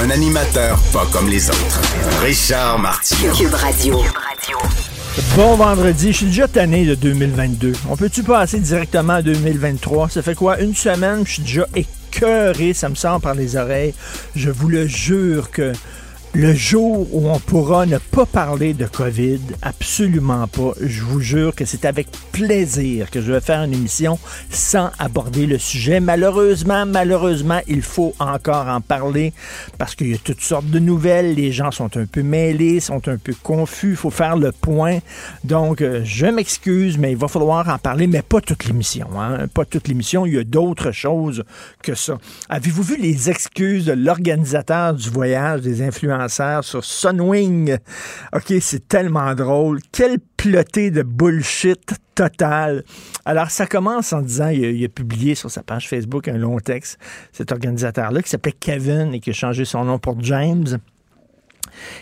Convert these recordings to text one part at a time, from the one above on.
Un animateur pas comme les autres. Richard Martineau. Cube Radio. Bon vendredi, je suis déjà tanné de 2022. On peut-tu passer directement à 2023? Ça fait quoi? Une semaine, je suis déjà écœuré, ça me sort par les oreilles. Je vous le jure que le jour où on pourra ne pas parler de COVID, absolument pas. Je vous jure que c'est avec plaisir que je vais faire une émission sans aborder le sujet. Malheureusement, malheureusement, il faut encore en parler parce qu'il y a toutes sortes de nouvelles. Les gens sont un peu mêlés, sont un peu confus. Il faut faire le point. Donc, euh, je m'excuse, mais il va falloir en parler, mais pas toute l'émission. Hein? Pas toute l'émission. Il y a d'autres choses que ça. Avez-vous vu les excuses de l'organisateur du voyage des influenceurs? Sur Sunwing. OK, c'est tellement drôle. Quel ploté de bullshit total. Alors, ça commence en disant, il a, publié sur sa page Facebook un long texte, cet organisateur-là, qui s'appelait Kevin et qui a changé son nom pour James.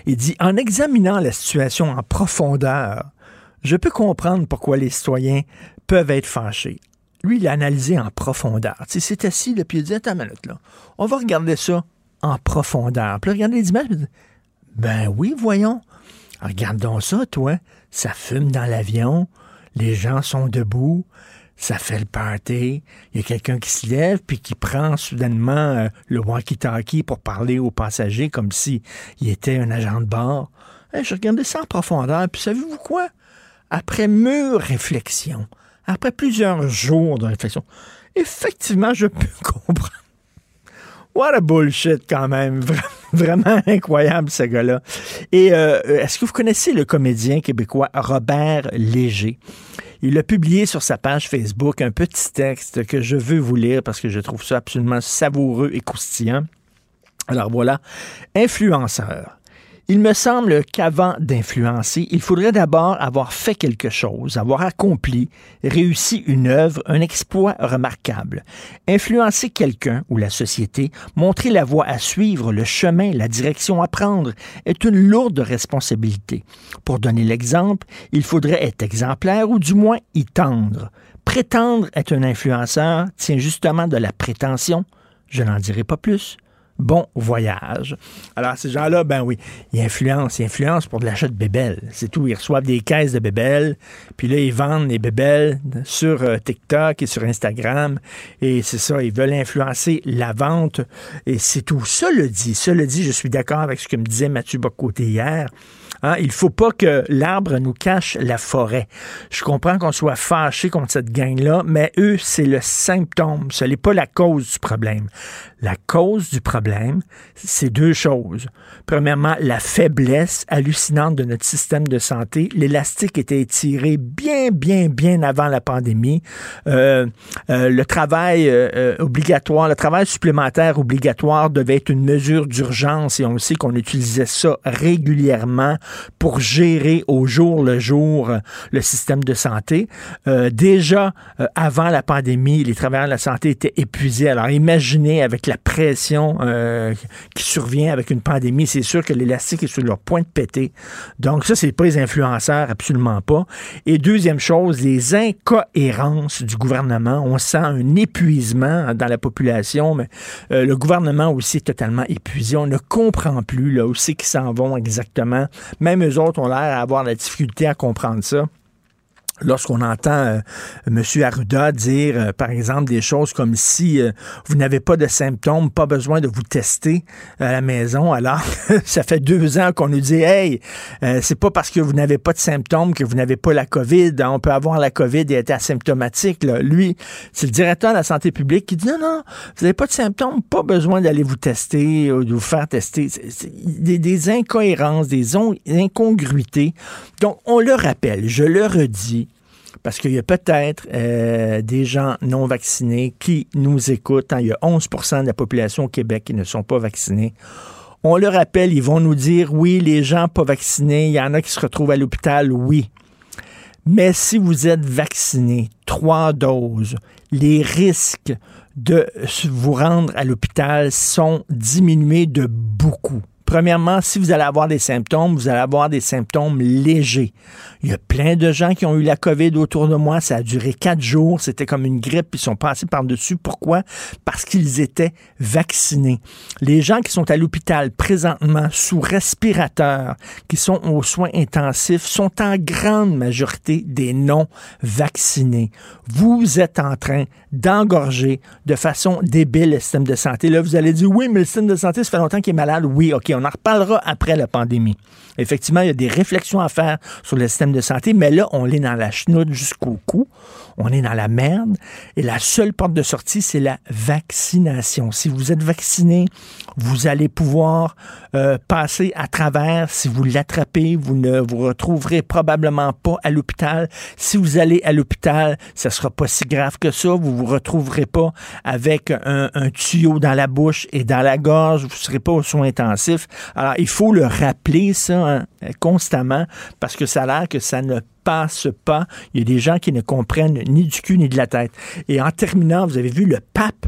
Il dit, en examinant la situation en profondeur, je peux comprendre pourquoi les citoyens peuvent être fâchés. Lui, il a analysé en profondeur. Tu sais, c'est assis, puis il a dit, attends une minute, là. On va regarder ça en profondeur. Puis là, regardez les images. Ben oui, voyons. Regardons ça, toi. Ça fume dans l'avion. Les gens sont debout. Ça fait le party. Il y a quelqu'un qui se lève puis qui prend soudainement euh, le walkie-talkie pour parler aux passagers comme s'il était un agent de bord. je regardais ça en profondeur. Puis savez-vous quoi? Après mûre réflexion, après plusieurs jours de réflexion, effectivement, je peux comprendre What a bullshit quand même. Vraiment incroyable ce gars-là. Et euh, est-ce que vous connaissez le comédien québécois Robert Léger? Il a publié sur sa page Facebook un petit texte que je veux vous lire parce que je trouve ça absolument savoureux et croustillant. Alors voilà, influenceur. Il me semble qu'avant d'influencer, il faudrait d'abord avoir fait quelque chose, avoir accompli, réussi une œuvre, un exploit remarquable. Influencer quelqu'un ou la société, montrer la voie à suivre, le chemin, la direction à prendre, est une lourde responsabilité. Pour donner l'exemple, il faudrait être exemplaire ou du moins y tendre. Prétendre être un influenceur tient justement de la prétention. Je n'en dirai pas plus bon voyage. Alors, ces gens-là, ben oui, ils influencent. Ils influencent pour de l'achat de bébelles. C'est tout. Ils reçoivent des caisses de bébelles, puis là, ils vendent les bébelles sur euh, TikTok et sur Instagram. Et c'est ça, ils veulent influencer la vente. Et c'est tout. Ça le dit. Ça le dit, je suis d'accord avec ce que me disait Mathieu Bocoté hier. Hein, il ne faut pas que l'arbre nous cache la forêt. Je comprends qu'on soit fâché contre cette gang-là, mais eux, c'est le symptôme. Ce n'est pas la cause du problème. La cause du problème, c'est deux choses. Premièrement, la faiblesse hallucinante de notre système de santé. L'élastique était étiré bien, bien, bien avant la pandémie. Euh, euh, le travail euh, obligatoire, le travail supplémentaire obligatoire devait être une mesure d'urgence et on sait qu'on utilisait ça régulièrement pour gérer au jour le jour le système de santé. déjà, avant la pandémie, les travailleurs de la santé étaient épuisés. Alors imaginez avec la pression qui survient avec une pandémie, c'est sûr que l'élastique est sur leur point de péter. Donc ça, c'est pas les influenceurs, absolument pas. Et deuxième chose, les incohérences du gouvernement. On sent un épuisement dans la population, mais euh, le gouvernement aussi est totalement épuisé. On ne comprend plus là où c'est qu'ils s'en vont exactement. Même eux autres ont l'air d'avoir la difficulté à comprendre ça lorsqu'on entend euh, M. Arruda dire, euh, par exemple, des choses comme si euh, vous n'avez pas de symptômes, pas besoin de vous tester à la maison, alors ça fait deux ans qu'on nous dit, hey, c'est pas parce que vous n'avez pas de symptômes que vous n'avez pas la COVID. On peut avoir la COVID et être asymptomatique. Lui, c'est le directeur de la santé publique qui dit, non, non, vous n'avez pas de symptômes, pas besoin d'aller vous tester ou de vous faire tester. Des incohérences, des incongruités. Donc, on le rappelle, je le redis, parce qu'il y a peut-être euh, des gens non vaccinés qui nous écoutent. Hein. il y a 11% de la population au Québec qui ne sont pas vaccinés. On le rappelle, ils vont nous dire, oui, les gens pas vaccinés, il y en a qui se retrouvent à l'hôpital, oui. Mais si vous êtes vacciné, trois doses, les risques de vous rendre à l'hôpital sont diminués de beaucoup. Premièrement, si vous allez avoir des symptômes, vous allez avoir des symptômes légers. Il y a plein de gens qui ont eu la COVID autour de moi. Ça a duré quatre jours. C'était comme une grippe. Ils sont passés par-dessus. Pourquoi? Parce qu'ils étaient vaccinés. Les gens qui sont à l'hôpital présentement sous respirateur, qui sont aux soins intensifs, sont en grande majorité des non-vaccinés. Vous êtes en train d'engorger de façon débile le système de santé. Là, vous allez dire, oui, mais le système de santé, ça fait longtemps qu'il est malade. Oui, OK, on en reparlera après la pandémie. Effectivement, il y a des réflexions à faire sur le système de santé, mais là, on est dans la chenoute jusqu'au cou. On est dans la merde. Et la seule porte de sortie, c'est la vaccination. Si vous êtes vacciné, vous allez pouvoir euh, passer à travers. Si vous l'attrapez, vous ne vous retrouverez probablement pas à l'hôpital. Si vous allez à l'hôpital, ça sera pas si grave que ça. Vous vous retrouverez pas avec un, tuyau dans la bouche et dans la gorge. Vous serez pas aux soins intensifs. Alors, il faut le rappeler, ça, hein, constamment, parce que ça a l'air que ça ne passe pas. Il y a des gens qui ne comprennent ni du cul ni de la tête. Et en terminant, vous avez vu le pape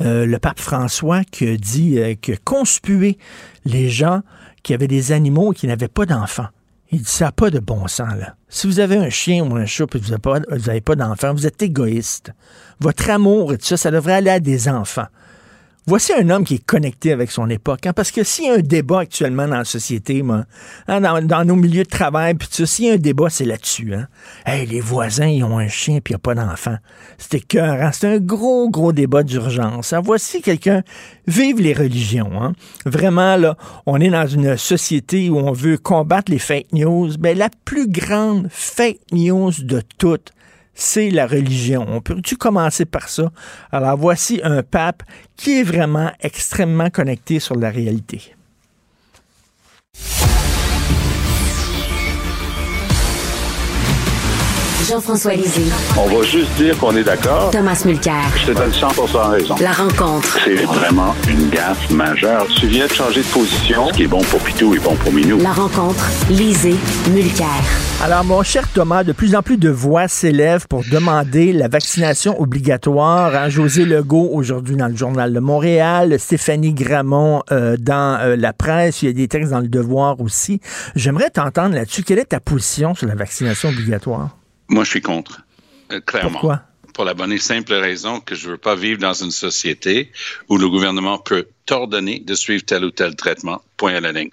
euh, le pape François qui a dit euh, que conspuer les gens qui avaient des animaux et qui n'avaient pas d'enfants. Il dit ça n'a pas de bon sens, là. Si vous avez un chien ou un chat et vous n'avez pas, pas d'enfants, vous êtes égoïste. Votre amour et tout ça, ça devrait aller à des enfants. Voici un homme qui est connecté avec son époque. Hein, parce que s'il y a un débat actuellement dans la société, hein, dans, nos milieux de travail, puis s'il y a un débat, c'est là-dessus. Hein. Hey, les voisins, ils ont un chien puis il n'y a pas d'enfant. C'était cœur. C'est un gros, gros débat d'urgence. Hein. Voici quelqu'un. Vive les religions. Vraiment, là, on est dans une société où on veut combattre les fake news. Mais la plus grande fake news de toutes, c'est la religion. On peut-tu commencer par ça? Alors voici un pape qui est vraiment extrêmement connecté sur la réalité. Jean-François Lisée. On va juste dire qu'on est d'accord. Thomas Mulcair. Je te donne 100 raison. La rencontre. C'est vraiment une gaffe majeure. Tu viens de changer de position. Ce qui est bon pour Pitou est bon pour Minou. La rencontre. Lisée. Mulcair. Alors, mon cher Thomas, de plus en plus de voix s'élèvent pour demander la vaccination obligatoire. Hein? José Legault, aujourd'hui, dans le Journal de Montréal. Stéphanie Gramont, euh, dans euh, la presse. Il y a des textes dans le Devoir aussi. J'aimerais t'entendre là-dessus. Quelle est ta position sur la vaccination obligatoire? Moi, je suis contre, euh, clairement. Pourquoi? Pour la bonne et simple raison que je ne veux pas vivre dans une société où le gouvernement peut t'ordonner de suivre tel ou tel traitement, point à la ligne.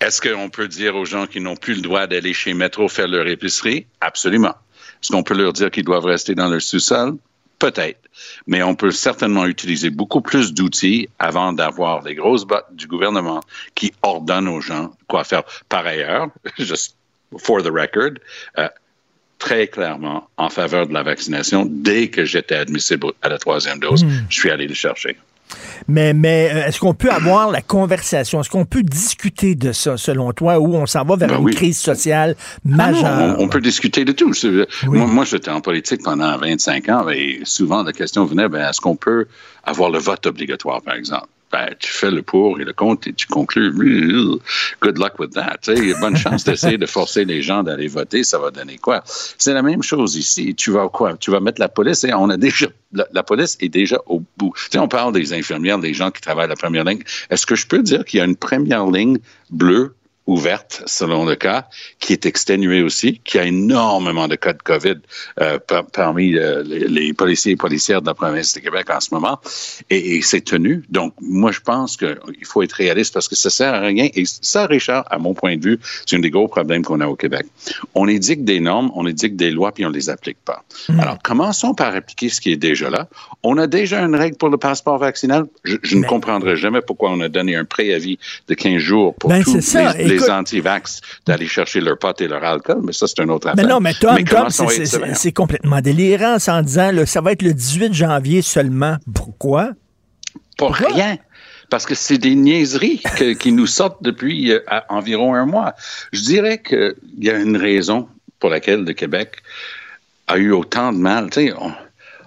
Est-ce qu'on peut dire aux gens qui n'ont plus le droit d'aller chez Métro faire leur épicerie? Absolument. Est-ce qu'on peut leur dire qu'ils doivent rester dans leur sous-sol? Peut-être. Mais on peut certainement utiliser beaucoup plus d'outils avant d'avoir les grosses bottes du gouvernement qui ordonnent aux gens quoi faire. Par ailleurs, just for the record, euh, très clairement en faveur de la vaccination. Dès que j'étais admissible à la troisième dose, hmm. je suis allé le chercher. Mais, mais euh, est-ce qu'on peut avoir la conversation? Est-ce qu'on peut discuter de ça, selon toi, où on s'en va vers ben une crise sociale ah majeure? on, peut discuter de tout. Moi, j'étais en politique pendant 25 ans et souvent la question venait, ben, est-ce qu'on peut avoir le vote obligatoire, par exemple? Ben, tu fais le pour et le contre et tu conclus, good luck with that. A bonne chance d'essayer de forcer les gens d'aller voter, ça va donner quoi? C'est la même chose ici. Tu vas quoi? Tu vas mettre la police et on a déjà, la, police est déjà au bout. Tu sais, on parle des infirmières, des gens qui travaillent à la première ligne. Est-ce que je peux dire qu'il y a une première ligne bleue ouverte, selon le cas, qui est exténuée aussi, qui a énormément de cas de COVID euh, parmi euh, les, policiers et policières de la province de Québec en ce moment, et, c'est tenu. Donc, moi, je pense qu'il faut être réaliste parce que ça sert à rien. Et ça, Richard, à mon point de vue, c'est un des gros problèmes qu'on a au Québec. On édicte des normes, on édicte des lois, puis on les applique pas. Hmm. Alors, commençons par appliquer ce qui est déjà là. On a déjà une règle pour le passeport vaccinal. Je, ne comprendrai jamais pourquoi on a donné un préavis de 15 jours pour ben, tous les les anti-vax d'aller chercher leur pote et leur alcool, mais ça, c'est un autre affaire. Mais non, mais Tom, c'est complètement délirant en disant, là, ça va être le 18 janvier seulement. Pourquoi? Pour rien parce que c'est des niaiseries qui nous sortent depuis euh, environ un mois. Je dirais qu'il y a une raison pour laquelle le Québec a eu autant de mal. Tu sais,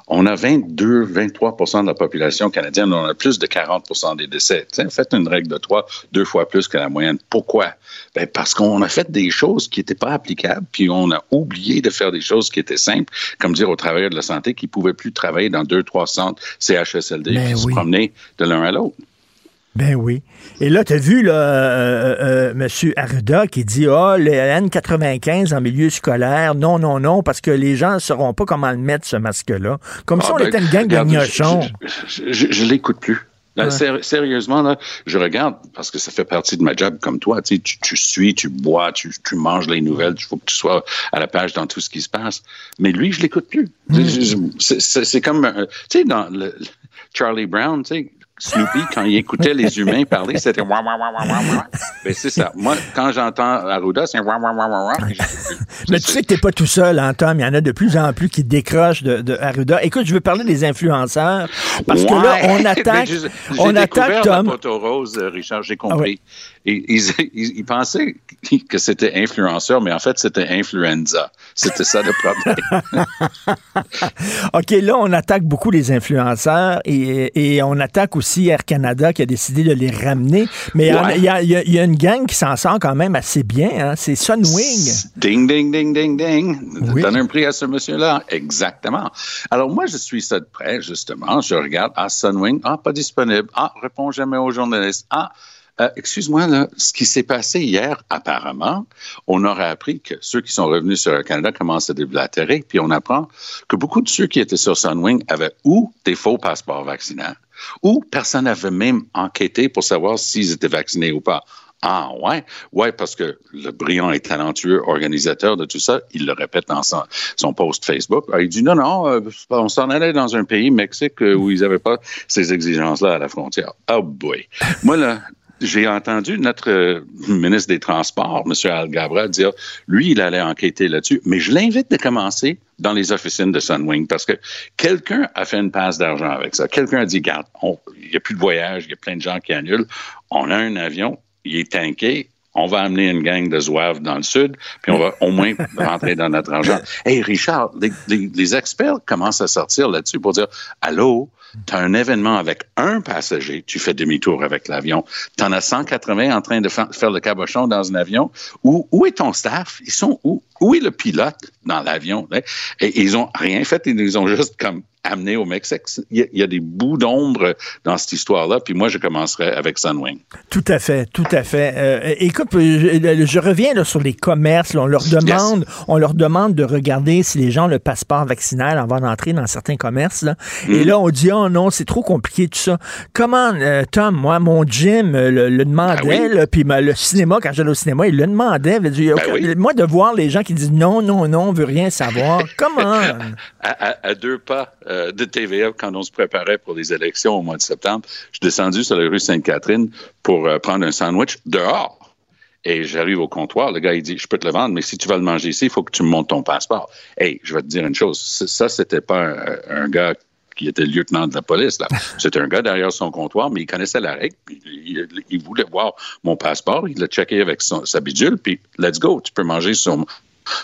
on a 22, 23% de la population canadienne, on a plus de 40% des décès. faites une règle de trois, deux fois plus que la moyenne. Pourquoi? Ben parce qu'on a fait des choses qui n'étaient pas applicables, puis on a oublié de faire des choses qui étaient simples, comme dire aux travailleurs de la santé qu'ils ne pouvaient plus travailler dans deux, trois centres CHSLD et ben se promener de l'un à l'autre. Ben oui. Et là, tu as vu là, euh, euh, euh M. Arruda qui dit Ah, oh, le N95 en milieu scolaire, non, non, non, parce que les gens ne sauront pas comment le mettre, ce masque-là. Comme ah, si on ben, était une gang de gnochons. Je, je, l'écoute plus. Sérieusement, là, je regarde parce que ça fait partie de ma job comme toi. Tu, tu suis, tu bois, tu, tu manges les nouvelles. Il faut que tu sois à la page dans tout ce qui se passe. Mais lui, je l'écoute plus. Hmm. C'est comme, tu sais, dans le, Charlie Brown, tu sais, Snoopy, quand il écoutait les humains parler, c'était wah, wah, wah, wah, wah. Ben, c'est ça. Moi, quand j'entends Arruda, c'est wah, wah, wah, wah, wah. Mais tu sais que t'es pas tout seul, hein, Tom. Il y en a de plus en plus qui décrochent de, de Arruda. Écoute, je veux parler des influenceurs. Parce que là, on attaque, on attaque Tom. La rose, Richard, j'ai compris. Ah ils, ils, pensaient que c'était influenceur, mais en fait, c'était influenza. C'était ça le problème. OK, là, on attaque beaucoup les influenceurs et, et, on attaque aussi Air Canada qui a décidé de les ramener. Mais il y, y, a une gang qui s'en sort quand même assez bien. Hein? C'est Sunwing. Ding, ding, ding, ding, ding. Donne un prix à ce monsieur-là. Exactement. Alors, moi, je suis ça de près, justement. Je regarde, ah, Sunwing, ah, pas disponible. Ah, réponds jamais aux journalistes. Ah, euh, excuse-moi, ce qui s'est passé hier, apparemment, on aurait appris que ceux qui sont revenus sur le Canada commencent à déblatérer, puis on apprend que beaucoup de ceux qui étaient sur Sunwing avaient ou des faux passeports vaccinaux, ou personne n'avait même enquêté pour savoir s'ils étaient vaccinés ou pas. Ah ouais, ouais, parce que le brillant et talentueux organisateur de tout ça, il le répète dans son, son post Facebook. Ah, il dit non, non, euh, on s'en allait dans un pays, Mexique, où ils n'avaient pas ces exigences-là à la frontière. Oh boy. Moi, là, j'ai entendu notre euh, ministre des Transports, M. Al Gabra, dire, lui, il allait enquêter là-dessus, mais je l'invite de commencer dans les officines de Sunwing parce que quelqu'un a fait une passe d'argent avec ça. Quelqu'un a dit, garde, il n'y a plus de voyage, il y a plein de gens qui annulent. On a un avion, il est tanké, on va amener une gang de zouaves dans le sud, puis on va au moins rentrer dans notre argent. Hey, Richard, les experts commencent à sortir là-dessus pour dire, allô, tu as un événement avec un passager, tu fais demi-tour avec l'avion. Tu en as 180 en train de faire le cabochon dans un avion. Où, où est ton staff? Ils sont où? Où est le pilote dans l'avion? Et ils ont rien fait, ils ont juste comme amené au Mexique. Il y a, des bouts d'ombre dans cette histoire-là, puis moi, je commencerai avec Sunwing. Tout à fait, tout à fait. Euh, écoute, je, reviens là, sur les commerces. on, leur demande, on leur demande de regarder si les gens ont le passeport vaccinal avant d'entrer dans certains commerces. Et mm. là, on dit, oh non, c'est trop compliqué tout ça. Comment, euh, Tom, moi, mon gym euh, le, demandait, ah puis le cinéma, quand j'allais au cinéma, il le demandait. Ben moi, de voir les gens qui disent non, non, non, on veut rien savoir. Comment? à, deux pas euh, de TVA quand on se préparait pour les élections au mois de septembre. Je suis descendu sur la rue Sainte-Catherine pour euh, prendre un sandwich dehors. Et j'arrive au comptoir, le gars, il dit, je peux te le vendre, mais si tu vas le manger ici, il faut que tu me montes ton passeport. Hey, je vais te dire une chose, ça, c'était pas un, gars qui était lieutenant de la police. Là. C'était un gars derrière son comptoir, mais il connaissait la règle. Il, voulait voir mon passeport. Il l'a checké avec sa bidule, puis let's go, tu peux manger sur,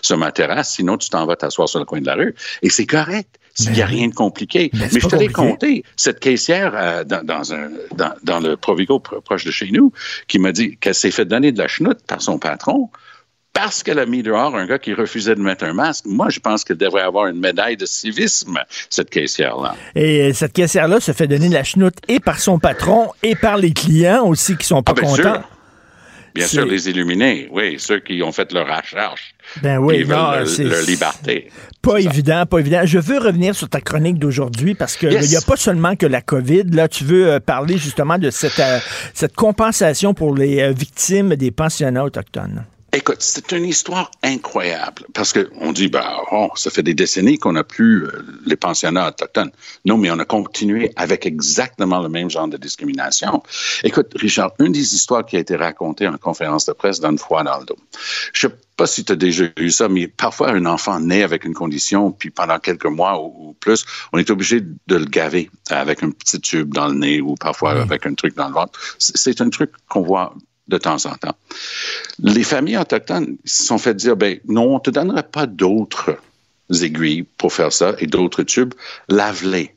sur ma terrasse, sinon tu t'en vas t'asseoir sur le coin de la rue. Et c'est correct. Il n'y a ben rien de compliqué. Ben, Mais je te l'ai compté. Cette caissière euh, dans, un, dans, le Provigo proche de chez nous qui m'a dit qu'elle s'est fait donner de la chenoute par son patron parce qu'elle a mis dehors un gars qui refusait de mettre un masque. Moi, je pense qu'elle devrait avoir une médaille de civisme, cette caissière-là. Et cette caissière-là se fait donner de la chenoute et par son patron et par les clients aussi qui sont pas ah, contents. Bien sûr, les illuminés, oui, ceux qui ont fait leur recherche. Ben oui, leur, liberté. Pas évident, pas évident. Je veux revenir sur ta chronique d'aujourd'hui parce qu'il n'y a pas seulement que la COVID. Là, tu veux euh, parler justement de cette, euh, cette compensation pour les euh, victimes des pensionnats autochtones. Écoute, c'est une histoire incroyable parce que on dit, bah, oh, ça fait des décennies qu'on n'a plus euh, les pensionnats autochtones. Non, mais on a continué avec exactement le même genre de discrimination. Écoute, Richard, une des histoires qui a été racontée en conférence de presse donne froid dans le dos. Je sais pas si tu as déjà vu ça, mais parfois un enfant naît avec une condition, puis pendant quelques mois ou, plus, on est obligé de le gaver avec un petit tube dans le nez ou parfois avec un truc dans le ventre. C'est un truc qu'on voit de temps en temps. Les familles autochtones se sont fait dire, ben non, on ne te donnerait pas d'autres aiguilles pour faire ça et d'autres tubes, lave-les.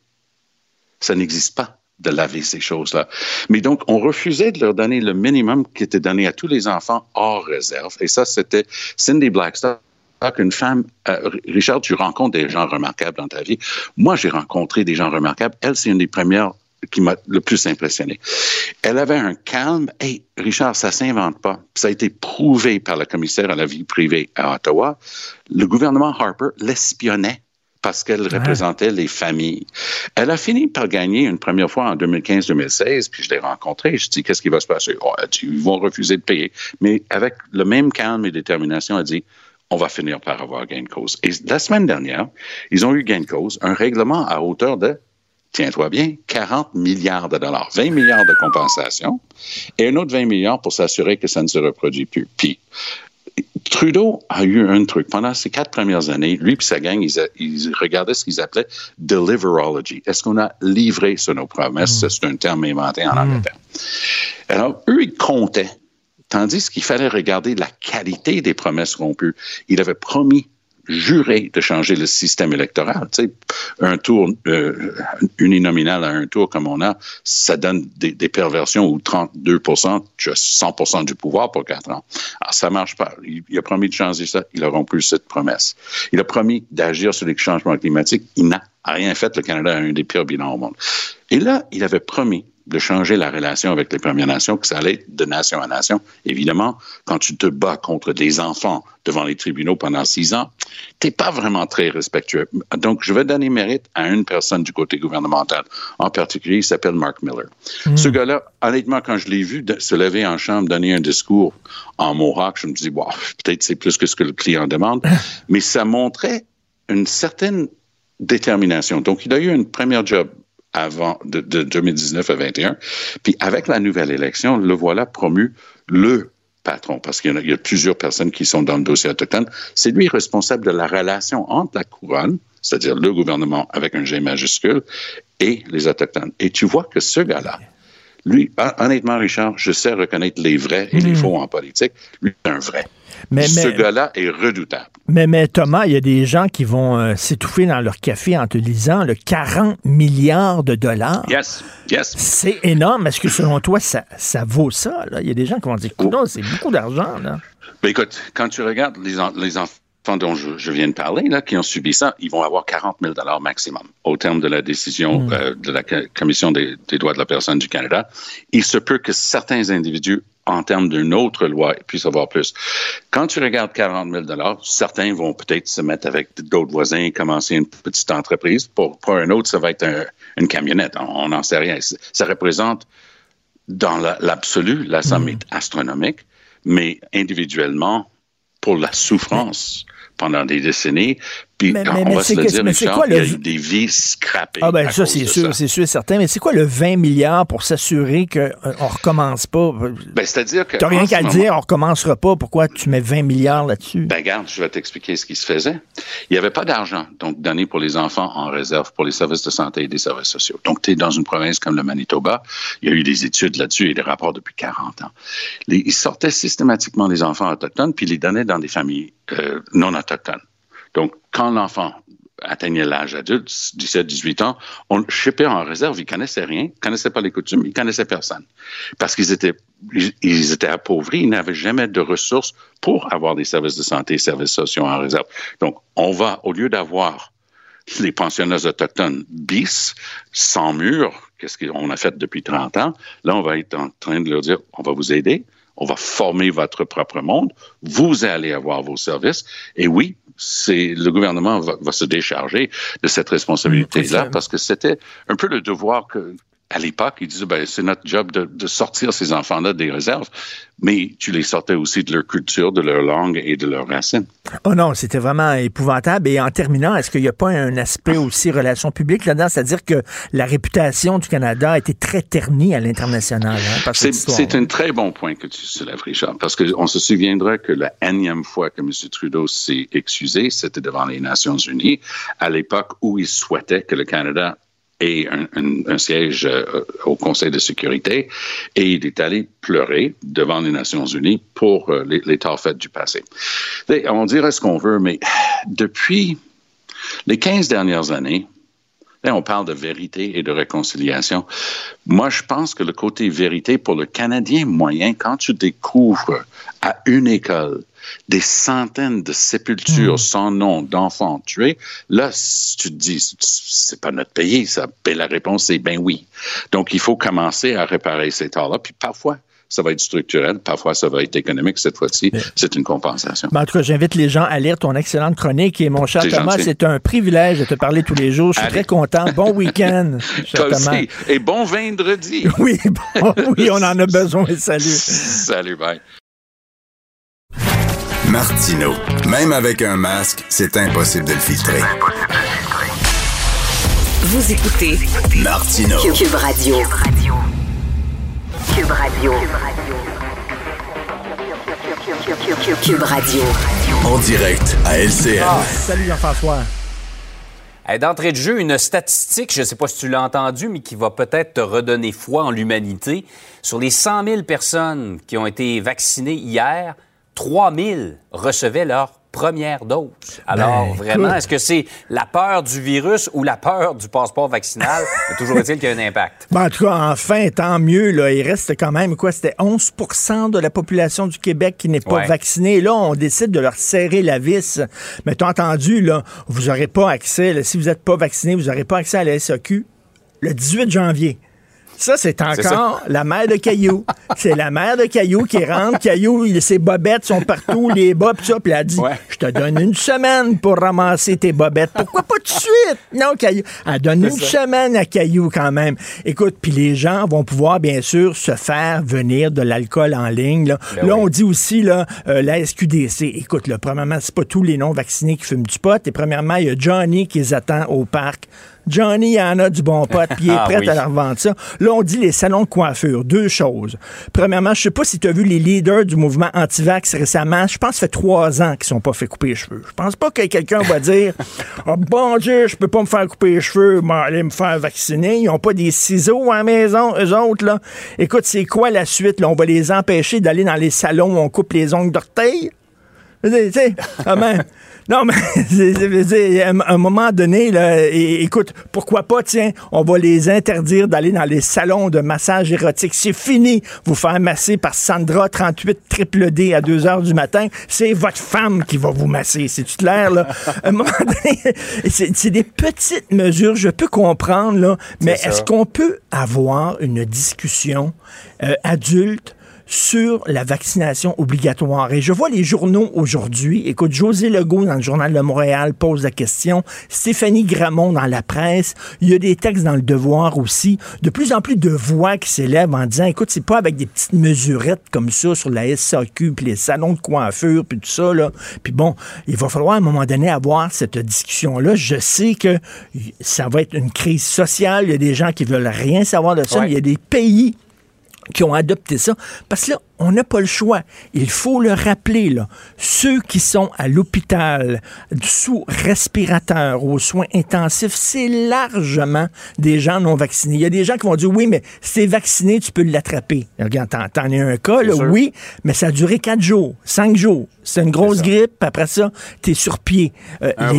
Ça n'existe pas de laver ces choses-là. Mais donc, on refusait de leur donner le minimum qui était donné à tous les enfants hors réserve. Et ça, c'était Cindy Blackstock une femme, euh, Richard, tu rencontres des gens remarquables dans ta vie. Moi, j'ai rencontré des gens remarquables. Elle, c'est une des premières qui m'a le plus impressionné. Elle avait un calme. Hey, Richard, ça s'invente pas. Ça a été prouvé par le commissaire à la vie privée à Ottawa. Le gouvernement Harper l'espionnait parce qu'elle représentait les familles. Elle a fini par gagner une première fois en 2015-2016, puis je l'ai rencontrée. Je dis, qu'est-ce qui va se passer? Oh, ils vont refuser de payer. Mais avec le même calme et détermination, elle dit, on va finir par avoir gain de cause. Et la semaine dernière, ils ont eu gain de cause, un règlement à hauteur de tiens-toi bien, 40 milliards de dollars, 20 milliards de compensation et un autre 20 milliards pour s'assurer que ça ne se reproduit plus. Puis, Trudeau a eu un truc. Pendant ces quatre premières années, lui et sa gang, ils, regardaient ce qu'ils appelaient deliverology. Est-ce qu'on a livré sur nos promesses? Mm. C'est un terme inventé en mm. Angleterre. Alors, eux, ils comptaient. Tandis qu'il fallait regarder la qualité des promesses rompues. Il avait promis juré de changer le système électoral. Tu sais, un tour euh, uninominal à un tour comme on a, ça donne des, perversions où 32% juste 100% du pouvoir pour quatre ans. Alors, ça marche pas. Il, a promis de changer ça. Il a rompu cette promesse. Il a promis d'agir sur les changements climatiques. Il n'a rien fait. Le Canada a un des pires bilans au monde. Et là, il avait promis de changer la relation avec les Premières Nations, que ça allait de nation à nation. Évidemment, quand tu te bats contre des enfants devant les tribunaux pendant six ans, t'es pas vraiment très respectueux. Donc, je vais donner mérite à une personne du côté gouvernemental. En particulier, il s'appelle Mark Miller. Hmm. Ce gars-là, honnêtement, quand je l'ai vu se lever en chambre, donner un discours en Mohawk, je me dis, wow, peut-être c'est plus que ce que le client demande, mais ça montrait une certaine détermination. Donc, il a eu une première job avant de, 2019 à 21. Puis avec la nouvelle élection, le voilà promu le patron, parce qu'il y, a plusieurs personnes qui sont dans le dossier autochtone. C'est lui responsable de la relation entre la couronne, c'est-à-dire le gouvernement avec un G majuscule, et les autochtones. Et tu vois que ce gars-là, lui, honnêtement, Richard, je sais reconnaître les vrais et les hmm. faux en politique. Lui, c'est un vrai. Mais, Ce gars-là est redoutable. Mais, mais Thomas, il y a des gens qui vont euh, s'étouffer dans leur café en te lisant le 40 milliards de dollars. Yes, yes. C'est énorme. Est-ce que selon toi, ça, ça vaut ça? Il y a des gens qui vont dire, non, c'est beaucoup d'argent. Ben, écoute, quand tu regardes les, les enfants dont je, viens de parler, là, qui ont subi ça, ils vont avoir 40 000 maximum au terme de la décision hmm. euh, de la Commission des, droits de la personne du Canada. Il se peut que certains individus, en termes d'une autre loi, puissent avoir plus. Quand tu regardes 40 000 certains vont peut-être se mettre avec d'autres voisins et commencer une petite entreprise. Pour, pour un autre, ça va être une camionnette. On n'en sait rien. Ça représente, dans l'absolu, la, somme est astronomique, mais individuellement, pour la souffrance pendant des décennies. Puis mais, on va se le dire, Richard, il y a eu des vies scrappées. Ah ben ça, c'est sûr, c'est sûr certain. Mais c'est quoi le 20 milliards pour s'assurer qu'on euh, ne recommence pas? Ben, c'est-à-dire que... Tu rien qu'à dire, on recommencera pas. Pourquoi tu mets 20 milliards là-dessus? Ben regarde, je vais t'expliquer ce qui se faisait. Il n'y avait pas d'argent, donc donné pour les enfants en réserve pour les services de santé et des services sociaux. Donc, tu es dans une province comme le Manitoba. Il y a eu des études là-dessus et des rapports depuis 40 ans. ils sortaient systématiquement les enfants autochtones puis les donnaient dans des familles euh, non autochtones. Donc, quand l'enfant atteignait l'âge adulte, 17-18 ans, on chipait en réserve. Ils connaissaient rien, ils connaissaient pas les coutumes, ils connaissaient personne. Parce qu'ils étaient, ils étaient appauvris, ils n'avaient jamais de ressources pour avoir des services de santé, services sociaux en réserve. Donc, on va, au lieu d'avoir les pensionnaires autochtones bis, sans mur, qu'est-ce qu'on a fait depuis 30 ans, là, on va être en train de leur dire, on va vous aider, on va former votre propre monde, vous allez avoir vos services, et oui, c'est le gouvernement va, se décharger de cette responsabilité-là parce que c'était un peu le devoir que à l'époque, ils disaient, ben, c'est notre job de, sortir ces enfants-là des réserves, mais tu les sortais aussi de leur culture, de leur langue et de leurs racines. Oh non, c'était vraiment épouvantable. Et en terminant, est-ce qu'il n'y a pas un aspect aussi relations publiques là-dedans? C'est-à-dire que la réputation du Canada a été très ternie à l'international. Hein, c'est un très bon point que tu soulèves, Richard, parce qu'on se souviendra que la énième fois que M. Trudeau s'est excusé, c'était devant les Nations unies, à l'époque où il souhaitait que le Canada et un, siège euh, au Conseil de sécurité et il est allé pleurer devant les Nations Unies pour euh, les, faits du passé. On dirait ce qu'on veut, mais depuis Les 15 dernières années, Là, on parle de vérité et de réconciliation. Moi, je pense que le côté vérité pour le Canadien moyen, quand tu découvres à une école des centaines de sépultures hmm. sans nom d'enfants tués, là, tu te dis, c'est pas notre pays, ça. Et la réponse, c'est ben oui. Donc, il faut commencer à réparer ces torts-là. Puis parfois, ça va être structurel, parfois ça va être économique. Cette fois-ci, c'est une compensation. en tout cas, j'invite les gens à lire ton excellente chronique. Et mon cher Thomas, c'est un privilège de te parler tous les jours. Je suis très content. Bon week-end. Et bon vendredi. oui, oui, on en a besoin. Salut. Salut, bye. Martino. Même avec un masque, c'est impossible de le filtrer. Vous écoutez Martino. Cube Radio. Cube Radio. Cube Radio. En direct à LCN. Ah, salut Jean-François. D'entrée de jeu, une statistique, je ne sais pas si tu l'as entendu, mais qui va peut-être te redonner foi en l'humanité. Sur les 100 000 personnes qui ont été vaccinées hier, 3 000 recevaient leur première dose. Alors, ben, vraiment, est-ce que c'est la peur du virus ou la peur du passeport vaccinal? toujours est-il qu'il y a un impact. Ben, en tout cas, enfin, tant mieux. Là, il reste quand même, quoi, c'était 11% de la population du Québec qui n'est pas vaccinée. Là, on décide de leur serrer la vis. Mais tu as entendu, là, vous n'aurez pas accès, si vous n'êtes pas vacciné, vous n'aurez pas accès à la SAQ le 18 janvier. Ça, c'est encore la mère de Caillou. c'est la mère de Caillou qui rentre. Caillou, ses bobettes sont partout, les bas, pis ça. Puis elle a dit Je te donne une semaine pour ramasser tes bobettes. Pourquoi pas tout de suite Non, Caillou. Elle donne une semaine à Caillou quand même. Écoute, puis les gens vont pouvoir, bien sûr, se faire venir de l'alcool en ligne. Là, ben on dit aussi là, euh, la SQDC. Écoute, là, premièrement, c'est pas tous les non-vaccinés qui fument du pot. Et premièrement, il y a Johnny qui les attend au parc Johnny en a du bon pot, puis il est ah prêt à leur vendre ça. Là, on dit les salons de coiffure. Deux choses. Premièrement, je sais pas si tu as vu les leaders du mouvement anti-vax récemment. Je pense que ça fait trois ans qu'ils sont pas fait couper les cheveux. Je pense pas que quelqu'un va dire oh, bon Dieu, je peux pas me faire couper les cheveux, mais aller me faire vacciner. Ils ont pas des ciseaux à la maison, eux autres, là. Écoute, c'est quoi la suite? Là? On va les empêcher d'aller dans les salons où on coupe les ongles d'orteil? Tu sais, non, mais à un moment donné, là, écoute, pourquoi pas, tiens, on va les interdire d'aller dans les salons de massage érotique. C'est fini, vous faire masser par Sandra 38 triple D à 2 heures du matin. C'est votre femme qui va vous masser. C'est-tu clair, là? À un moment donné, c'est des petites mesures, je peux comprendre, là, mais est-ce qu'on peut avoir une discussion euh, adulte sur la vaccination obligatoire. Et je vois les journaux aujourd'hui. Écoute, José Legault dans le Journal de Montréal pose la question. Stéphanie Gramont dans la presse. Il y a des textes dans le Devoir aussi. De plus en plus de voix qui s'élèvent en disant, écoute, c'est pas avec des petites mesurettes comme ça sur la SAQ, puis les salons de coiffure, puis tout ça, là. Puis bon, il va falloir à un moment donné avoir cette discussion-là. Je sais que ça va être une crise sociale. Il y a des gens qui veulent rien savoir de ça. il y a des pays qui ont adopté ça. Parce que là, on n'a pas le choix. Il faut le rappeler, là. Ceux qui sont à l'hôpital sous respirateur aux soins intensifs, c'est largement des gens non vaccinés. Il y a des gens qui vont dire oui, mais si t'es vacciné, tu peux l'attraper. Regarde, t'en es un cas, là, oui, mais ça a duré quatre jours, cinq jours. C'est une grosse grippe, après ça, t'es sur pied. Euh, un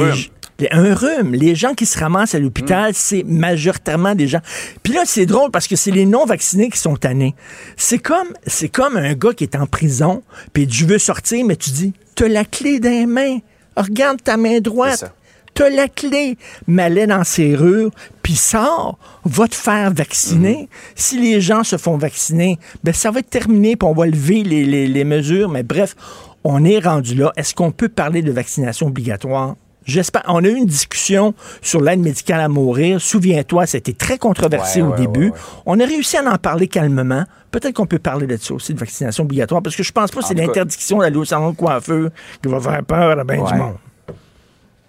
rhume. Les gens qui se ramassent à l'hôpital, mm. c'est majoritairement des gens. Puis là, c'est drôle parce que c'est les non-vaccinés qui sont tannés. C'est comme, c'est comme un gars qui est en prison, puis tu veux sortir, mais tu dis, t'as la clé des mains. Regarde ta main droite. T'as la clé. Mais dans serrure, puis sors, va te faire vacciner. Mm. Si les gens se font vacciner, ben ça va être terminé, puis on va lever les, les mesures. Mais bref, on est rendu là. Est-ce qu'on peut parler de vaccination obligatoire? J'espère. On a eu une discussion sur l'aide médicale à mourir. Souviens-toi, c'était très controversé au début. On a réussi à en parler calmement. Peut-être qu'on peut parler de ça aussi, de vaccination obligatoire, parce que je pense pas que c'est l'interdiction d'aller au salon de coiffeur qui va faire peur à bien du monde.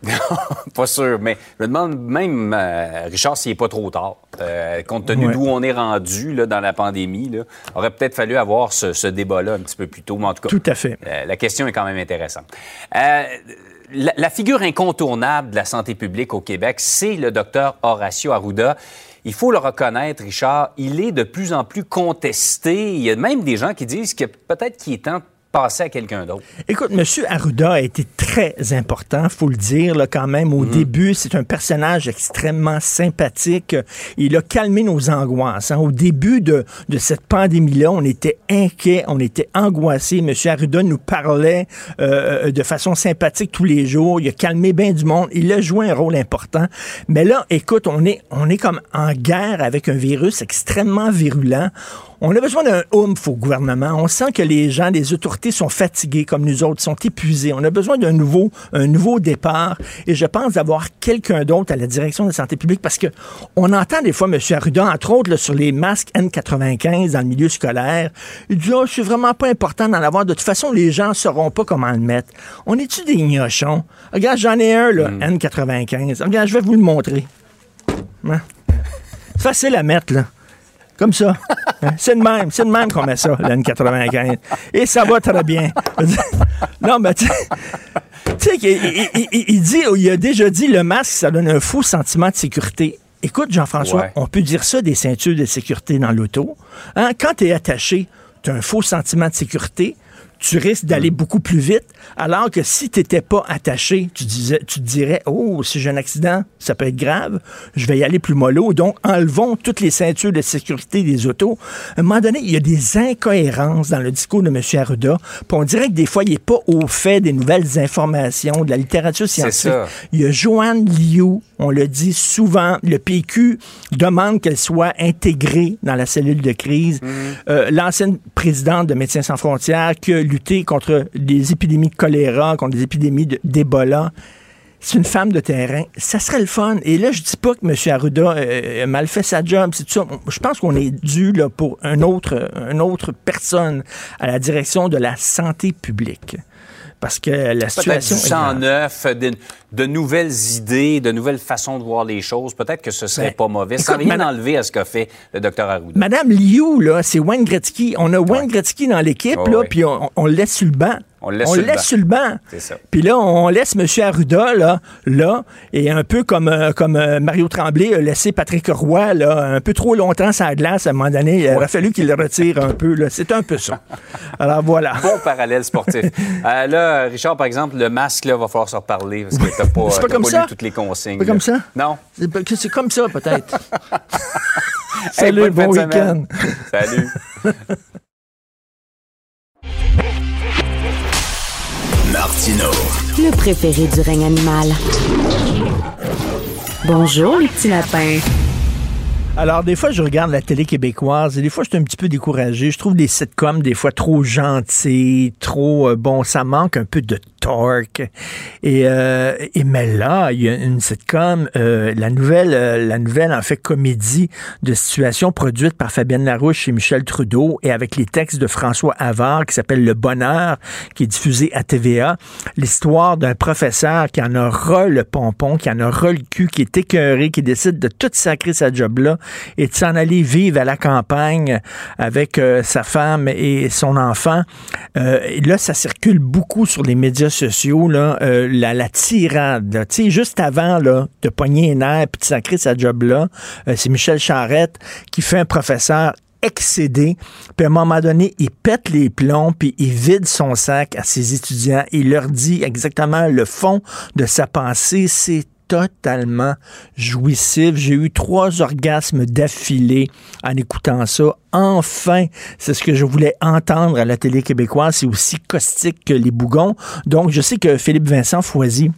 pas sûr, mais je me demande même, euh, Richard, s'il n'est pas trop tard. Euh, compte tenu d'où on est rendu là, dans la pandémie, il aurait peut-être fallu avoir ce, débat-là un petit peu plus tôt. Mais en tout cas, tout à fait. Euh, la question est quand même intéressante la, figure incontournable de la santé publique au Québec, c'est le docteur Horacio Arruda. Il faut le reconnaître, Richard, il est de plus en plus contesté. Il y a même des gens qui disent que peut-être qu'il est temps passer à quelqu'un d'autre. Écoute, M. Arruda a été très important, faut le dire, là, quand même. Au mhm. début, c'est un personnage extrêmement sympathique. Il a calmé nos angoisses. Hein. Au début de, de cette pandémie-là, on était inquiets, on était angoissés. M. Arruda nous parlait euh, de façon sympathique tous les jours. Il a calmé bien du monde. Il a joué un rôle important. Mais là, écoute, on est, on est comme en guerre avec un virus extrêmement virulent. On a besoin d'un oomph au gouvernement. On sent que les gens, les autorités sont fatigués comme nous autres, sont épuisés. On a besoin d'un nouveau, un nouveau départ. Et je pense d'avoir quelqu'un d'autre à la direction de la santé publique parce que on entend des fois M. Arruda, entre autres, sur les masques N95 dans le milieu scolaire. Il dit, oh, c'est vraiment pas important d'en avoir. De toute façon, les gens ne sauront pas comment le mettre. On est-tu des gnochons? Regarde, j'en ai un, là, hmm. N95. Regarde, je vais vous le montrer. Hein? C'est facile à mettre, là. Comme ça. C'est le même. C'est le même qu'on met ça, l'N95. Et ça va très bien. non, mais tu sais, il, dit, il a déjà dit, le masque, ça donne un faux sentiment de sécurité. Écoute, Jean-François, on peut dire ça des ceintures de sécurité dans l'auto. Hein? Quand tu es attaché, tu as un faux sentiment de sécurité tu risques d'aller mm. beaucoup plus vite. Alors que si tu n'étais pas attaché, tu, disais, tu te dirais, oh, si j'ai un accident, ça peut être grave, je vais y aller plus mollo. Donc, enlevons toutes les ceintures de sécurité des autos. À un moment donné, il y a des incohérences dans le discours de M. Arruda. Puis on dirait que des fois, il n'est pas au fait des nouvelles informations, de la littérature scientifique. Il y a Joanne Liu, on le dit souvent, le PQ demande qu'elle soit intégrée dans la cellule de crise. Mm. Euh, l'ancienne présidente de Médecins sans frontières qui a lutter contre des épidémies de choléra, contre des épidémies d'Ebola. c'est une femme de terrain. Ça serait le fun. Et là, je dis pas que M. Arruda euh, a mal fait sa job. C'est ça. Je pense qu'on est dû là, pour autre, une autre personne à la direction de la santé publique parce que la situation. Peut-être neuf, de, de, nouvelles idées, de nouvelles façons de voir les choses. Peut-être que ce serait ben, pas mauvais, sans rien enlever à ce qu'a fait le docteur Arruda. Madame Liu, là, c'est Wayne Gretzky. On a Wayne Gretzky dans l'équipe, là, puis on, on, le laisse sur le banc. On le laisse, sur, le banc. C'est ça. Puis là, on laisse M. Arruda, là, là, et un peu comme, euh, comme euh, Mario Tremblay a laissé Patrick Roy, là, un peu trop longtemps sur la glace, à un moment donné, il aurait fallu qu'il le retire un peu, là. C'est un peu ça. Alors, voilà. Bon parallèle sportif. Euh, là, Richard, par exemple, le masque, là, va falloir se reparler, parce que t'as pas, pas, comme ça. lu toutes les consignes. C'est pas comme ça? Non. C'est comme ça, peut-être. Salut, bon week-end. Salut. Le préféré du règne animal. Bonjour, les petits lapins. Alors, des fois, je regarde la télé québécoise et des fois, je suis un petit peu découragé. Je trouve les sitcoms, des fois, trop gentils, trop... Euh, bon, ça manque un peu de Et, euh, et mais là, il y a une sitcom, euh, la nouvelle, euh, la nouvelle, en fait, comédie de situation produite par Fabienne Larouche et Michel Trudeau et avec les textes de François Havard qui s'appelle Le Bonheur, qui est diffusé à TVA. L'histoire d'un professeur qui en a le pompon, qui en a le cul, qui est écœuré, qui décide de tout sacrer sa job-là et de s'en aller vivre à la campagne avec sa femme et son enfant. et là, ça circule beaucoup sur les médias sociaux, là, euh, la, tirade, sais, juste avant là, de pogner un air et de sacrer sa job-là, euh, c'est Michel Charrette qui fait un professeur excédé. Puis à un moment donné, il pète les plombs, puis il vide son sac à ses étudiants. Il leur dit exactement le fond de sa pensée. C'est totalement jouissif. J'ai eu trois orgasmes d'affilée en écoutant ça. Enfin, c'est ce que je voulais entendre à la télé québécoise. C'est aussi caustique que les bougons. Donc, je sais que Philippe Vincent Foisy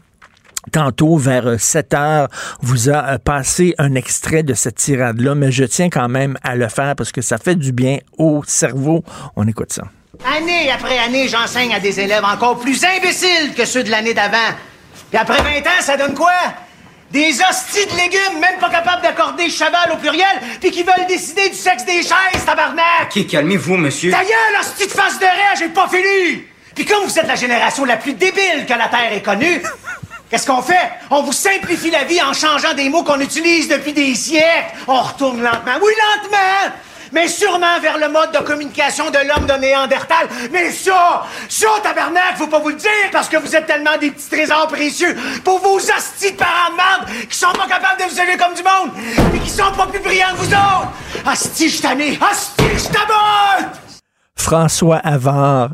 tantôt vers 7 heures vous a euh, passé un extrait de cette tirade-là, mais je tiens quand même à le faire parce que ça fait du bien au cerveau. On écoute ça. Année après année, j'enseigne à des élèves encore plus imbéciles que ceux de l'année d'avant. Puis après 20 ans, ça donne quoi? Des hosties de légumes, même pas capables d'accorder cheval au pluriel, puis qui veulent décider du sexe des chaises, tabarnak! Ok, calmez-vous, monsieur? Ta gueule, hostie de face de rage, j'ai pas fini! Puis comme vous êtes la génération la plus débile que la Terre ait connue, qu'est-ce qu'on fait? On vous simplifie la vie en changeant des mots qu'on utilise depuis des siècles. On retourne lentement. Oui, lentement! Mais sûrement vers le mode de communication de l'homme de Néandertal. Mais ça, ça, tabarnak, faut pas vous le dire parce que vous êtes tellement des petits trésors précieux pour vos hosties de parents de merde qui sont pas capables de vous élever comme du monde et qui sont pas plus brillants que vous autres. Asti, je je François Havard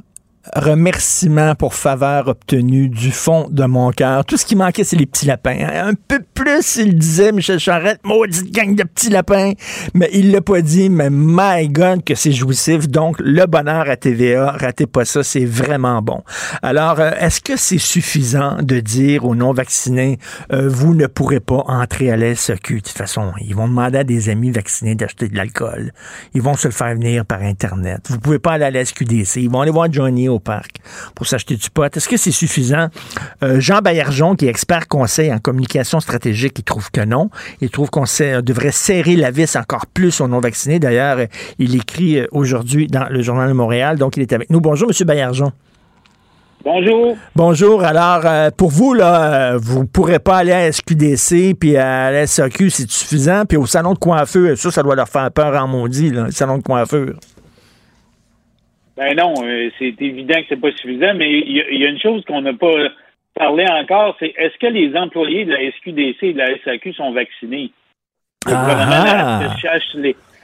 remerciements pour faveur obtenue du fond de mon cœur. Tout ce qui manquait, c'est les petits lapins. Un peu plus, il disait, Michel Charette, maudite gang de petits lapins. Mais il l'a pas dit, mais my God, que c'est jouissif. Donc, le bonheur à TVA, ratez pas ça, c'est vraiment bon. Alors, euh, est-ce que c'est suffisant de dire aux non-vaccinés, euh, vous ne pourrez pas entrer à la SAQ? De toute façon, ils vont demander à des amis vaccinés d'acheter de l'alcool. Ils vont se le faire venir par Internet. Vous pouvez pas aller à la SQDC. Ils vont aller voir Johnny au parc pour s'acheter du pot. Est-ce que c'est suffisant? Euh, Jean Baillargeon, qui est expert conseil en communication stratégique, il trouve que non. Il trouve qu'on devrait serrer la vis encore plus aux non-vaccinés. D'ailleurs, il écrit euh, aujourd'hui dans le Journal de Montréal, donc il est avec nous. Bonjour, M. Baillargeon. Bonjour. Bonjour. Alors, euh, pour vous, là, vous ne pourrez pas aller à SQDC puis à la SAQ, c'est suffisant? Puis au salon de coiffure, ça, ça doit leur faire peur en maudit, le salon de coiffure. Ben non, euh, c'est évident que c'est pas suffisant, mais il y, a une chose qu'on n'a pas parlé encore, c'est est-ce que les employés de la SQDC et de la SAQ sont vaccinés? Ah,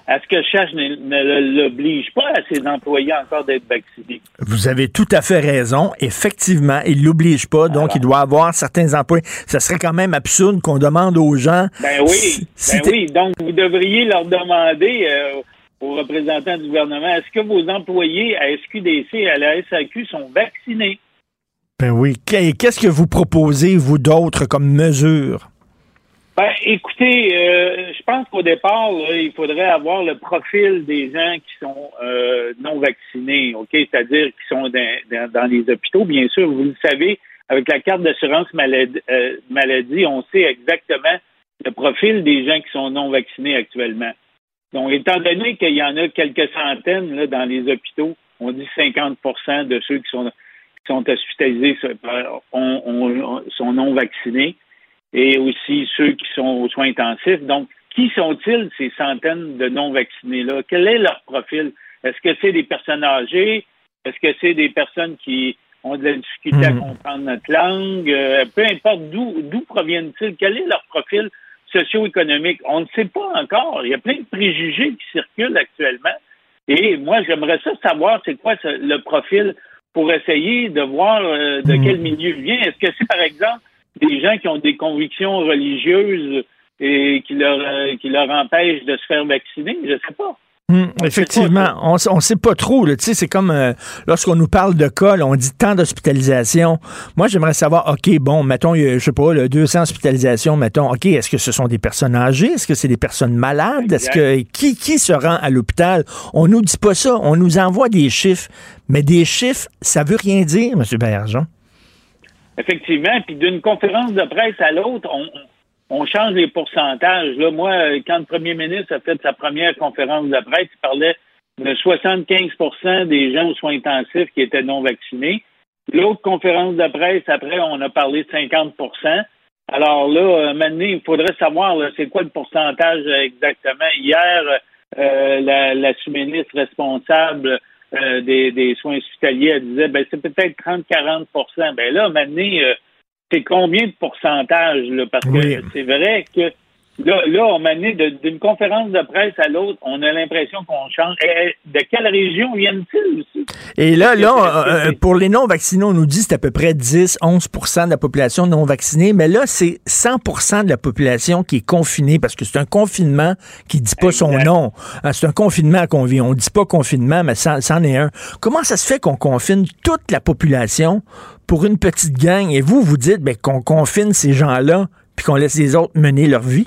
est-ce que Chache ne, l'oblige pas à ses employés encore d'être vaccinés? Vous avez tout à fait raison. Effectivement, il l'oblige pas, donc il doit avoir certains employés. Ça serait quand même absurde qu'on demande aux gens. Ben oui, ben oui. Donc vous devriez leur demander. Euh, aux représentants du gouvernement, est-ce que vos employés à SQDC et à la SAQ sont vaccinés? Ben oui. Qu'est-ce que vous proposez, vous d'autres, comme mesure? Ben, écoutez, euh, je pense qu'au départ, il faudrait avoir le profil des gens qui sont euh, non vaccinés, OK? C'est-à-dire qui sont dans, les hôpitaux. Bien sûr, vous le savez, avec la carte d'assurance maladie, euh, maladie, on sait exactement le profil des gens qui sont non vaccinés actuellement. Donc, étant donné qu'il y en a quelques centaines là, dans les hôpitaux, on dit 50% de ceux qui sont, qui sont hospitalisés sont non vaccinés et aussi ceux qui sont aux soins intensifs. Donc, qui sont-ils, ces centaines de non-vaccinés-là? Quel est leur profil? Est-ce que c'est des personnes âgées? Est-ce que c'est des personnes qui ont de la difficulté à hmm. comprendre notre langue? Euh, peu importe d'où proviennent-ils? Quel est leur profil? Socio-économique. On ne sait pas encore. Il y a plein de préjugés qui circulent actuellement. Et moi, j'aimerais ça savoir c'est quoi le profil pour essayer de voir euh, de hmm. quel milieu il vient. Est-ce que c'est, par exemple, des gens qui ont des convictions religieuses et qui leur, euh, qui leur empêchent de se faire vacciner? Je ne sais pas. Hum, effectivement, on ne sait pas trop. C'est comme euh, lorsqu'on nous parle de cas, on dit tant d'hospitalisations. Moi, j'aimerais savoir, OK, bon, mettons, je sais pas, le 200 hospitalisations, mettons, OK, est-ce que ce sont des personnes âgées? Est-ce que c'est des personnes malades? Est-ce que qui, qui se rend à l'hôpital? On nous dit pas ça. On nous envoie des chiffres. Mais des chiffres, ça veut rien dire, M. Bergeron. Effectivement. Puis d'une conférence de presse à l'autre, on on change les pourcentages. Là, moi, quand le premier ministre a fait sa première conférence de presse, il parlait de 75% des gens aux soins intensifs qui étaient non vaccinés. L'autre conférence de presse, après, on a parlé de 50% Alors là, maintenant, il faudrait savoir c'est quoi le pourcentage exactement. Hier, euh, la, la sous-ministre responsable euh, des, soins hospitaliers elle disait ben c'est peut-être 30-40% Ben là, maintenant, euh, c'est combien de pourcentage, là? Parce que c'est vrai que là, là on m'a d'une conférence de presse à l'autre, on a l'impression qu'on change. de quelle région viennent-ils aussi? Et là, là, euh, pour les non-vaccinés, on nous dit que c'est à peu près 10, 11% de la population non vaccinée, mais là, c'est 100% de la population qui est confinée parce que c'est un confinement qui dit pas son nom. Ah, c'est un confinement qu'on vit. On dit pas confinement, mais c'en est un. Comment ça se fait qu'on confine toute la population pour une petite gang et vous, vous dites ben, qu'on confine ces gens-là puis qu'on laisse les autres mener leur vie?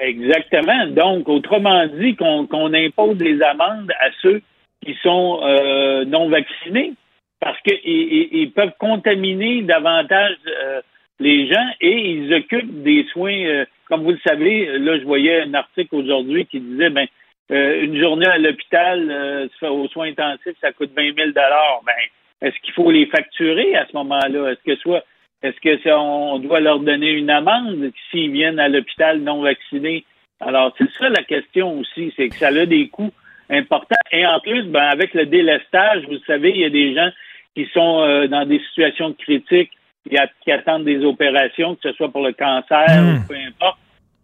Exactement. Donc, autrement dit, qu'on impose des amendes à ceux qui sont euh, non vaccinés parce qu'ils peuvent contaminer davantage euh, les gens et ils occupent des soins. Euh, comme vous le savez, là, je voyais un article aujourd'hui qui disait ben, une journée à l'hôpital aux soins intensifs, ça coûte 20 000 Ben, est-ce qu'il faut les facturer à ce moment-là? Est-ce que soit est-ce que on doit leur donner une amende s'ils viennent à l'hôpital non vaccinés? Alors, c'est ça la question aussi, c'est que ça a des coûts importants. Et en plus, ben, avec le délestage, vous savez, il y a des gens qui sont euh, dans des situations critiques, qui, attendent des opérations, que ce soit pour le cancer ou hmm. peu importe.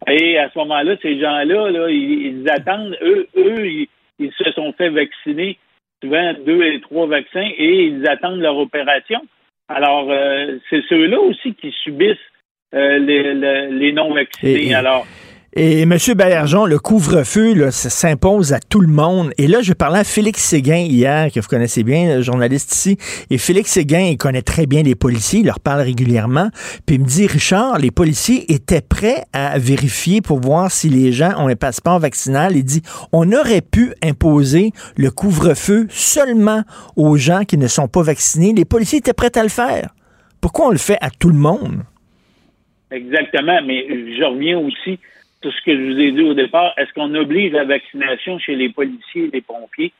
Et à ce moment-là, ces gens-là, là, ils, attendent, eux, eux, ils, se sont fait vacciner souvent deux et trois vaccins et ils attendent leur opération. Alors, euh, c'est ceux-là aussi qui subissent euh, les, non-vaccinés. Alors, et M. Baillargeon, le couvre-feu, ça s'impose à tout le monde. Et là, je parlais à Félix Séguin hier, que vous connaissez bien, le journaliste ici. Et Félix Séguin, il connaît très bien les policiers, il leur parle régulièrement. Puis il me dit, Richard, les policiers étaient prêts à vérifier pour voir si les gens ont un passeport vaccinal. Il dit, on aurait pu imposer le couvre-feu seulement aux gens qui ne sont pas vaccinés. Les policiers étaient prêts à le faire. Pourquoi on le fait à tout le monde? Exactement, mais je reviens aussi tout ce que je vous ai dit au départ, est-ce qu'on oblige la vaccination chez les policiers et les pompiers?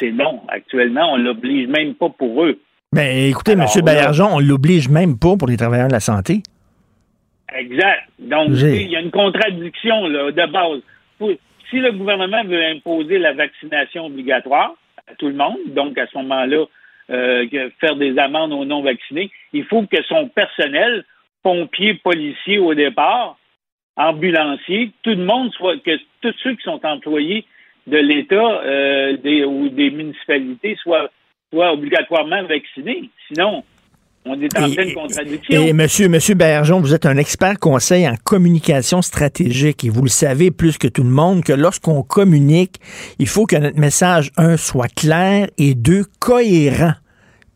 C'est non. Actuellement, on ne l'oblige même pas pour eux. Mais ben, écoutez, M. Baillargeon, on l'oblige même pas pour les travailleurs de la santé. Exact. Donc, il y a une contradiction là, de base. si le gouvernement veut imposer la vaccination obligatoire à tout le monde, donc à ce moment-là, euh, faire des amendes aux non-vaccinés, il faut que son personnel, pompiers, policiers au départ, ambulanciers, tout le monde soit que tous ceux qui sont employés de l'État euh, ou des municipalités soient, soient obligatoirement vaccinés. Sinon, on est en pleine contradiction. Et, monsieur, monsieur Bergeon, vous êtes un expert conseil en communication stratégique et vous le savez plus que tout le monde que lorsqu'on communique, il faut que notre message, un, soit clair et deux, cohérent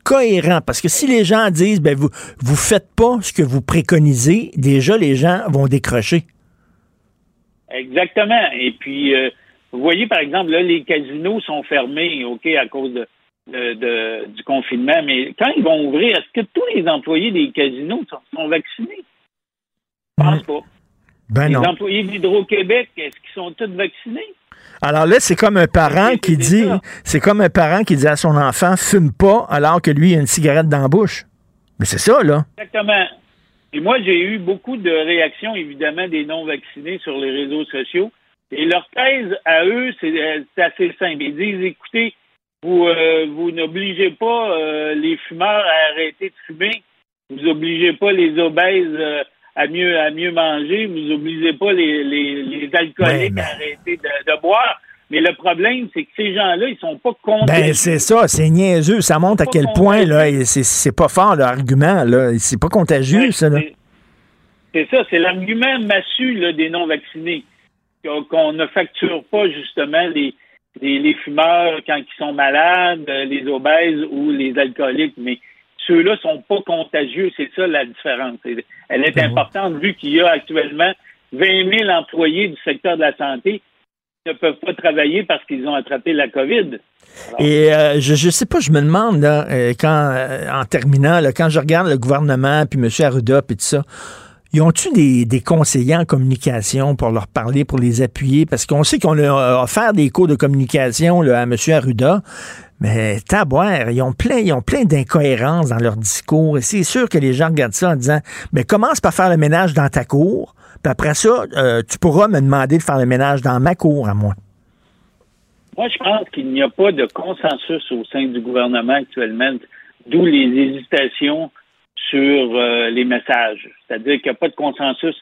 cohérent. Parce que si les gens disent, ben vous vous faites pas ce que vous préconisez, déjà les gens vont décrocher. Exactement. Et puis, euh, vous voyez, par exemple, là, les casinos sont fermés, OK, à cause de, du confinement, mais quand ils vont ouvrir, est-ce que tous les employés des casinos sont, vaccinés? Je pense pas. Ben les employés d'Hydro-Québec, est-ce qu'ils sont tous vaccinés? Alors là, c'est comme un parent qui dit, c'est comme un parent qui dit à son enfant, fume pas, alors que lui, il a une cigarette dans la bouche. Mais c'est ça, là. Exactement. Et moi, j'ai eu beaucoup de réactions, évidemment, des non-vaccinés sur les réseaux sociaux. Et leur thèse à eux, c'est euh, assez simple. Ils disent, écoutez, vous, euh, vous n'obligez pas euh, les fumeurs à arrêter de fumer. Vous n'obligez pas les obèses à mieux à mieux manger. Vous n'obligez pas les, les, alcooliques à arrêter de, boire. Mais le problème, c'est que ces gens-là, ils sont pas contagieux. Ben, c'est ça, c'est niaiseux. Ça montre à quel point, là, c'est pas fort, l'argument, là. C'est pas contagieux, ça, là. C'est ça, c'est l'argument massu, là, des non-vaccinés. Qu'on ne facture pas, justement, les, les, les, fumeurs quand ils sont malades, les obèses ou les alcooliques. Mais ceux-là sont pas contagieux. C'est ça la différence. Elle est ben importante vu qu'il y a actuellement 20 000 employés du secteur de la santé qui ne peuvent pas travailler parce qu'ils ont attrapé la COVID. et euh, je ne sais pas, je me demande, euh, quand, euh, en terminant, quand je regarde le gouvernement, puis M. Arruda, puis tout ça, ils ont-tu des, des, conseillers en communication pour leur parler, pour les appuyer? Parce qu'on sait qu'on a offert des cours de communication à M. Arruda, mais taboire, ils ont plein, ils ont plein d'incohérences dans leur discours. Et c'est sûr que les gens regardent ça en disant, mais commence par faire le ménage dans ta cour, puis après ça, euh, tu pourras me demander de faire le ménage dans ma cour à moi. Moi, je pense qu'il n'y a pas de consensus au sein du gouvernement actuellement, d'où les hésitations sur euh, les messages. C'est-à-dire qu'il n'y a pas de consensus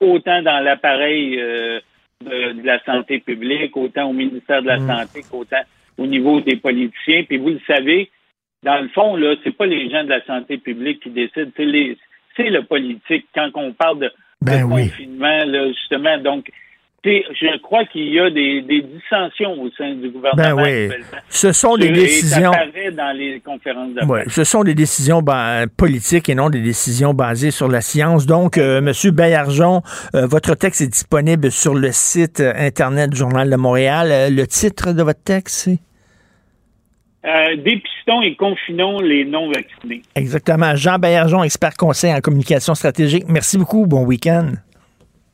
autant dans l'appareil euh, de, la santé publique, autant au ministère de la mm. Santé qu'autant au niveau des politiciens. Puis vous le savez, dans le fond, là, c'est pas les gens de la santé publique qui décident, c'est les c'est le politique. Quand on parle de, ben confinement, là, justement, donc je crois qu'il y a des, dissensions au sein du gouvernement. Ben oui. Ce sont des décisions. dans les conférences de Ce sont des décisions ben, politiques et non des décisions basées sur la science. Donc, euh, Monsieur Bayarjon, euh, votre texte est disponible sur le site internet du Journal de Montréal. Euh, le titre de votre texte, c'est? Dépistons et confinons les non-vaccinés. Exactement. Jean Bayarjon, expert conseil en communication stratégique. Merci beaucoup. Bon week-end.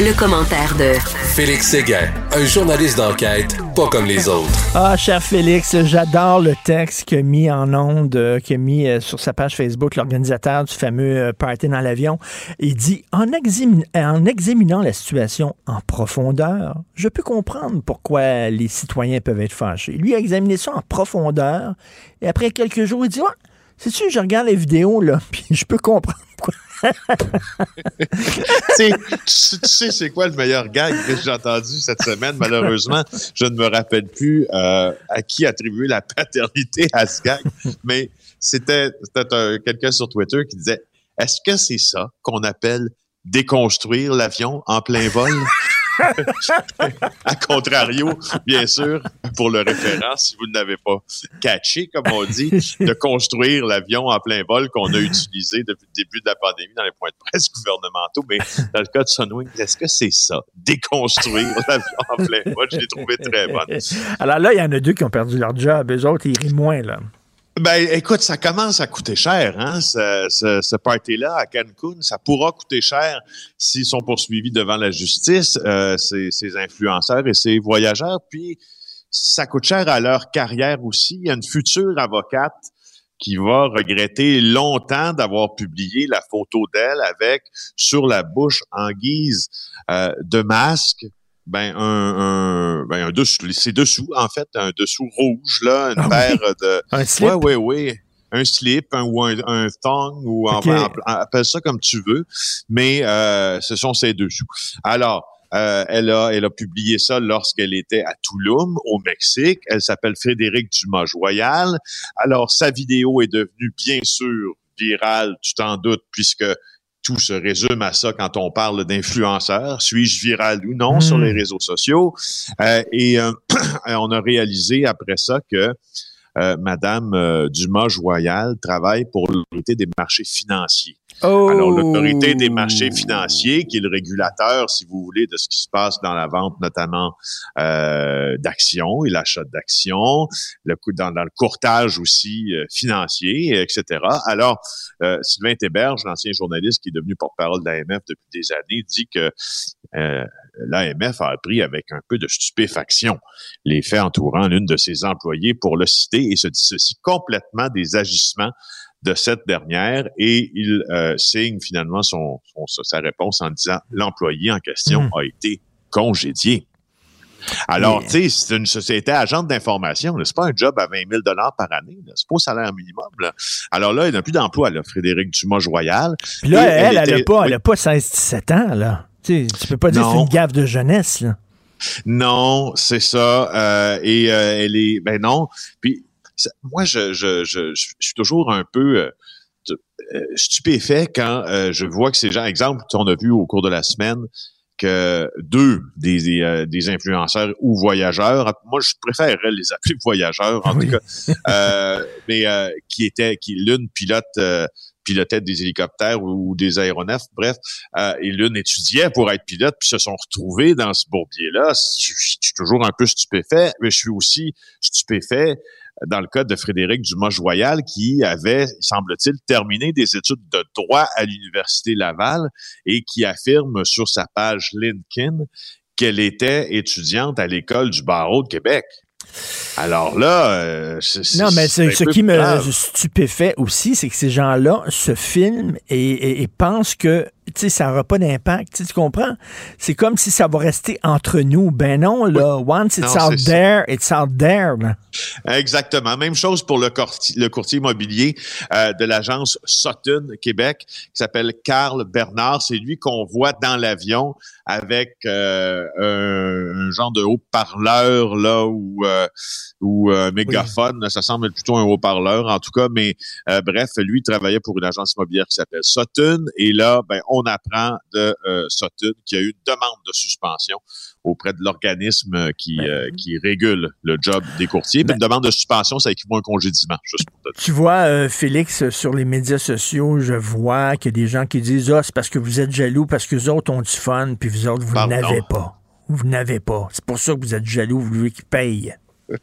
Le, commentaire de Félix Séguin, un journaliste d'enquête pas comme les autres. Ah, cher Félix, j'adore le texte qu'a mis en onde, euh, qu'a mis euh, sur sa page Facebook l'organisateur du fameux euh, party dans l'avion. Il dit en, en examinant la situation en profondeur, je peux comprendre pourquoi les citoyens peuvent être fâchés. Lui a examiné ça en profondeur et après quelques jours, il dit ouais, sûr, je regarde les vidéos là, puis je peux comprendre pourquoi tu, sais, c'est quoi le meilleur gag que j'ai entendu cette semaine? Malheureusement, je ne me rappelle plus euh, à qui attribuer la paternité à ce gag, mais c'était quelqu'un sur Twitter qui disait Est-ce que c'est ça qu'on appelle déconstruire l'avion en plein vol? à contrario, bien sûr, pour le référent, si vous ne l'avez pas catché, comme on dit, de construire l'avion en plein vol qu'on a utilisé depuis le début de la pandémie dans les points de presse gouvernementaux. Mais dans le cas de Sunwing, est-ce que c'est ça? Déconstruire l'avion en plein vol? Je l'ai trouvé très bonne. Alors là, il y en a deux qui ont perdu leur job. Eux autres, ils rient moins, là. Ben, écoute, ça commence à coûter cher, hein, ce, ce, party-là à Cancun. Ça pourra coûter cher s'ils sont poursuivis devant la justice, euh, ces, ces, influenceurs et ces voyageurs. Puis, ça coûte cher à leur carrière aussi. Il y a une future avocate qui va regretter longtemps d'avoir publié la photo d'elle avec sur la bouche en guise euh, de masque ben un, un ben un dessous, c'est dessous en fait, un dessous rouge là, une ah paire de un slip? Ouais ouais ouais, un slip un, ou un, un thong ou appelle ça comme tu veux, mais euh, ce sont ces dessous. Alors euh, elle a elle a publié ça lorsqu'elle était à Tulum au Mexique. Elle s'appelle Frédéric Dumas Joyal. Alors sa vidéo est devenue bien sûr virale, tu t'en doutes, puisque tout se résume à ça quand on parle d'influenceurs. Suis-je viral ou non sur les hmm. réseaux sociaux? Euh, et euh, on a réalisé après ça que euh, Madame Dumas-Joyal travaille pour l'autorité des marchés financiers. Oh. Alors, l'autorité des marchés financiers, qui est le régulateur, si vous voulez, de ce qui se passe dans la vente, notamment euh, d'actions et l'achat d'actions, le dans, dans le courtage aussi euh, financier, etc. Alors, euh, Sylvain Théberge, l'ancien journaliste qui est devenu porte-parole de l'AMF depuis des années, dit que l'AMF a appris avec un peu de stupéfaction les faits entourant l'une de ses employées pour le citer et se dissocie complètement des agissements de cette dernière et il euh, signe finalement son, sa réponse en disant l'employé en question hmm. a été congédié. Alors, tu sais, c'est une société agente d'information. C'est pas un job à 20 000 par année. C'est pas au salaire minimum. Alors là, il n'a plus d'emploi, là, Frédéric Dumas-Joyal. Puis là, elle, elle n'a pas, pas 16-17 ans. Là. Tu, peux pas dire que c'est une gaffe de jeunesse. Là. Non, c'est ça. Euh, et euh, elle est... Ben non. Puis moi, je, je, je, je, suis toujours un peu euh, euh, stupéfait quand euh, je vois que ces gens, exemple, on a vu au cours de la semaine que deux des, des, influenceurs ou voyageurs, moi je préférerais les appeler voyageurs en tout cas, mais qui étaient, qui l'une pilote pilotait des hélicoptères ou, des aéronefs, bref, et l'une étudiait pour être pilote, puis se sont retrouvés dans ce bourbier-là. Je, je suis toujours un peu stupéfait, mais je suis aussi stupéfait dans le cas de Frédéric Dumas-Joyal, qui avait, semble-t-il, terminé des études de droit à l'Université Laval et qui affirme sur sa page LinkedIn qu'elle était étudiante à l'École du barreau de Québec. Alors là, euh, non, mais ce qui me stupéfait aussi, c'est que ces gens-là se filment et, pensent que ça n'aura pas d'impact. Tu comprends? C'est comme si ça va rester entre nous. Ben non, là. Once it's out there, it's out there. Exactement. Même chose pour le, courtier, le courtier immobilier euh, de l'agence Sutton Québec, qui s'appelle Carl Bernard. C'est lui qu'on voit dans l'avion avec euh, un, genre de haut-parleur là ou euh, ou un mégaphone. Ça semble plutôt un haut-parleur en tout cas. Mais bref, lui travaillait pour une agence immobilière qui s'appelle Sutton. Et là, ben on apprend de euh, Sutton qu'il y a eu une demande de suspension auprès de l'organisme qui, ben euh, qui régule le job des courtiers. Ben une demande de suspension, ça équivaut à un congédiement. Juste pour tu vois, euh, Félix, sur les médias sociaux, je vois qu'il y a des gens qui disent Ah, c'est parce que vous êtes jaloux, parce que les autres ont du fun, puis vous autres, vous n'avez pas. Vous n'avez pas. C'est pour ça que vous êtes jaloux, vous voulez qu'ils payent.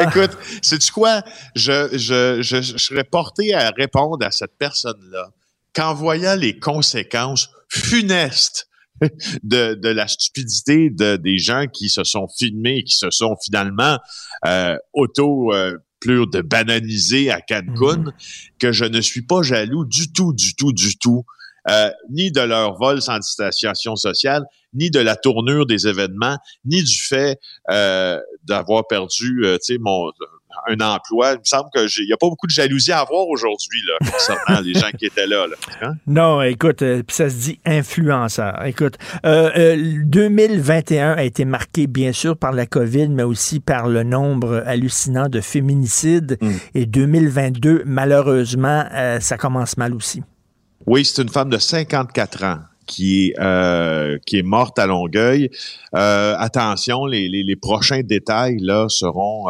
Écoute, sais-tu quoi? Je, je, je, je serais porté à répondre à cette personne-là qu'en voyant les conséquences funeste de, de la stupidité de, des gens qui se sont filmés, qui se sont finalement euh, auto euh, plus de bananiser à Cancun, mhm. que je ne suis pas jaloux du tout, du tout, du tout, euh, ni de leur vol sans distanciation sociale, ni de la tournure des événements, ni du fait euh, d'avoir perdu, euh, tu sais, mon un emploi. Il me semble qu'il n'y a pas beaucoup de jalousie à avoir aujourd'hui là, concernant les gens qui étaient là. Hein? Non, écoute, euh, ça se dit influenceur. Écoute, euh, 2021 euh, a été marqué bien sûr par la COVID, mais aussi par le nombre hallucinant de féminicides. Mm. Et 2022, malheureusement, euh, ça commence mal aussi. Oui, c'est une femme de 54 ans qui est qui est morte à Longueuil. attention, les, les, les, prochains détails là seront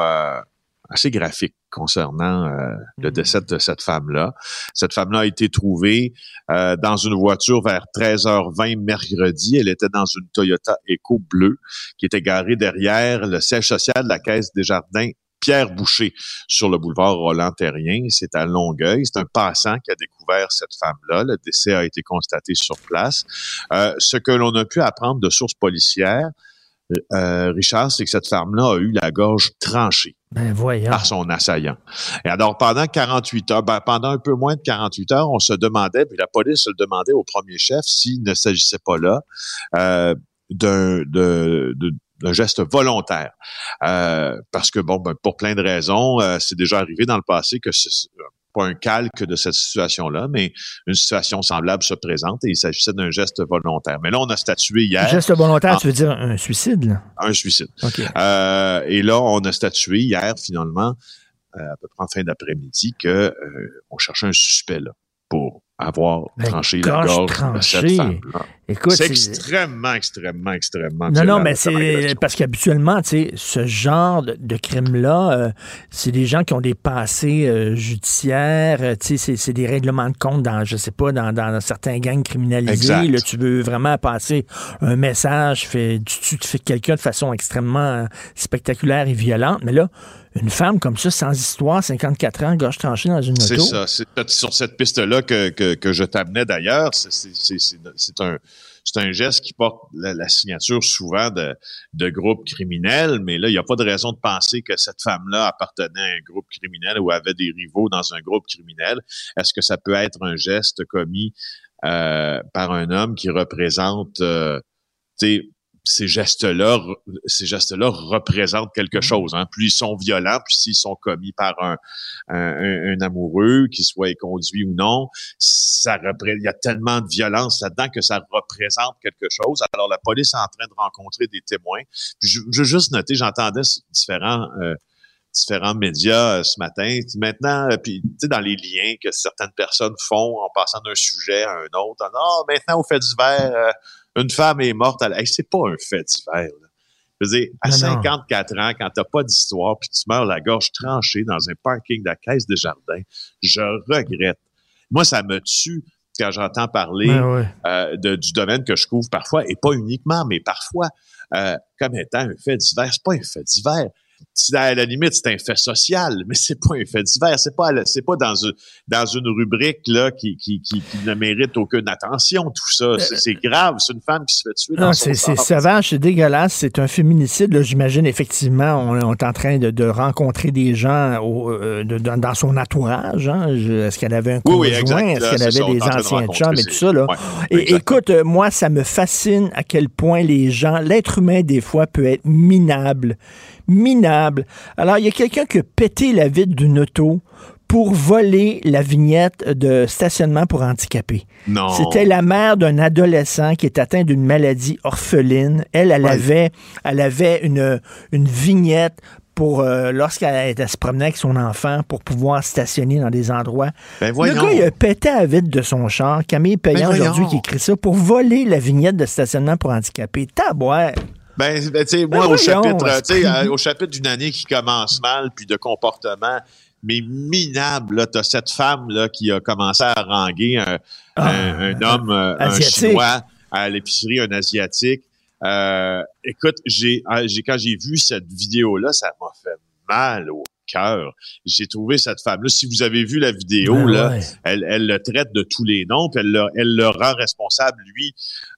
assez graphique concernant euh, le mm-hmm. décès de cette femme-là. Cette femme-là a été trouvée euh, dans une voiture vers 13h20 mercredi. Elle était dans une Toyota Eco bleue qui était garée derrière le siège social de la Caisse des Jardins Pierre Boucher sur le boulevard Roland-Terrien. C'est à Longueuil. C'est un passant qui a découvert cette femme-là. Le décès a été constaté sur place. Euh, ce que l'on a pu apprendre de sources policières, euh, Richard, c'est que cette femme-là a eu la gorge tranchée ben par son assaillant. Et alors, pendant 48 heures, ben, pendant un peu moins de 48 heures, on se demandait, puis la police se le demandait au premier chef s'il ne s'agissait pas là euh, d'un geste volontaire. Euh, parce que, bon, ben, pour plein de raisons, euh, c'est déjà arrivé dans le passé que pas un calque de cette situation-là, mais une situation semblable se présente et il s'agissait d'un geste volontaire. Mais là, on a statué hier. Un geste volontaire, tu veux dire un suicide? Là? Un suicide. Euh, et là, on a statué hier, finalement, euh, à peu près en fin d'après-midi, que euh, on cherchait un suspect là, pour avoir tranché la gorge de cette femme c'est extrêmement, extrêmement, extrêmement. Non, non, mais c'est parce qu'habituellement, tu sais, ce genre de, crime-là, euh, c'est des gens qui ont des passés euh, judiciaires. Euh, tu sais, c'est des règlements de compte dans, je sais pas, dans, dans certains gangs criminalisés. Là, tu veux vraiment passer un message, fait, tu, tu fais quelqu'un de façon extrêmement spectaculaire et violente. Mais là, une femme comme ça, sans histoire, 54 ans, gorge tranchée dans une moto. C'est ça. C'est sur cette piste-là que, que, que je t'amenais d'ailleurs. C'est un un geste qui porte la, signature souvent de, de, groupes criminels, mais là, il n'y a pas de raison de penser que cette femme-là appartenait à un groupe criminel ou avait des rivaux dans un groupe criminel. Est-ce que ça peut être un geste commis euh, par un homme qui représente, euh, ces gestes-là, ces gestes-là représentent quelque mmh. chose. Hein. Plus ils sont violents, plus s'ils sont commis par un, un, amoureux, qu'il soit conduit ou non, ça il y a tellement de violence là-dedans que ça représente quelque chose. Alors la police est en train de rencontrer des témoins. je, veux juste noter, j'entendais différents euh, différents médias euh, ce matin. Maintenant, euh, puis tu sais, dans les liens que certaines personnes font en passant d'un sujet à un autre, non, ah, maintenant au fait divers, une femme est morte. À... c'est pas un fait divers. Je veux dire, à 54 ans, quand t'as pas d'histoire, puis tu meurs la gorge tranchée dans un parking de la Caisse des Jardins, je regrette. Moi, ça me tue quand j'entends parler euh, de, du domaine que je couvre parfois, et pas uniquement, mais parfois, euh, comme étant un fait divers. C'est pas un fait divers à la limite, c'est un fait social, mais c'est pas un fait divers. C'est pas, c'est pas dans une, dans une rubrique, là, qui, qui, qui, ne mérite aucune attention, tout ça. Euh, c'est, grave. C'est une femme qui se fait tuer. Non, c'est, c'est sauvage, c'est dégueulasse. C'est un féminicide, J'imagine, effectivement, on, est en train de, de rencontrer des gens euh, dans, son entourage, hein. Est-ce qu'elle avait un conjoint? Est-ce qu'elle avait des anciens chums et tout ça, là? et, écoute, euh, moi, ça me fascine à quel point les gens, l'être humain, des fois, peut être minable minable. Alors, il y a quelqu'un qui a pété la vitre d'une auto pour voler la vignette de stationnement pour handicapés. Non. C'était la mère d'un adolescent qui est atteint d'une maladie orpheline. Elle, elle avait, elle avait une, une vignette pour euh, lorsqu'elle se promenait avec son enfant pour pouvoir stationner dans des endroits. Ben le gars, il a pété la vitre de son char. Camille Payant ben aujourd'hui qui écrit ça pour voler la vignette de stationnement pour handicapés. Tabouère! Ben, ben tu sais, moi, ben au chapitre, tu sais, euh, au chapitre d'une année qui commence mal, puis de comportement, mais minable, là, t'as cette femme, là, qui a commencé à ranguer un, ah, un, homme, euh, un chinois à l'épicerie, un asiatique. Euh, écoute, j'ai, quand j'ai vu cette vidéo-là, ça m'a fait mal au cœur. J'ai trouvé cette femme-là. Si vous avez vu la vidéo, Ben là, ouais. elle, elle le traite de tous les noms, puis elle le, elle le rend responsable, lui,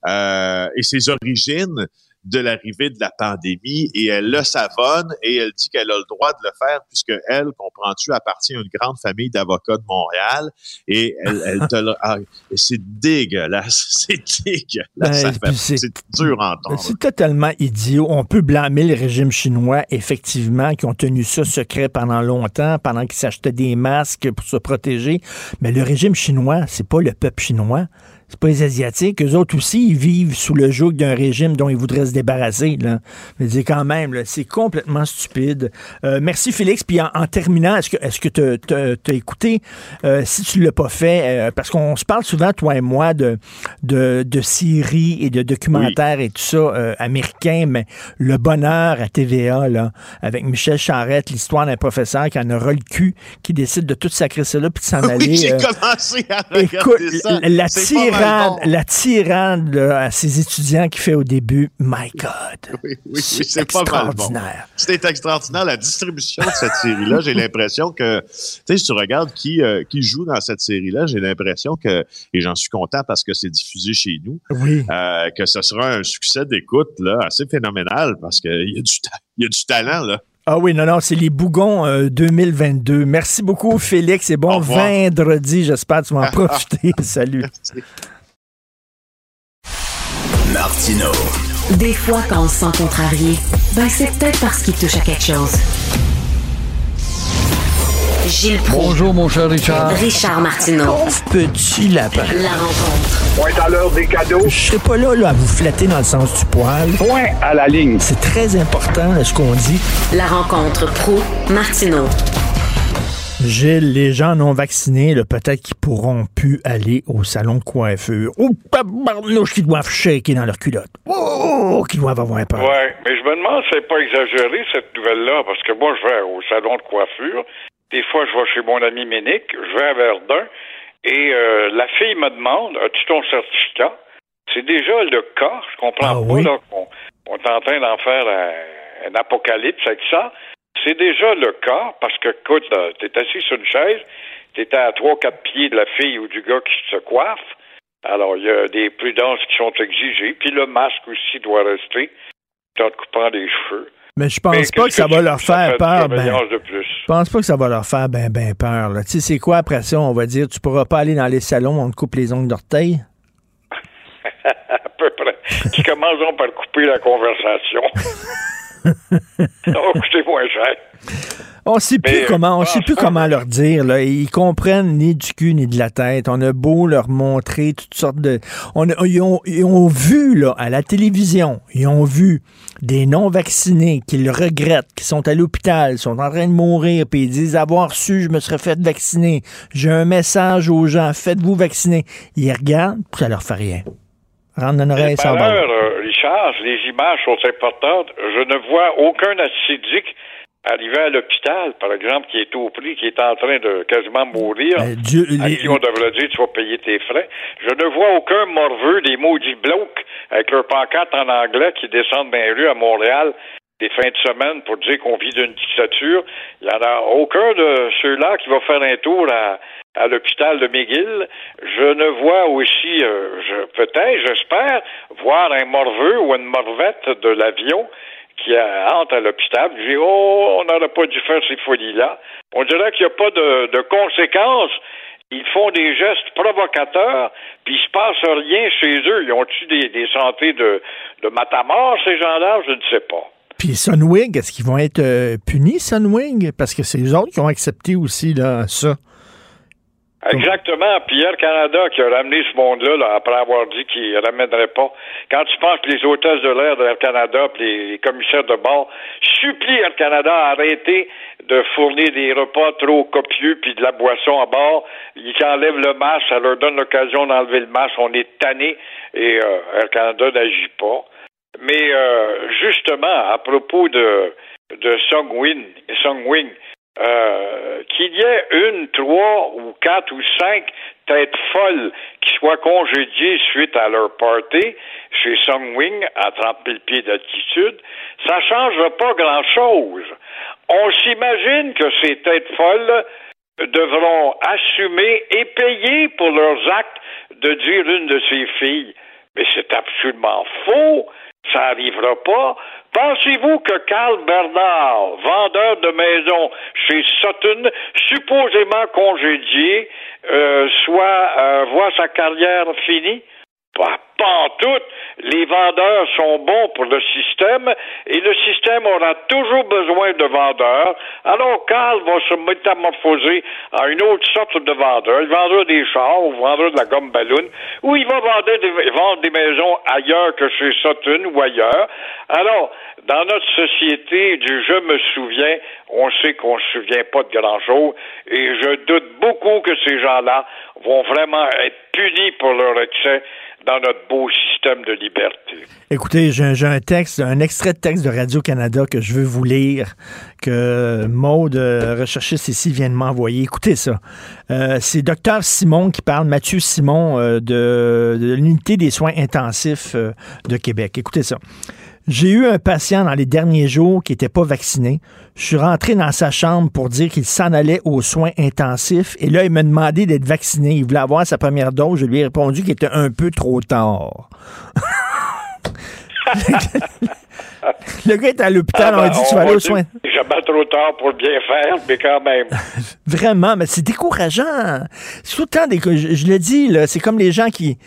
euh, et ses origines de l'arrivée de la pandémie et elle le savonne et elle dit qu'elle a le droit de le faire puisque elle, comprends-tu, appartient à une grande famille d'avocats de Montréal et elle, elle te le... ah, c'est dégueulasse, c'est dégueulasse. Ben, c'est dur à entendre. C'est totalement idiot. On peut blâmer le régime chinois, effectivement, qui ont tenu ça secret pendant longtemps, pendant qu'ils s'achetaient des masques pour se protéger. Mais le régime chinois, c'est pas le peuple chinois. C'est pas les Asiatiques. Eux autres aussi, ils vivent sous le joug d'un régime dont ils voudraient se débarrasser. Là. Veux dire, quand même, là, c'est complètement stupide. Euh, merci, Félix. Puis en, en terminant, est-ce que est-ce que tu as écouté, euh, si tu l'as pas fait, euh, parce qu'on se parle souvent, toi et moi, de, de, de séries et de documentaires et tout ça euh, américains, mais Le Bonheur à TVA, là, avec Michel Charette, l'histoire d'un professeur qui en aura le cul, qui décide de tout sacrer là puis de s'en aller. J'ai euh, commencé à regarder Écoute, ça. la C'est mal tirade, la tirade là, à ses étudiants qui fait au début, my God. Oui, oui, oui, c'est bon. extraordinaire. C'était extraordinaire. La distribution de cette série-là, j'ai l'impression que, tu sais, si tu regardes qui, euh, qui joue dans cette série-là, j'ai l'impression que, et j'en suis content parce que c'est diffusé chez nous, Oui. euh, que ce sera un succès d'écoute là assez phénoménal parce qu'il y, a du ta- y a du talent là. Ah oui, non, non, c'est les Bougons euh, 2022. Merci beaucoup, Félix. Et bon vendredi. J'espère que tu vas en profiter. Salut. Martino. Des fois, quand on se sent contrarié, ben c'est peut-être parce qu'il touche à quelque chose. Gilles Proulx. Bonjour, mon cher Richard. Richard Martineau. Pauvre petit lapin. La rencontre. Point à l'heure des cadeaux. Je serai pas là, là à vous flatter dans le sens du poil. Point à la ligne. C'est très important là, ce qu'on dit. La rencontre pro martineau Gilles, les gens non vaccinés, là, peut-être qu'ils pourront plus aller au salon de coiffure. Oh, tabarnouche qu'ils doivent shaker dans leur culotte. Oh, qu'ils doivent avoir peur. Ouais, mais je me demande si c'est pas exagéré cette nouvelle-là, parce que moi, je vais au salon de coiffure. Des fois, je vais chez mon ami Ménic, je vais à Verdun, et euh, la fille me demande As-tu ton certificat? C'est déjà le cas. Je comprends Ah pas oui? là, qu'on on est en train d'en faire un, un apocalypse avec ça. C'est déjà le cas parce que, écoute, t'es assis sur une chaise, t'es à trois, quatre pieds de la fille ou du gars qui se coiffe. Alors, il y a des prudences qui sont exigées. Puis le masque aussi doit rester en te coupant les cheveux. Mais je pense Mais pas que ça va leur faire peur. Ben, je pense pas que ça va leur faire ben ben peur. Tu sais, c'est quoi après ça? On va dire tu pourras pas aller dans les salons, on te coupe les ongles d'orteil? à peu près. Qui commenceront par couper la conversation. Ça va coûter moins cher. On sait plus comment, on sait plus franchement- comment leur dire. Là. Ils comprennent ni du cul ni de la tête. On a beau leur montrer toutes sortes de. On a- ils, ont, ils ont vu là à la télévision, ils ont vu des non vaccinés qui le regrettent, qui sont à l'hôpital, sont en train de mourir, puis ils disent avoir su, je me serais fait vacciner. J'ai un message aux gens, faites-vous vacciner. Ils regardent, puis ça leur fait rien. Par va. heure, euh, Richard, les images sont importantes. Je ne vois aucun acidique arriver à l'hôpital, par exemple, qui est au prix, qui est en train de quasiment mourir, Ben, Dieu- à les- qui on devrait dire tu vas payer tes frais. Je ne vois aucun morveux des maudits blocs avec leur pancarte en anglais qui descendent dans les rues à Montréal des fins de semaine pour dire qu'on vit d'une dictature. Il n'y en a aucun de ceux-là qui va faire un tour à, à l'hôpital de McGill. Je ne vois aussi, euh, je, peut-être, j'espère, voir un morveux ou une morvette de l'avion qui entre à l'hôpital. Dis, oh, on n'aurait pas dû faire ces folies-là. On dirait qu'il n'y a pas de, conséquences. Ils font des gestes provocateurs, puis il se passe rien chez eux. Ils ont-tu des santé de, de matamor, ces gens-là? Je ne sais pas. Puis Sunwing, est-ce qu'ils vont être euh, punis, Sunwing? Parce que c'est les autres qui ont accepté aussi là, ça. Exactement. Puis Air Canada qui a ramené ce monde-là là, après avoir dit qu'il ne ramènerait pas. Quand tu penses que les hôtesses de l'air d'Air Canada puis les, commissaires de bord supplient Air Canada à arrêter de fournir des repas trop copieux puis de la boisson à bord, ils enlèvent le masque, ça leur donne l'occasion d'enlever le masque. On est tanné et euh, Air Canada n'agit pas. Mais euh, justement, à propos de, de Songwin, Songwing, euh, qu'il y ait une, trois ou quatre ou cinq têtes folles qui soient congédiées suite à leur party chez Songwing à 30 000 pieds d'altitude, ça changera pas grand-chose. On s'imagine que ces têtes folles devront assumer et payer pour leurs actes de dire une de ses filles. Mais c'est absolument faux. Ça n'arrivera pas. Pensez-vous que Carl Bernard, vendeur de maisons chez Sutton, supposément congédié, euh, soit euh, voit sa carrière finie? Pas, pas en tout. Les vendeurs sont bons pour le système et le système aura toujours besoin de vendeurs. Alors Carl va se métamorphoser en une autre sorte de vendeur. Il vendra des chars ou vendra de la gomme ballon ou il va vendre des, vendre des maisons ailleurs que chez Sutton ou ailleurs. Alors, dans notre société du je me souviens, on sait qu'on ne se souvient pas de grand-chose et je doute beaucoup que ces gens-là vont vraiment être punis pour leur excès dans notre beau système de liberté. Écoutez, j'ai un texte, un extrait de texte de Radio-Canada que je veux vous lire, que Maude, euh, recherchiste ici, vient de m'envoyer. Écoutez ça. Euh, c'est docteur Simon qui parle, Mathieu Simon, euh, de, de l'unité des soins intensifs de Québec. Écoutez ça. J'ai eu un patient dans les derniers jours qui n'était pas vacciné. Je suis rentré dans sa chambre pour dire qu'il s'en allait aux soins intensifs. Et là, il m'a demandé d'être vacciné. Il voulait avoir sa première dose. Je lui ai répondu qu'il était un peu trop tard. le gars est à l'hôpital, on a dit tu vas aller aux soins. Jamais trop tard pour bien faire, mais quand même. Vraiment, mais c'est décourageant. C'est tout le temps des. Je, je le dis, c'est comme les gens qui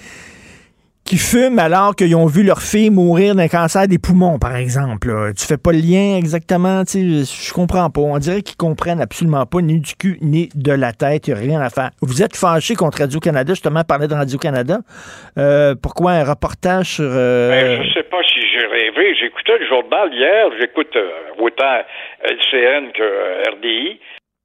qui fument alors qu'ils ont vu leur fille mourir d'un cancer des poumons, par exemple. Tu fais pas le lien exactement, tu sais, je comprends pas. On dirait qu'ils comprennent absolument pas ni du cul ni de la tête, il a rien à faire. Vous êtes fâché contre Radio-Canada, justement, parler de Radio-Canada. Euh, pourquoi un reportage sur... Euh... Ben, je sais pas si j'ai rêvé. J'écoutais le journal hier, j'écoute euh, autant LCN que RDI.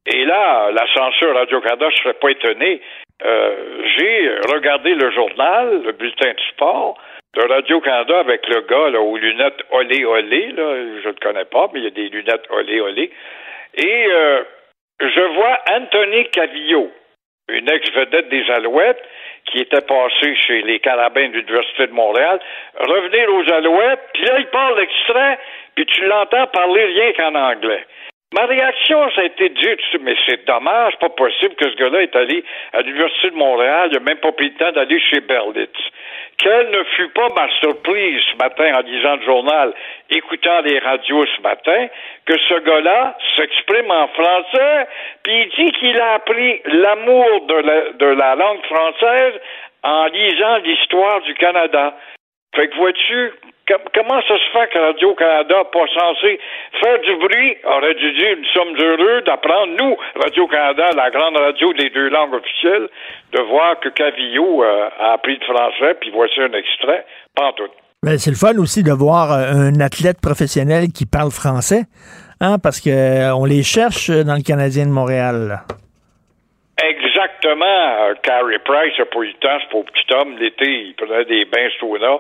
Et là, la censure Radio-Canada, je serais pas étonné. Euh, j'ai regardé le journal, le bulletin de sport de Radio-Canada avec le gars là, aux lunettes olé olé, là, je ne le connais pas, mais il y a des lunettes olé olé. Et euh, je vois Anthony Cavillo, une ex-vedette des Alouettes, qui était passé chez les Carabins de l'Université de Montréal, revenir aux Alouettes, puis là, il parle extrait, puis tu l'entends parler rien qu'en anglais. Ma réaction, ça a été dire, mais c'est dommage, pas possible que ce gars-là est allé à l'Université de Montréal, il n'a même pas pris le temps d'aller chez Berlitz. Quelle ne fut pas ma surprise ce matin en lisant le journal, écoutant les radios ce matin, que ce gars-là s'exprime en français, puis il dit qu'il a appris l'amour de la, de la langue française en lisant l'histoire du Canada. Fait que vois-tu, comment ça se fait que Radio-Canada pas censé faire du bruit, aurait dû dire nous sommes heureux d'apprendre, nous, Radio-Canada, la grande radio des deux langues officielles, de voir que Cavillo euh, a appris le français, puis voici un extrait, tout. Ben, c'est le fun aussi de voir euh, un athlète professionnel qui parle français, hein, parce qu'on euh, les cherche dans le Canadien de Montréal. Exactement. Carey Price n'a pas eu le temps, c'est pour petit homme. L'été, il prenait des bains sauna.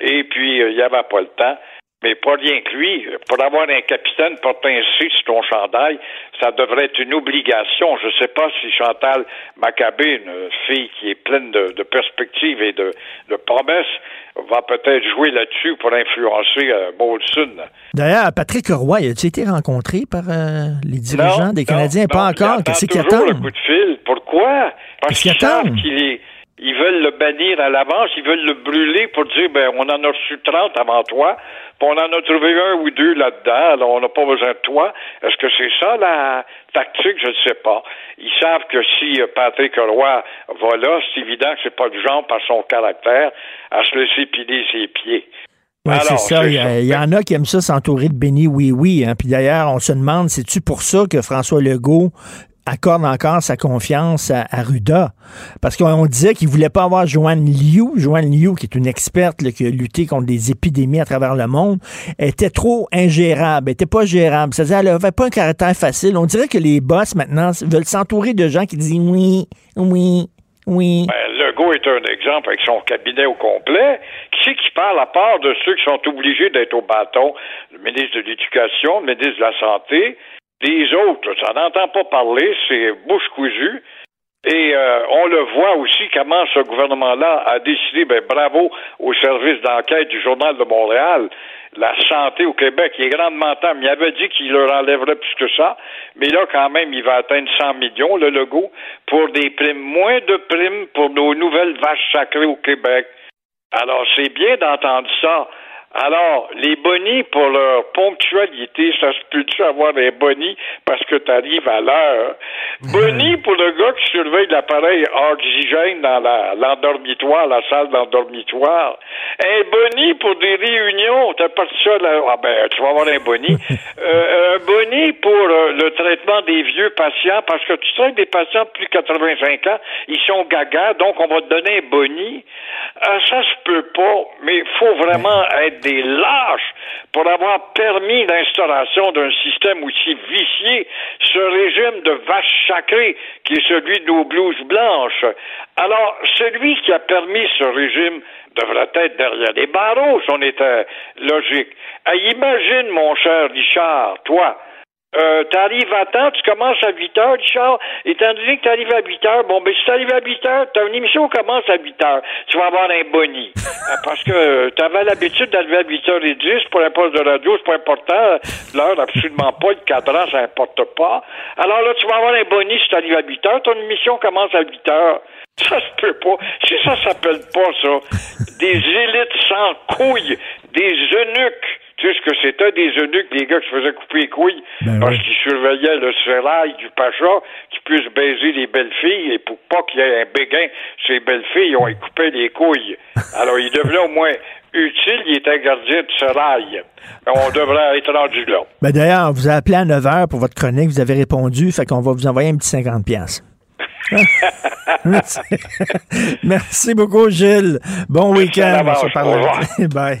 Et puis, euh, il n'y avait pas le temps. Mais pas rien que lui. Pour avoir un capitaine un C sur ton chandail, ça devrait être une obligation. Je ne sais pas si Chantal Maccabé, une fille qui est pleine de, perspectives et de, promesses, va peut-être jouer là-dessus pour influencer euh, Molson. D'ailleurs, Patrick Roy, a-t-il été rencontré par euh, les dirigeants des Canadiens? pas encore. Qu'est-ce qu'il attend? le coup de fil. Pourquoi? Parce qu'ils savent qu'il est ils veulent le bannir à l'avance, ils veulent le brûler pour dire ben on en a reçu 30 avant toi, puis on en a trouvé un ou deux là-dedans, alors on n'a pas besoin de toi. Est-ce que c'est ça la tactique? Je ne sais pas. Ils savent que si euh, Patrick Roy va là, c'est évident que c'est pas du genre par son caractère à se laisser piler ses pieds. Oui, c'est ça. Il y, en a qui aiment ça s'entourer de béni oui oui. Hein. Puis d'ailleurs, on se demande, c'est-tu pour ça que François Legault accorde encore sa confiance à, Ruda. Parce qu'on disait qu'il voulait pas avoir Joanne Liu. Joanne Liu, qui est une experte qui a lutté contre des épidémies à travers le monde, était trop ingérable, était pas gérable. C'est-à-dire, elle avait pas un caractère facile. On dirait que les boss, maintenant, veulent s'entourer de gens qui disent oui, oui, oui. Ben, Legault est un exemple avec son cabinet au complet. Qui c'est qui parle à part de ceux qui sont obligés d'être au bâton? Le ministre de l'Éducation, le ministre de la Santé, les autres, ça n'entend pas parler, c'est bouche cousue. Et euh, on le voit aussi comment ce gouvernement-là a décidé, ben bravo au service d'enquête du Journal de Montréal, la santé au Québec est grandement temps. Il avait dit qu'il leur enlèverait plus que ça, mais là, quand même, il va atteindre 100 millions, le logo, pour des primes, moins de primes pour nos nouvelles vaches sacrées au Québec. Alors, c'est bien d'entendre ça. Alors, les bonnies pour leur ponctualité, ça se peut-tu avoir des bonnies parce que tu arrives à l'heure? Bonnie pour le gars qui surveille l'appareil oxygène dans l'endormitoire, la, salle d'endormitoire. Un boni pour des réunions, t'as pas ça là. Ah ben, tu vas avoir un boni. Euh, un boni pour euh, le traitement des vieux patients, parce que tu traites des patients de plus de 85 ans, ils sont gaga, donc on va te donner un boni. Euh, ça se peut pas, mais faut vraiment être des lâches pour avoir permis l'instauration d'un système aussi vicié, ce régime de vache sacrée qui est celui de nos blouses blanches. Alors, celui qui a permis ce régime devrait être derrière les barreaux, si on était logique. imagine, mon cher Richard, toi, euh, t'arrives à temps, tu commences à 8 heures, Richard. Étant donné que tu arrives à 8 heures, bon, ben, si tu arrives à 8 heures, une émission commence à 8 heures. Tu vas avoir un boni. Euh, parce que tu avais l'habitude d'arriver à 8 h 10 pour un poste de radio, c'est pas important. L'heure, absolument pas. Le cadran, ça importe pas. Alors là, tu vas avoir un boni si tu arrives à 8 heures. Ton émission commence à 8 heures. Ça se peut pas. Si ça s'appelle pas ça, des élites sans couilles, des eunuques tu sais ce que c'était des eunuques, des gars qui se faisaient couper les couilles ben parce qu'ils surveillaient le sérail du pacha qui puisse baiser les belles filles et pour pas qu'il y ait un béguin, ces belles filles, ils ont coupé les couilles. Alors, il devenait au moins utile, il était gardien de sérail. On devrait être rendu là. Ben D'ailleurs, on vous a appelé à 9 h pour votre chronique, vous avez répondu, fait qu'on va vous envoyer un petit 50 pièces. Merci. beaucoup, Gilles. Bon week-end. On se parle. Bye.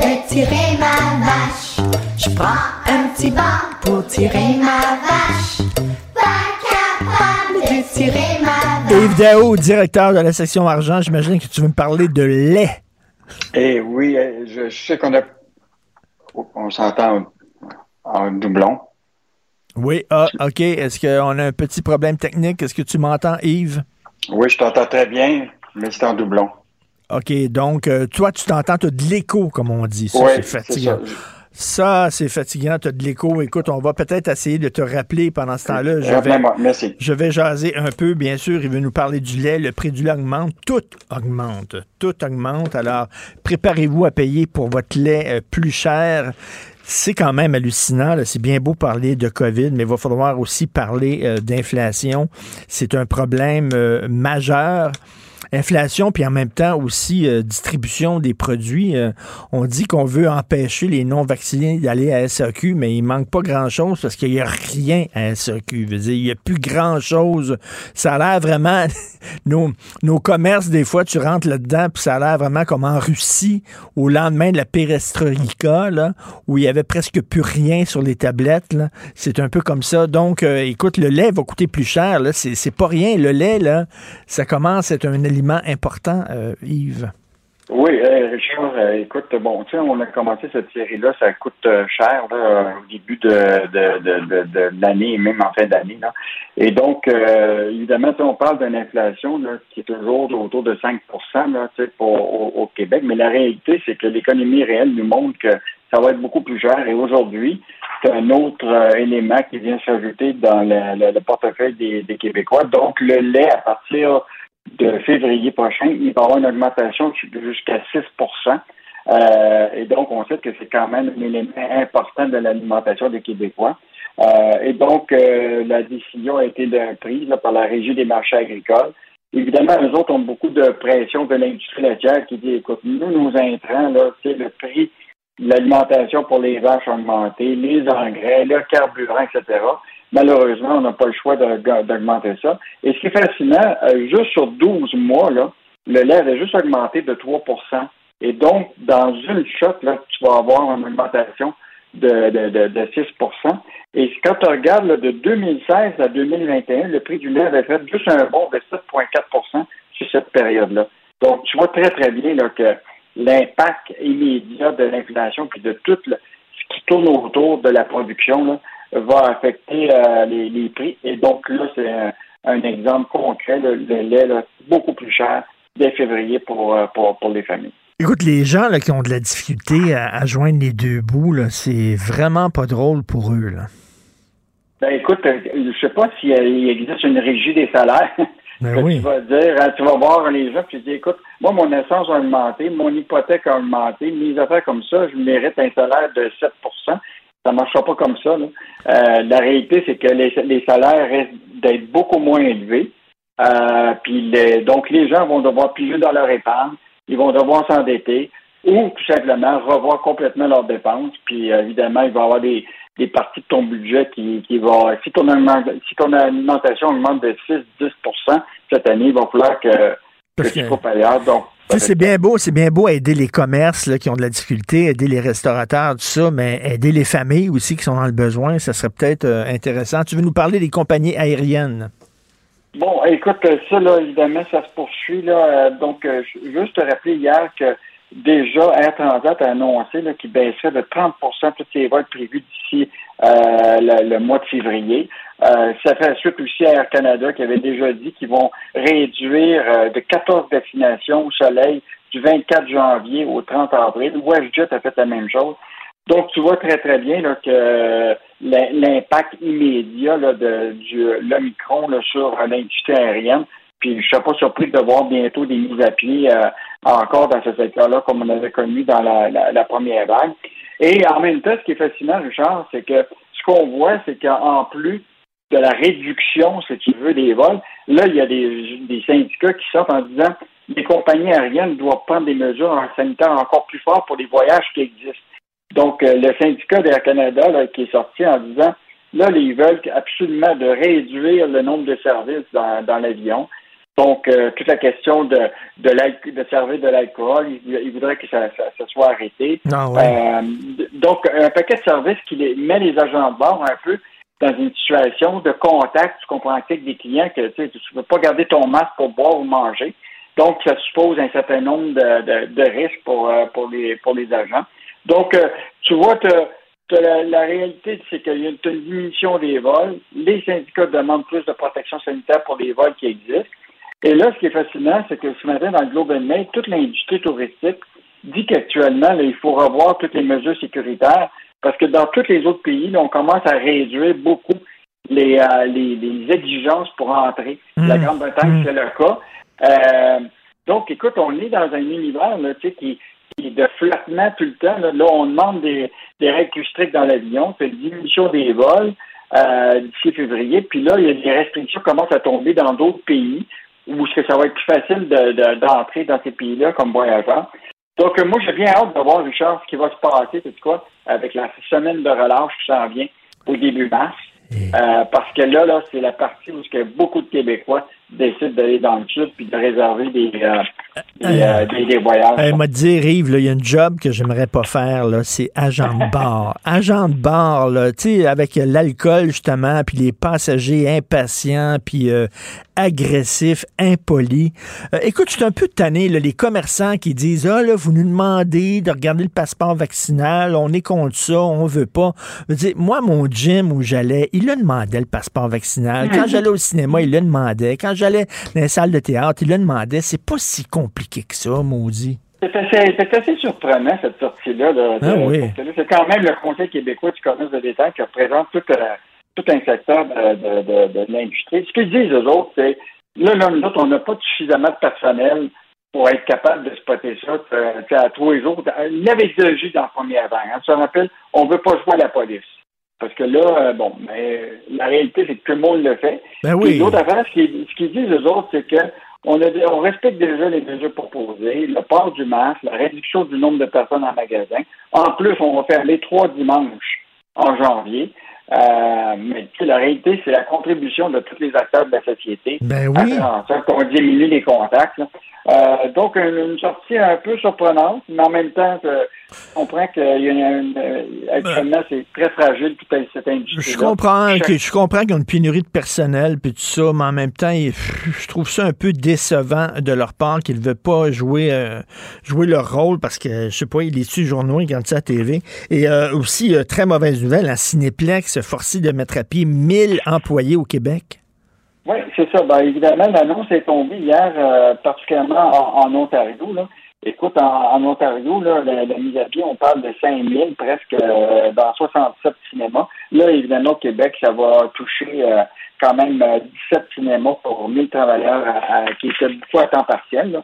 De tirer ma vache. Je prends un petit banc pour tirer ma vache. Pas capable de tirer ma vache. Yves Dao, directeur de la section argent, j'imagine que tu veux me parler de lait. Eh oui, eh, je, sais qu'on a. On s'entend en doublon. Oui, ah, OK. Est-ce qu'on a un petit problème technique? Est-ce que tu m'entends, Yves? Oui, je t'entends très bien, mais c'est en doublon. OK, donc euh, toi, tu t'entends, tu as de l'écho, comme on dit. Ça, c'est fatigant. Ça, c'est fatigant, tu as de l'écho. Écoute, on va peut-être essayer de te rappeler pendant ce temps-là. Je vais, Merci. je vais jaser un peu, bien sûr. Il veut nous parler du lait. Le prix du lait augmente. Tout augmente. Tout augmente. Alors, préparez-vous à payer pour votre lait euh, plus cher. C'est quand même hallucinant. C'est bien beau parler de COVID, mais il va falloir aussi parler euh, d'inflation. C'est un problème majeur inflation, puis en même temps aussi euh, distribution des produits. Euh, on dit qu'on veut empêcher les non-vaccinés d'aller à SAQ, mais il manque pas grand-chose parce qu'il n'y a rien à SAQ. Il n'y a plus grand-chose. Ça a l'air vraiment... nos, nos commerces, des fois, tu rentres là-dedans, puis ça a l'air vraiment comme en Russie, au lendemain de la perestroïka, là, où il y avait presque plus rien sur les tablettes. C'est un peu comme ça. Donc, euh, écoute, le lait va coûter plus cher. C'est pas rien. Le lait, là, ça commence à être un important, euh, Yves? Oui, euh, Richard, euh, écoute, bon, tu sais, on a commencé cette série-là, ça coûte cher au début de, l'année et même en fin d'année. Et donc, évidemment, on parle d'une inflation qui est toujours autour de 5 là, pour, au, Québec, mais la réalité, c'est que l'économie réelle nous montre que ça va être beaucoup plus cher. Et aujourd'hui, c'est un autre élément qui vient s'ajouter dans le, portefeuille des, des Québécois. Donc, le lait, à partir de février prochain, il va y avoir une augmentation jusqu'à 6% euh, et donc, on sait que c'est quand même un élément important de l'alimentation des Québécois. Euh, et donc, euh, la décision a été prise par la Régie des marchés agricoles. Évidemment, eux autres ont beaucoup de pression de l'industrie laitière qui dit, écoute, nous, nos intrants, là, c'est le prix de l'alimentation pour les vaches augmenté, les engrais, le carburant, etc. malheureusement, on n'a pas le choix d'augmenter ça. Et ce qui est fascinant, euh, juste sur 12 mois, là, le lait avait juste augmenté de 3% Et donc, dans une shot, là, tu vas avoir une augmentation de, de, de, 6 Et quand tu regardes de 2016 à 2021, le prix du lait avait fait juste un bond de 7,4% sur cette période-là. Donc, tu vois très, très bien là, que l'impact immédiat de l'inflation puis de tout ce qui tourne autour de la production là, va affecter euh, les, prix. Et donc, là, c'est un, exemple concret. le lait beaucoup plus cher dès février pour, euh, pour, pour les familles. Écoute, les gens là, qui ont de la difficulté à, joindre les deux bouts, c'est vraiment pas drôle pour eux. Là. Ben écoute, euh, je sais pas s'il existe une régie des salaires. Ben oui. Tu vas dire, hein, tu vas voir les gens, puis tu dis, écoute, moi, mon essence a augmenté, mon hypothèque a augmenté, mes affaires comme ça, je mérite un salaire de 7 Ça ne marchera pas comme ça. Euh, la réalité, c'est que les, les salaires restent d'être beaucoup moins élevés. Euh, puis donc, les gens vont devoir piger dans leur épargne ils vont devoir s'endetter ou tout simplement revoir complètement leurs dépenses. Puis évidemment, il va y avoir des, des parties de ton budget qui, qui vont. Si ton, si ton alimentation augmente de 6-10% cette année, il va falloir que, que tu ailleurs. Donc, c'est bien beau, c'est bien beau aider les commerces qui ont de la difficulté, aider les restaurateurs, tout ça, mais aider les familles aussi qui sont dans le besoin, ça serait peut-être euh, intéressant. Tu veux nous parler des compagnies aériennes? Bon, écoute, ça, là, évidemment, ça se poursuit. Là, euh, donc, euh, juste te rappeler hier que déjà, Air Transat a annoncé qu'il baisserait de 30% tous ses vols prévus d'ici euh, le, mois de février. ça fait suite aussi à Air Canada qui avait déjà dit qu'ils vont réduire de 14 destinations au soleil du 24 janvier au 30 avril. WestJet a fait la même chose. Donc, tu vois très, très bien là, que l'impact immédiat là, de du l'Omicron sur l'industrie aérienne. Puis je ne suis pas surpris de voir bientôt des mises à pied euh, encore dans ce secteur-là, comme on avait connu dans la, première vague. Et en même temps, ce qui est fascinant, Richard, c'est que ce qu'on voit, c'est qu'en plus de la réduction, si tu veux, des vols, là, il y a des, syndicats qui sortent en disant les compagnies aériennes doivent prendre des mesures sanitaires encore plus fortes pour les voyages qui existent. Donc, euh, le syndicat d'Air Canada là, qui est sorti en disant, là, ils veulent absolument de réduire le nombre de services dans l'avion. Donc, euh, toute la question de, de, de servir de l'alcool, ils, voudraient que ça, ça, soit arrêté. Ah euh, donc, un paquet de services qui les, met les agents de bord un peu dans une situation de contact, tu comprends, avec des clients que tu ne veux pas garder ton masque pour boire ou manger. Donc, ça suppose un certain nombre de, de, de risques pour, pour, les, pour les agents. Donc, euh, tu vois, la, réalité, c'est qu'il y a une, diminution des vols. Les syndicats demandent plus de protection sanitaire pour les vols qui existent. Et là, ce qui est fascinant, c'est que ce matin, dans le Globe and Mail, toute l'industrie touristique dit qu'actuellement, il faut revoir toutes les mesures sécuritaires parce que dans tous les autres pays, on commence à réduire beaucoup les, euh, les, exigences pour entrer. La mmh. Grande-Bretagne, mmh. c'est le cas. Euh, donc, écoute, on est dans un univers là, qui, de flottement tout le temps. Là, on demande des, règles plus strictes dans l'avion, c'est une diminution des vols euh, d'ici février. Puis là, il y a des restrictions qui commencent à tomber dans d'autres pays où ça va être plus facile d'entrer dans ces pays-là comme voyageur. Donc, moi, j'ai bien hâte de voir, Richard, ce qui va se passer, c'est quoi, avec la semaine de relâche qui s'en vient au début mars. Euh, parce que là, là, c'est la partie où a beaucoup de Québécois décident d'aller dans le sud puis de réserver des, euh, des, euh, des, voyages. Elle m'a dit, Rive, il y a une job que j'aimerais pas faire, là, c'est agent de bar. agent de bar, là, tu sais, avec l'alcool, justement, puis les passagers impatients, puis euh, agressifs, impolis. Euh, écoute, je suis un peu tanné, là, les commerçants qui disent, ah, là, vous nous demandez de regarder le passeport vaccinal, on est contre ça, on veut pas. Je veux dire, moi, mon gym où j'allais, il le demandait, le passeport vaccinal. Quand j'allais au cinéma, il le demandait. Quand j'allais dans les salles de théâtre, il le demandait. C'est pas si compliqué que ça, maudit. C'est assez, assez, surprenant, cette sortie-là. ah, oui. C'est quand même le Conseil québécois du commerce de détail qui représente tout, euh, tout un secteur de, de, de, l'industrie. Ce qu'ils disent, eux autres, c'est là, là, nous autres, on n'a pas suffisamment de personnel pour être capable de spotter ça euh, à tous les jours. Il y avait dans la première vague. Hein. Tu te rappelles, on ne veut pas jouer à la police. Parce que là, euh, bon, mais la réalité, c'est que tout le monde le fait. Ben oui. L'autre affaire, ce qu'ils disent, eux autres, c'est que on, a, on respecte déjà les mesures proposées, le port du masque, la réduction du nombre de personnes en magasin. En plus, on va faire les trois dimanches en janvier. Euh, mais la réalité, c'est la contribution de tous les acteurs de la société. Ben oui. En sorte qu'on diminue les contacts. Euh, donc, une, sortie un peu surprenante, mais en même temps, je comprends qu'il y a une, euh, actuellement, c'est très fragile toute cette industrie. Je comprends, que, je comprends qu'il y a une pénurie de personnel puis tout ça, mais en même temps, je trouve ça un peu décevant de leur part qu'ils ne veulent pas jouer, euh, jouer leur rôle parce que, je sais pas, ils les journaux, ils regardent ça à TV. Et aussi, très mauvaise nouvelle, un Cinéplex forcé de mettre à pied 1000 employés au Québec. Oui, c'est ça. Ben, évidemment, l'annonce est tombée hier, euh, particulièrement en, Ontario. Là. Écoute, en, Ontario, là, la, mise à pied, on parle de 5000 presque euh, dans 67 cinémas. Là, évidemment, au Québec, ça va toucher euh, quand même 17 cinémas pour 1000 travailleurs qui étaient beaucoup à temps partiel.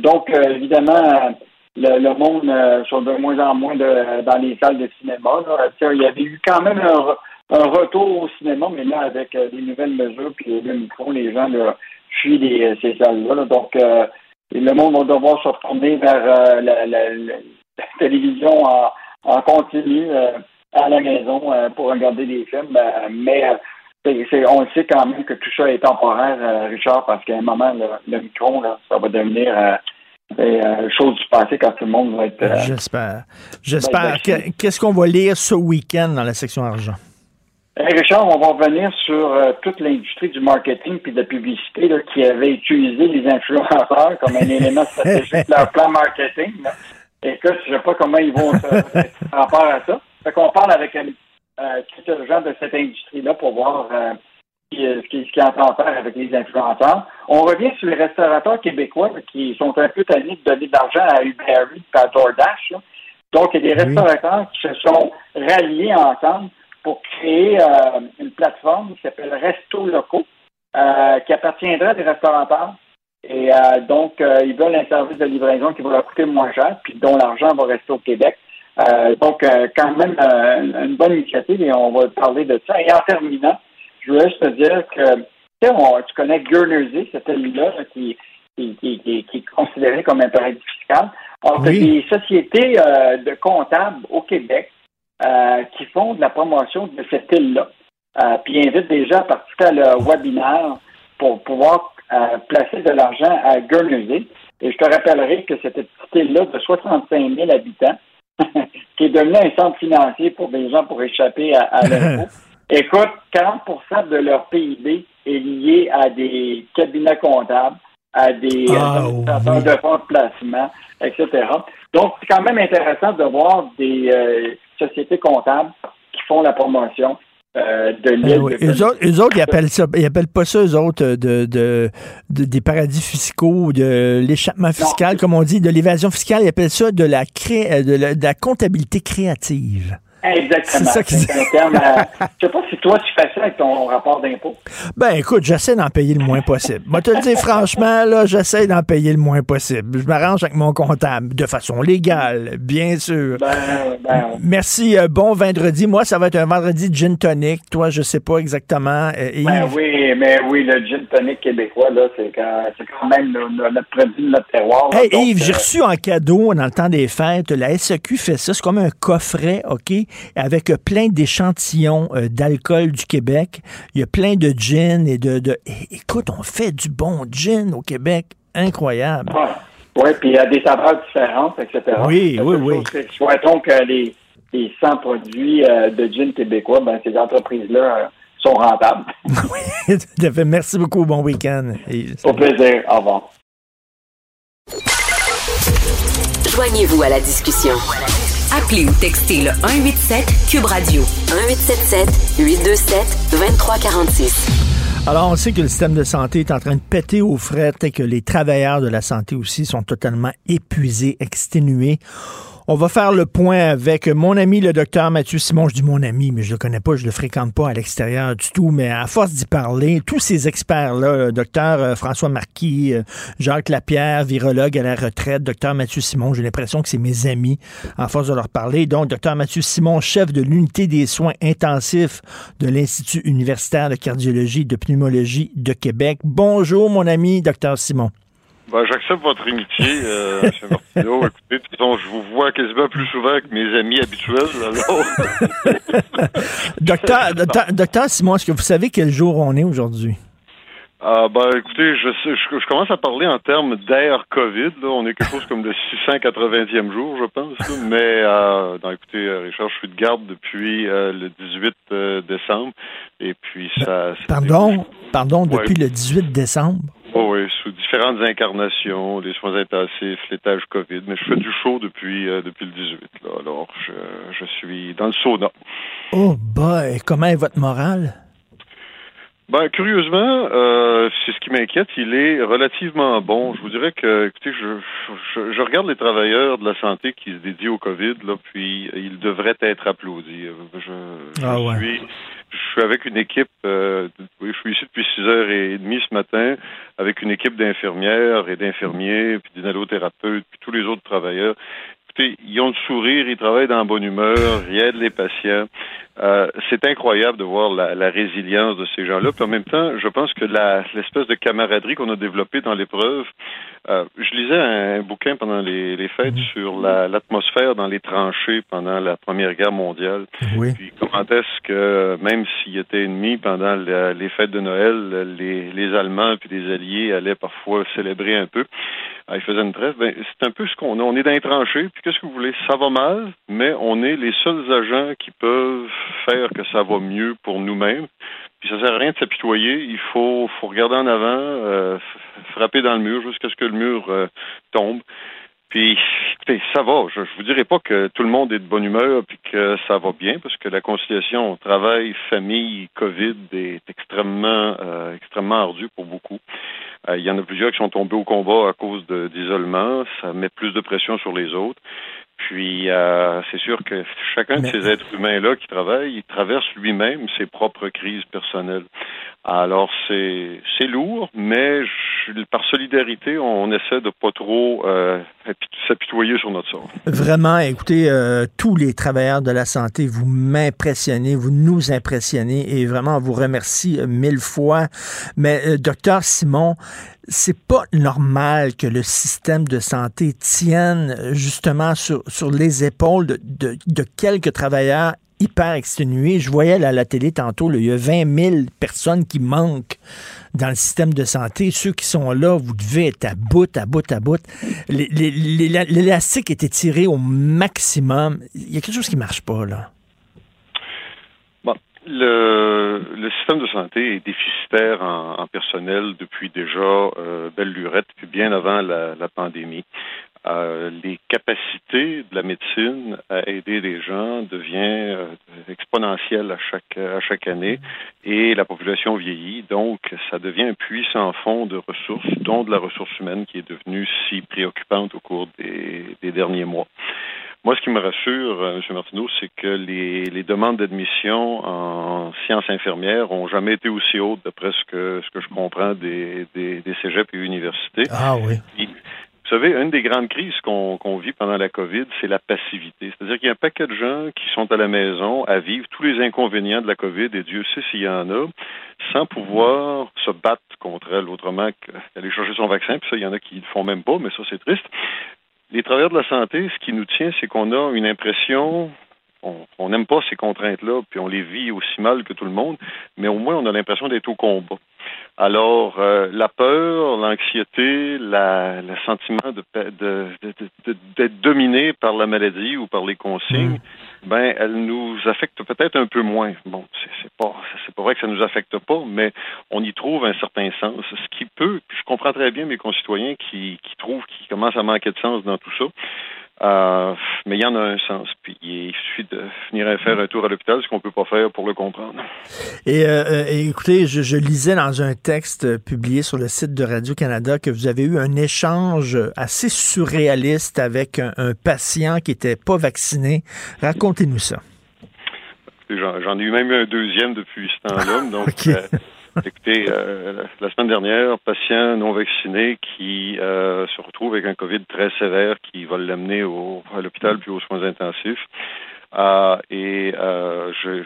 donc, évidemment, le, monde sont de moins en moins de, dans les salles de cinéma. Il y avait eu quand même un un retour au cinéma, mais là, avec euh, des nouvelles mesures, puis le micro, les gens là, fuient euh, ces salles-là. Donc, euh, le monde va devoir se retourner vers la, télévision en, continu à la maison pour regarder des films. mais on sait quand même que tout ça est temporaire, Richard, parce qu'à un moment, le, micro, là, ça va devenir chose du passé quand tout le monde va être. J'espère. J'espère. Qu'est-ce qu'on va lire ce week-end dans la section argent? Richard, on va revenir sur euh, toute l'industrie du marketing puis de la publicité qui avait utilisé les influenceurs comme un élément stratégique de leur plan marketing. Écoute, je ne sais pas comment ils vont se rapport à ça. Fait qu'on parle avec euh, quelques gens de cette industrie-là pour voir euh, ce qu'ils qu entendent faire avec les influenceurs. On revient sur les restaurateurs québécois qui sont un peu tannés de donner de l'argent à Uber Eats et à DoorDash. Donc, il y a des restaurateurs qui se sont ralliés ensemble pour créer euh, une plateforme qui s'appelle Resto Locaux, euh, qui appartiendra à des restaurateurs. Et euh, donc, ils veulent un service de livraison qui va leur coûter moins cher, puis dont l'argent va rester au Québec. donc, quand même, une bonne initiative et on va parler de ça. Et en terminant, je voulais juste te dire que tu connais Guernsey, cette île-là qui, qui, qui, est considérée comme un paradis fiscal. Alors, des sociétés de comptables au Québec euh, qui font de la promotion de cette île-là. Euh, puis invitent des gens à participer à leur webinaire pour pouvoir euh, placer de l'argent à Guernsey. Et je te rappellerai que cette petite île-là de 65 000 habitants, qui est devenue un centre financier pour des gens pour échapper à, l'impôt, écoute, 40% de leur PIB est lié à des cabinets comptables, à des ah, de fonds de placement, etc. Donc, c'est quand même intéressant de voir des, sociétés comptables qui font la promotion euh, de ben l'île. oui. eux, autres, ils appellent ça, ils appellent pas ça eux autres de, de, des paradis fiscaux, de l'échappement fiscal, comme on dit, de l'évasion fiscale. Ils appellent ça de la, cré, de la, de la comptabilité créative. Exactement. C'est ça un terme. je sais pas si toi, tu fais ça avec ton rapport d'impôt. Ben, écoute, j'essaie d'en payer le moins possible. Moi, te le dire franchement, là, j'essaie d'en payer le moins possible. Je m'arrange avec mon comptable de façon légale, bien sûr. Ben, ben, Merci. Euh, bon vendredi. Moi, ça va être un vendredi gin tonic. Toi, je sais pas exactement. Euh, ben oui, mais oui, le gin tonic québécois, là, c'est quand, même notre produit de notre terroir. hey, Yves, j'ai euh, reçu en cadeau dans le temps des fêtes. La SEQ fait ça. C'est comme un coffret, OK? Avec plein d'échantillons euh, d'alcool du Québec. Il y a plein de gin et de, Écoute, on fait du bon gin au Québec. Incroyable. Oui, puis il y a des saveurs différentes, etc. Oui, oui, oui. Souhaitons que les, les 100 produits euh, de gin québécois, ben, ces entreprises-là euh, sont rentables. oui, tout à fait. Merci beaucoup. Bon week-end. Au plaisir. Au revoir. Joignez-vous à la discussion. Appelez ou textez le 187 Cube Radio 1877 827 2346. Alors, on sait que le système de santé est en train de péter aux frettes et que les travailleurs de la santé aussi sont totalement épuisés, exténués. On va faire le point avec mon ami, le docteur Mathieu Simon. Je dis mon ami, mais je le connais pas, je le fréquente pas à l'extérieur du tout. Mais à force d'y parler, tous ces experts-là, docteur euh, François Marquis, euh, Jacques Lapierre, virologue à la retraite, docteur Mathieu Simon, j'ai l'impression que c'est mes amis à force de leur parler. Donc, docteur Mathieu Simon, chef de l'unité des soins intensifs de l'Institut universitaire de cardiologie et de pneumologie de Québec. Bonjour, mon ami, docteur Simon. Ben, j'accepte votre amitié, euh, M. Martineau. Écoutez, de toute façon, je vous vois quasiment plus souvent que mes amis habituels. Alors... docteur, docteur, docteur Simon, est-ce que vous savez quel jour on est aujourd'hui? Ah ben écoutez, je, je, je, commence à parler en termes d'ère COVID. Là. On est quelque chose comme le 680e jour, je pense. Mais euh, non, écoutez, euh, Richard, je suis de garde depuis euh, le 18 euh, décembre. Et puis ça. Pardon, pardon, depuis le 18 décembre? Oh oui, sous différentes incarnations, les soins intensifs, l'étage COVID. Mais je fais du show depuis depuis le 18. Là. Alors je, je suis dans le sauna. Oh boy, comment est votre morale? Ben, curieusement, euh, c'est ce qui m'inquiète. Il est relativement bon. Je vous dirais que, écoutez, je, je, je, regarde les travailleurs de la santé qui se dédient au COVID, là, puis ils devraient être applaudis. Je ah ouais. suis, je suis avec une équipe. Euh, je suis ici depuis six heures et demie ce matin, avec une équipe d'infirmières et d'infirmiers, puis d'inhalothérapeutes, puis tous les autres travailleurs écoutez, ils ont le sourire, ils travaillent dans la bonne humeur, ils aident les patients. Euh, c'est incroyable de voir la, la résilience de ces gens-là. Puis en même temps, je pense que l'espèce de camaraderie qu'on a développée dans l'épreuve, euh, je lisais un, bouquin pendant les, les fêtes sur l'atmosphère dans les tranchées pendant la Première Guerre mondiale. Oui. Puis comment est-ce que, même s'ils étaient ennemis pendant la, les fêtes de Noël, les, les Allemands puis les Alliés allaient parfois célébrer un peu. Ah, ils faisaient une trêve. Ben, c'est un peu ce qu'on a. On est dans les tranchées, puis qu'est-ce que vous voulez? Ça va mal, mais on est les seuls agents qui peuvent faire que ça va mieux pour nous-mêmes. Puis ça sert à rien de s'apitoyer. Il faut, faut regarder en avant, euh, frapper dans le mur jusqu'à ce que le mur euh, tombe. Puis, écoutez, ça va. Je, je vous dirais pas que tout le monde est de bonne humeur puis que ça va bien, parce que la conciliation travail, famille, COVID est extrêmement, euh, extrêmement ardue pour beaucoup. Euh, il y en a plusieurs qui sont tombés au combat à cause d'isolement. Ça met plus de pression sur les autres. Puis, euh, c'est sûr que chacun de ces êtres humains-là qui travaillent, il traverse lui-même ses propres crises personnelles. Alors, c'est c'est lourd, mais je, par solidarité, on essaie de pas trop euh, s'apitoyer sur notre sort. Vraiment, écoutez, euh, tous les travailleurs de la santé, vous m'impressionnez, vous nous impressionnez, et vraiment, on vous remercie mille fois. Mais, euh, docteur Simon, c'est pas normal que le système de santé tienne justement sur, les épaules de, quelques travailleurs hyper exténués. Je voyais à la télé tantôt, il y a 20 000 personnes qui manquent dans le système de santé. Ceux qui sont là, vous devez être à bout, à bout, à bout. L'élastique était tiré au maximum. Il y a quelque chose qui marche pas, là. Le, le système de santé est déficitaire en, en personnel depuis déjà euh, belle lurette, puis bien avant la, la pandémie. Euh, les capacités de la médecine à aider les gens devient euh, exponentielle à chaque à chaque année et la population vieillit donc ça devient un puits sans fond de ressources dont de la ressource humaine qui est devenue si préoccupante au cours des, des derniers mois. Moi, ce qui me rassure, euh, M. Martineau, c'est que les, les demandes d'admission en sciences infirmières ont jamais été aussi hautes, d'après ce que, ce que je comprends des, des, des cégeps et universités. Ah oui. Et, vous savez, une des grandes crises qu'on vit pendant la COVID, c'est la passivité. C'est-à-dire qu'il y a un paquet de gens qui sont à la maison à vivre tous les inconvénients de la COVID, et Dieu sait s'il y en a, sans pouvoir se battre contre elle autrement qu'aller chercher son vaccin. Puis ça, il y en a qui ne le font même pas, mais ça, c'est triste. Les travailleurs de la santé, ce qui nous tient, c'est qu'on a une impression on n'aime pas ces contraintes-là, puis on les vit aussi mal que tout le monde, mais au moins on a l'impression d'être au combat. Alors, euh, la peur, l'anxiété, la, le sentiment de, de, de, d'être dominé par la maladie ou par les consignes, mmh. ben, elle nous affecte peut-être un peu moins. Bon, c'est, pas, c'est pas vrai que ça nous affecte pas, mais on y trouve un certain sens. Ce qui peut, je comprends très bien mes concitoyens qui, qui trouvent qu'ils commencent à manquer de sens dans tout ça. Euh, mais il y en a un sens. Puis il suffit de venir faire un tour à l'hôpital, ce qu'on peut pas faire pour le comprendre. Et, euh, et écoutez, je, je, lisais dans un texte publié sur le site de Radio-Canada que vous avez eu un échange assez surréaliste avec un, un patient qui était pas vacciné. Racontez-nous ça. J'en ai eu même un deuxième depuis ce temps-là. Donc, okay. euh, Écoutez, euh, la semaine dernière, patient non vacciné qui euh, se retrouve avec un COVID très sévère qui va l'amener à l'hôpital puis aux soins intensifs. Euh, et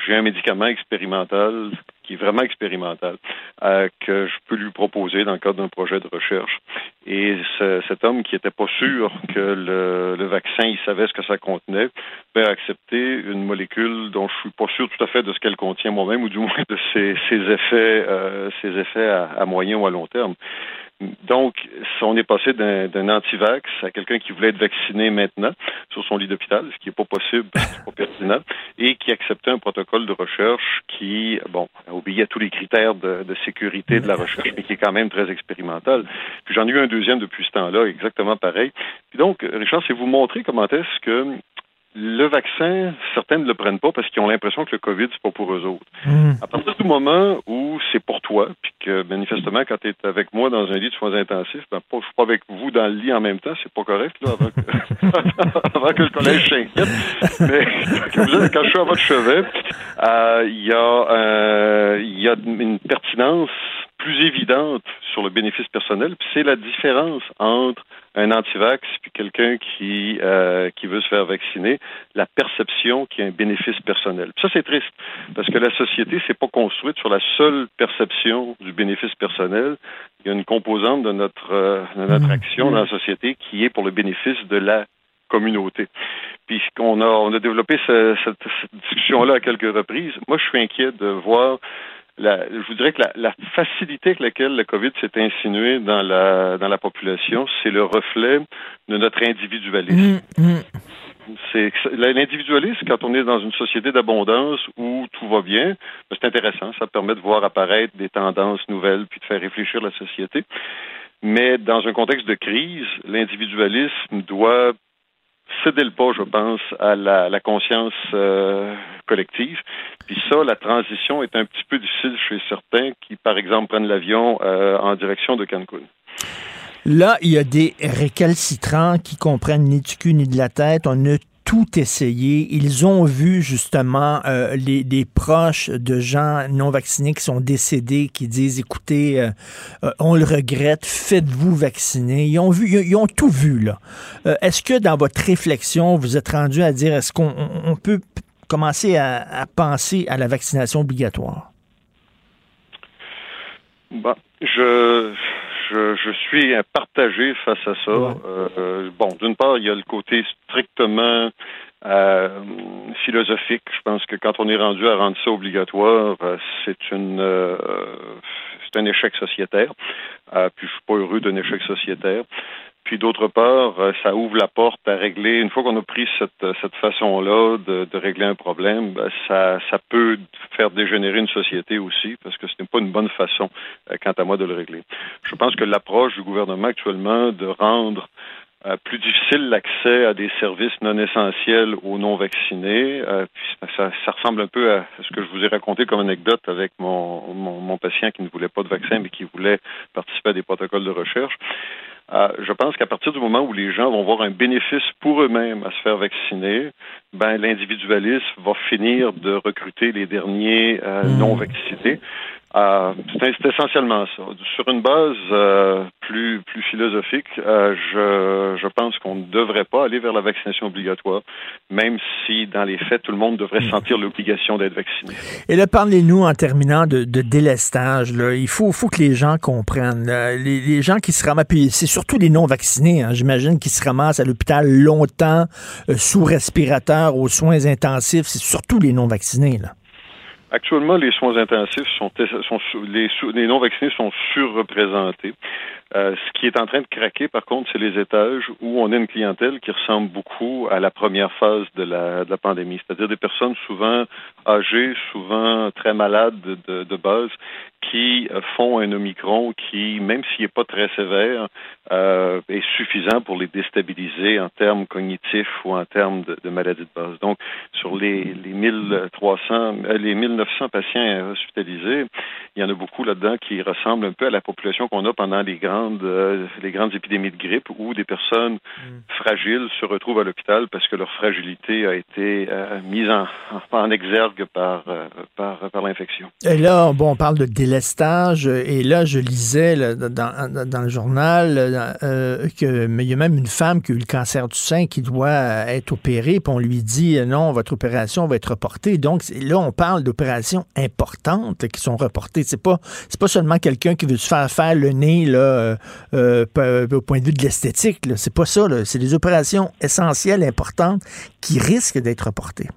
j'ai un médicament expérimental qui est vraiment expérimental, euh, que je peux lui proposer dans le cadre d'un projet de recherche. Et ce, cet homme qui n'était pas sûr que le, le, vaccin, il savait ce que ça contenait, ben, a accepté une molécule dont je suis pas sûr tout à fait de ce qu'elle contient moi-même, ou du moins de ses, ses effets, euh, ses effets à, à moyen ou à long terme. Donc, on est passé d'un anti-vax à quelqu'un qui voulait être vacciné maintenant sur son lit d'hôpital, ce qui n'est pas possible, pas pertinent, et qui acceptait un protocole de recherche qui, bon, obéit à tous les critères de, de sécurité de la recherche, mais qui est quand même très expérimental. Puis j'en ai eu un deuxième depuis ce temps-là, exactement pareil. Puis donc, Richard, c'est vous montrer comment est-ce que le vaccin, certains ne le prennent pas parce qu'ils ont l'impression que le COVID, c'est pas pour eux autres. Mmh. À partir du moment où c'est pour toi, puis que manifestement, quand tu es avec moi dans un lit de soins intensifs, ben, pas, je suis pas avec vous dans le lit en même temps, c'est pas correct, là, avant que, avant que le collège s'inquiète. Mais quand, quand je suis à votre chevet, euh, il y, euh, y a une pertinence plus évidente sur le bénéfice personnel, puis c'est la différence entre un antivax puis quelqu'un qui euh, qui veut se faire vacciner, la perception qu'il y a un bénéfice personnel. Puis ça c'est triste parce que la société s'est pas construite sur la seule perception du bénéfice personnel. Il y a une composante de notre euh, de notre action dans la société qui est pour le bénéfice de la communauté. Puis on a on a développé ce, cette, cette discussion là à quelques reprises. Moi je suis inquiet de voir la, je vous dirais que la, la, facilité avec laquelle le COVID s'est insinué dans la, dans la population, c'est le reflet de notre individualisme. Mmh, mmh. C'est l'individualisme quand on est dans une société d'abondance où tout va bien, c'est intéressant, ça permet de voir apparaître des tendances nouvelles puis de faire réfléchir la société. Mais dans un contexte de crise, l'individualisme doit céder le pas, je pense, à la, conscience euh, collective. Puis ça, la transition est un petit peu difficile chez certains qui, par exemple, prennent l'avion euh, en direction de Cancun. Là, il y a des récalcitrants qui comprennent ni du cul ni de la tête. On a tout essayé. Ils ont vu justement euh, les, proches de gens non vaccinés qui sont décédés, qui disent écoutez, euh, euh, on le regrette, faites-vous vacciner. Ils ont vu, ils, ont tout vu là. Euh, est-ce que dans votre réflexion, vous êtes rendu à dire est-ce qu'on on peut commencer à, à, penser à la vaccination obligatoire? Bah, je je, je, suis partagé face à ça. Ouais. Euh, bon, d'une part, il y a le côté strictement euh, philosophique. Je pense que quand on est rendu à rendre ça obligatoire, euh, c'est une euh, c'est un échec sociétaire. Euh, puis je suis pas heureux d'un échec sociétaire. Puis d'autre part, ça ouvre la porte à régler. Une fois qu'on a pris cette, cette façon-là de, de, régler un problème, ben ça, ça peut faire dégénérer une société aussi, parce que ce n'est pas une bonne façon, euh, quant à moi, de le régler. Je pense que l'approche du gouvernement actuellement de rendre euh, plus difficile l'accès à des services non essentiels aux non vaccinés. Euh, ça, ça, ressemble un peu à ce que je vous ai raconté comme anecdote avec mon, mon, mon patient qui ne voulait pas de vaccin mais qui voulait participer à des protocoles de recherche. Euh, je pense qu'à partir du moment où les gens vont voir un bénéfice pour eux-mêmes à se faire vacciner, ben l'individualisme va finir de recruter les derniers euh, non vaccinés. Euh, c'est essentiellement ça. Sur une base euh, plus plus philosophique, euh, je, je pense qu'on ne devrait pas aller vers la vaccination obligatoire, même si dans les faits, tout le monde devrait sentir l'obligation d'être vacciné. Et là, parlez-nous en terminant de, de délestage. Là. Il faut, faut que les gens comprennent. Les, les, gens qui se ramassent, c'est surtout les non-vaccinés, hein, j'imagine, qui se ramassent à l'hôpital longtemps, euh, sous respirateur, aux soins intensifs. C'est surtout les non-vaccinés. là. Actuellement, les soins intensifs sont, les, les non-vaccinés sont surreprésentés. Euh, ce qui est en train de craquer, par contre, c'est les étages où on a une clientèle qui ressemble beaucoup à la première phase de la, de la pandémie, c'est-à-dire des personnes souvent âgées, souvent très malades de, base, qui font un Omicron qui, même s'il n'est pas très sévère, euh, est suffisant pour les déstabiliser en termes cognitifs ou en termes de, de maladies de base. Donc, sur les, les 1300, les 1900 patients hospitalisés, il y en a beaucoup là-dedans qui ressemblent un peu à la population qu'on a pendant les grands grandes, euh, les grandes épidémies de grippe où des personnes Mm. fragiles se retrouvent à l'hôpital parce que leur fragilité a été euh, mise en, en exergue par, euh, par, par l'infection. Et là, bon, on parle de délestage, et là, je lisais là, dans, le journal euh, que mais il y a même une femme qui a eu le cancer du sein qui doit être opérée, puis on lui dit non, votre opération va être reportée. Donc là, on parle d'opérations importantes qui sont reportées. C'est pas pas seulement quelqu'un qui veut se faire faire le nez là, euh, euh, au point de vue de l'esthétique. C'est pas ça. C'est des opérations essentielles, importantes, qui risquent d'être reportées.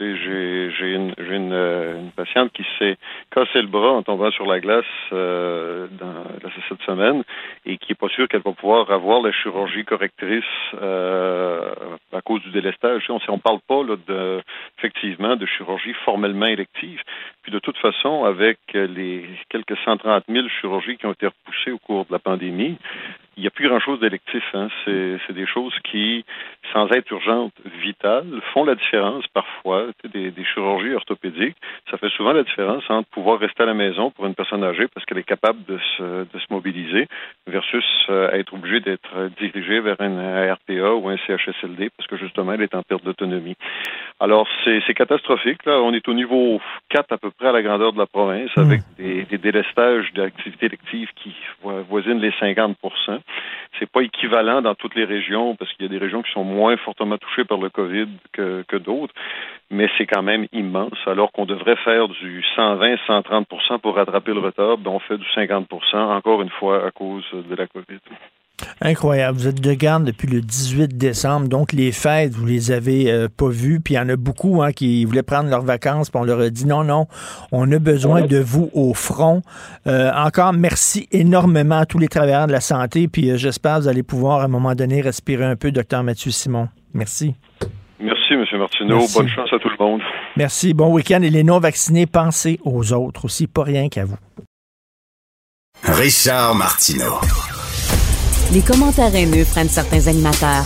J'ai une, une, euh, une patiente qui s'est cassé le bras en tombant sur la glace euh, dans, cette semaine et qui est pas sûre qu'elle va pouvoir avoir la chirurgie correctrice euh, à cause du délestage. On ne parle pas là, de, effectivement de chirurgie formellement élective. Puis de toute façon, avec les quelques 130 000 chirurgies qui ont été repoussées au cours de la pandémie, il n'y a plus grand-chose d'électif. Hein. C'est, des choses qui, sans être urgentes, vitales, font la différence parfois. Tu sais, Des, des chirurgies orthopédiques, ça fait souvent la différence entre pouvoir rester à la maison pour une personne âgée parce qu'elle est capable de se, de se mobiliser versus euh, être obligée d'être dirigée vers un RPA ou un CHSLD parce que justement, elle est en perte d'autonomie. Alors, c'est, catastrophique. Là. On est au niveau 4 à peu près à la grandeur de la province avec des, des délestages d'activités électives qui vo- voisinent les 50 c'est pas équivalent dans toutes les régions parce qu'il y a des régions qui sont moins fortement touchées par le COVID que, d'autres, mais c'est quand même immense alors qu'on devrait faire du 120-130% pour rattraper le retard, dont on fait du 50% encore une fois à cause de la COVID. Incroyable. Vous êtes de garde depuis le 18 décembre, donc les fêtes, vous les avez euh, pas vues. Puis il y en a beaucoup hein, qui voulaient prendre leurs vacances, puis on leur a dit non, non, on a besoin de vous au front. Euh, encore merci énormément à tous les travailleurs de la santé, puis euh, j'espère que vous allez pouvoir à un moment donné respirer un peu, docteur Mathieu Simon. Merci. Merci, M. Martineau. Merci. Bonne chance à tout le monde. Merci. Bon week-end. Et les non-vaccinés, pensez aux autres aussi, pas rien qu'à vous. Richard Martineau. Les commentaires haineux prennent certains animateurs.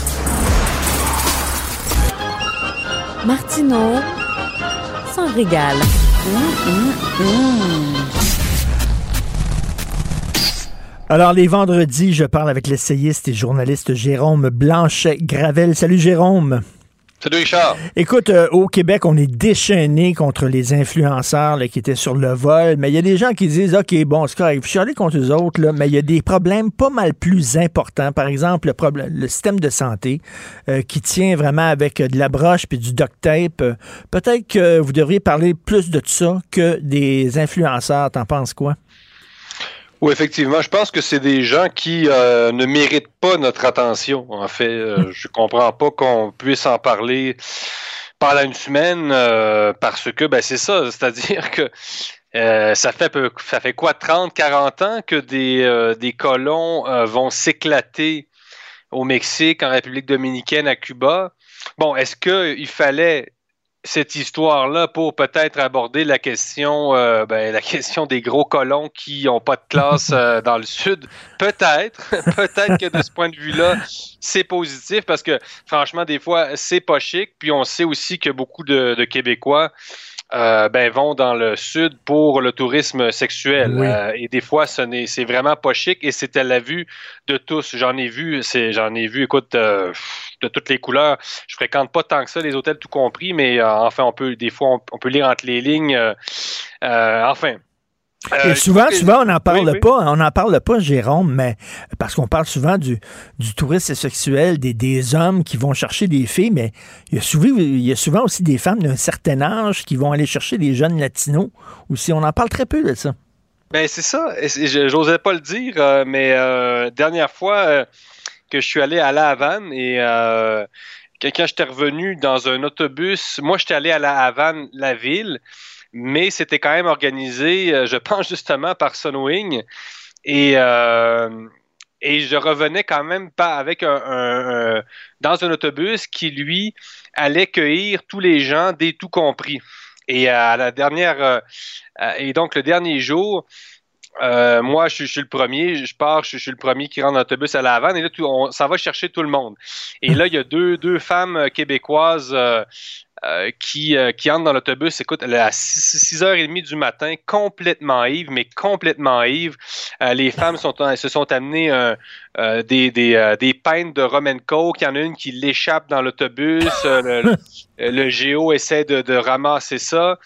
Martineau s'en régale. Alors, les vendredis, je parle avec l'essayiste et journaliste Jérôme Blanchet-Gravel. Salut, Jérôme. Salut Richard. Écoute, euh, au Québec, on est déchaîné contre les influenceurs qui étaient sur le vol, mais il y a des gens qui disent, OK, bon, c'est correct, je suis allé contre les autres, là, mais il y a des problèmes pas mal plus importants. Par exemple, le, problème, le système de santé euh, qui tient vraiment avec euh, de la broche puis du duct tape. Peut-être que vous devriez parler plus de ça que des influenceurs. T'en penses quoi? Oui, effectivement, je pense que c'est des gens qui euh, ne méritent pas notre attention. En fait, euh, je comprends pas qu'on puisse en parler pendant une semaine euh, parce que ben c'est ça, c'est-à-dire que euh, ça fait peu, ça fait quoi 30 40 ans que des euh, des colons euh, vont s'éclater au Mexique, en République dominicaine, à Cuba. Bon, est-ce que il fallait cette histoire-là pour peut-être aborder la question, euh, ben, la question des gros colons qui n'ont pas de classe euh, dans le sud. Peut-être, peut-être que de ce point de vue-là, c'est positif parce que franchement, des fois, c'est pas chic. Puis on sait aussi que beaucoup de, de Québécois euh, ben, vont dans le sud pour le tourisme sexuel. Oui. Euh, et des fois, ce n'est, c'est vraiment pas chic et à la vue de tous. J'en ai vu, c'est, j'en ai vu, écoute, euh, de toutes les couleurs. Je fréquente pas tant que ça les hôtels tout compris, mais euh, enfin, on peut, des fois, on, on peut lire entre les lignes. euh, euh, enfin. Euh, Et souvent, souvent, on n'en parle Oui, oui. pas. On n'en parle pas, Jérôme, mais parce qu'on parle souvent du, du tourisme sexuel, des, des hommes qui vont chercher des filles, mais il y a souvent, il y a souvent aussi des femmes d'un certain âge qui vont aller chercher des jeunes latinos aussi. On en parle très peu de ça. Ben c'est ça. J'osais pas le dire, euh, mais euh, dernière fois euh, que je suis allé à La Havane et euh, quand j'étais revenu dans un autobus, moi j'étais allé à La Havane, la ville, mais c'était quand même organisé, euh, je pense justement par Sunwing et euh, et je revenais quand même pas avec un, dans un autobus qui lui allait cueillir tous les gens des tout compris. Et à la dernière euh, euh, et donc le dernier jour, euh, moi, je, suis- le premier, je pars, je, suis- le premier qui rentre dans l'autobus à la et là, tout- on, ça va chercher tout le monde. Et là, il y a deux, deux femmes euh, québécoises euh, euh, qui, euh, qui entrent dans l'autobus, écoute, elle est à 6h30 du matin, complètement ivre, mais complètement ivre, les femmes sont, se sont amenées des, des, des pintes de Romanco, qu'il y en a une qui l'échappe dans l'autobus, le, le, géo essaie de, de ramasser ça.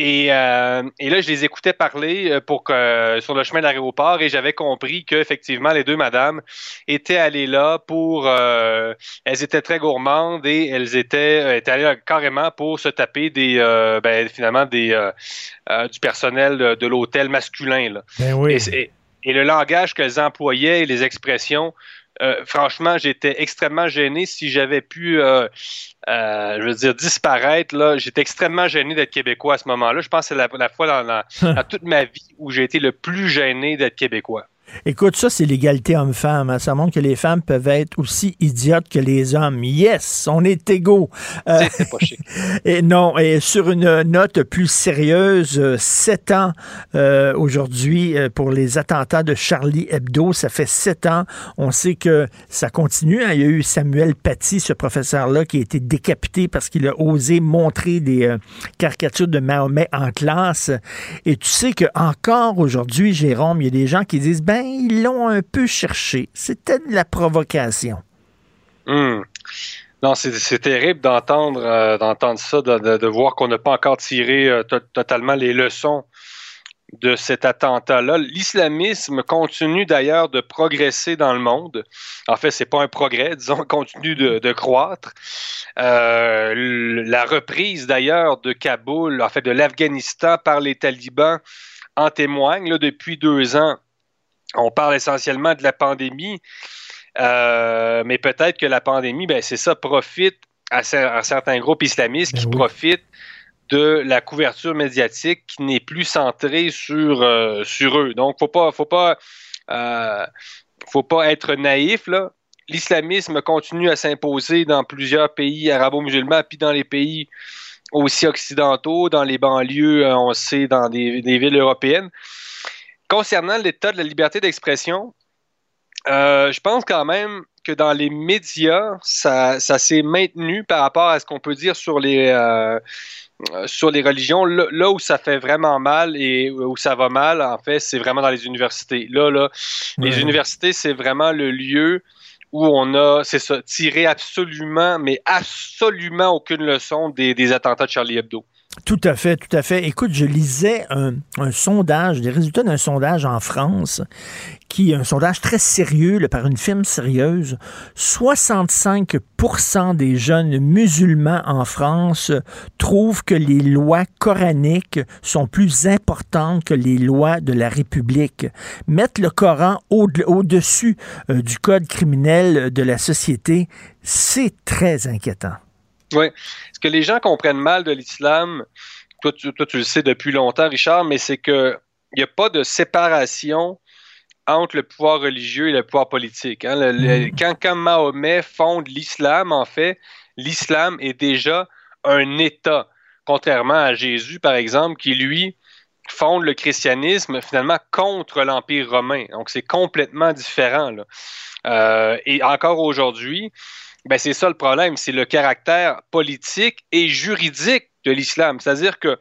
Et, euh, et, là, je les écoutais parler euh, pour que, sur le chemin de l'aéroport et j'avais compris qu'effectivement, les deux madames étaient allées là pour... Euh, elles étaient très gourmandes et elles étaient, étaient allées là carrément pour se taper des, ben, finalement, des, du personnel de, l'hôtel masculin. Là. Ben oui. et, et, le langage qu'elles employaient et les expressions euh, franchement, j'étais extrêmement gêné. Si j'avais pu, euh, euh, je veux dire, disparaître, là, j'étais extrêmement gêné d'être québécois à ce moment-là. Je pense que c'est la, fois dans toute ma vie où j'ai été le plus gêné d'être québécois. Écoute, ça, c'est l'égalité homme-femme. Hein. Ça montre que les femmes peuvent être aussi idiotes que les hommes. Yes, on est égaux. Euh, c'est pas chic. Et non, et sur une note plus sérieuse, euh, sept ans euh, aujourd'hui pour les attentats de Charlie Hebdo. Ça fait sept ans. On sait que ça continue. Hein. Il y a eu Samuel Paty, ce professeur-là, qui a été décapité parce qu'il a osé montrer des caricatures de Mahomet en classe. Et tu sais que encore aujourd'hui, Jérôme, il y a des gens qui disent, ben, ils l'ont un peu cherché. C'était de la provocation. Hmm. Non, c'est terrible d'entendre euh, d'entendre ça, de, voir qu'on n'a pas encore tiré euh, totalement les leçons de cet attentat-là. L'islamisme continue d'ailleurs de progresser dans le monde. En fait, c'est pas un progrès, disons, continue de, croître. Euh, la reprise d'ailleurs de Kaboul, en fait de l'Afghanistan par les talibans en témoigne. Depuis deux ans, on parle essentiellement de la pandémie, euh, mais peut-être que la pandémie, ben, c'est ça, profite à, certains groupes islamistes qui ben profitent de la couverture médiatique qui n'est plus centrée sur, euh, sur eux. Donc, faut pas, faut pas, euh, faut pas être naïf là. L'islamisme continue à s'imposer dans plusieurs pays arabo-musulmans, puis dans les pays aussi occidentaux, dans les banlieues, on sait, dans des villes européennes. Concernant l'état de la liberté d'expression, euh, je pense quand même que dans les médias, ça, s'est maintenu par rapport à ce qu'on peut dire sur les, euh, sur les religions. Là, où ça fait vraiment mal et où ça va mal, en fait, c'est vraiment dans les universités. Là, là, les universités, c'est vraiment le lieu où on a, c'est ça, tiré absolument, mais absolument aucune leçon des, des attentats de Charlie Hebdo. Tout à fait, tout à fait. Écoute, je lisais un, sondage, des résultats d'un sondage en France, qui est un sondage très sérieux par une firme sérieuse. 65% des jeunes musulmans en France trouvent que les lois coraniques sont plus importantes que les lois de la République. Mettre le Coran au-dessus euh, du code criminel de la société, c'est très inquiétant. Oui. Ce que les gens comprennent mal de l'islam, toi tu, le sais depuis longtemps, Richard, mais c'est qu'il n'y a pas de séparation entre le pouvoir religieux et le pouvoir politique. Hein. Mm. quand, quand, Mahomet fonde l'islam, en fait, l'islam est déjà un État, contrairement à Jésus, par exemple, qui, lui, fonde le christianisme finalement contre l'Empire romain. Donc, c'est complètement différent. Euh, et encore aujourd'hui, ben c'est ça le problème, c'est le caractère politique et juridique de l'islam. C'est-à-dire que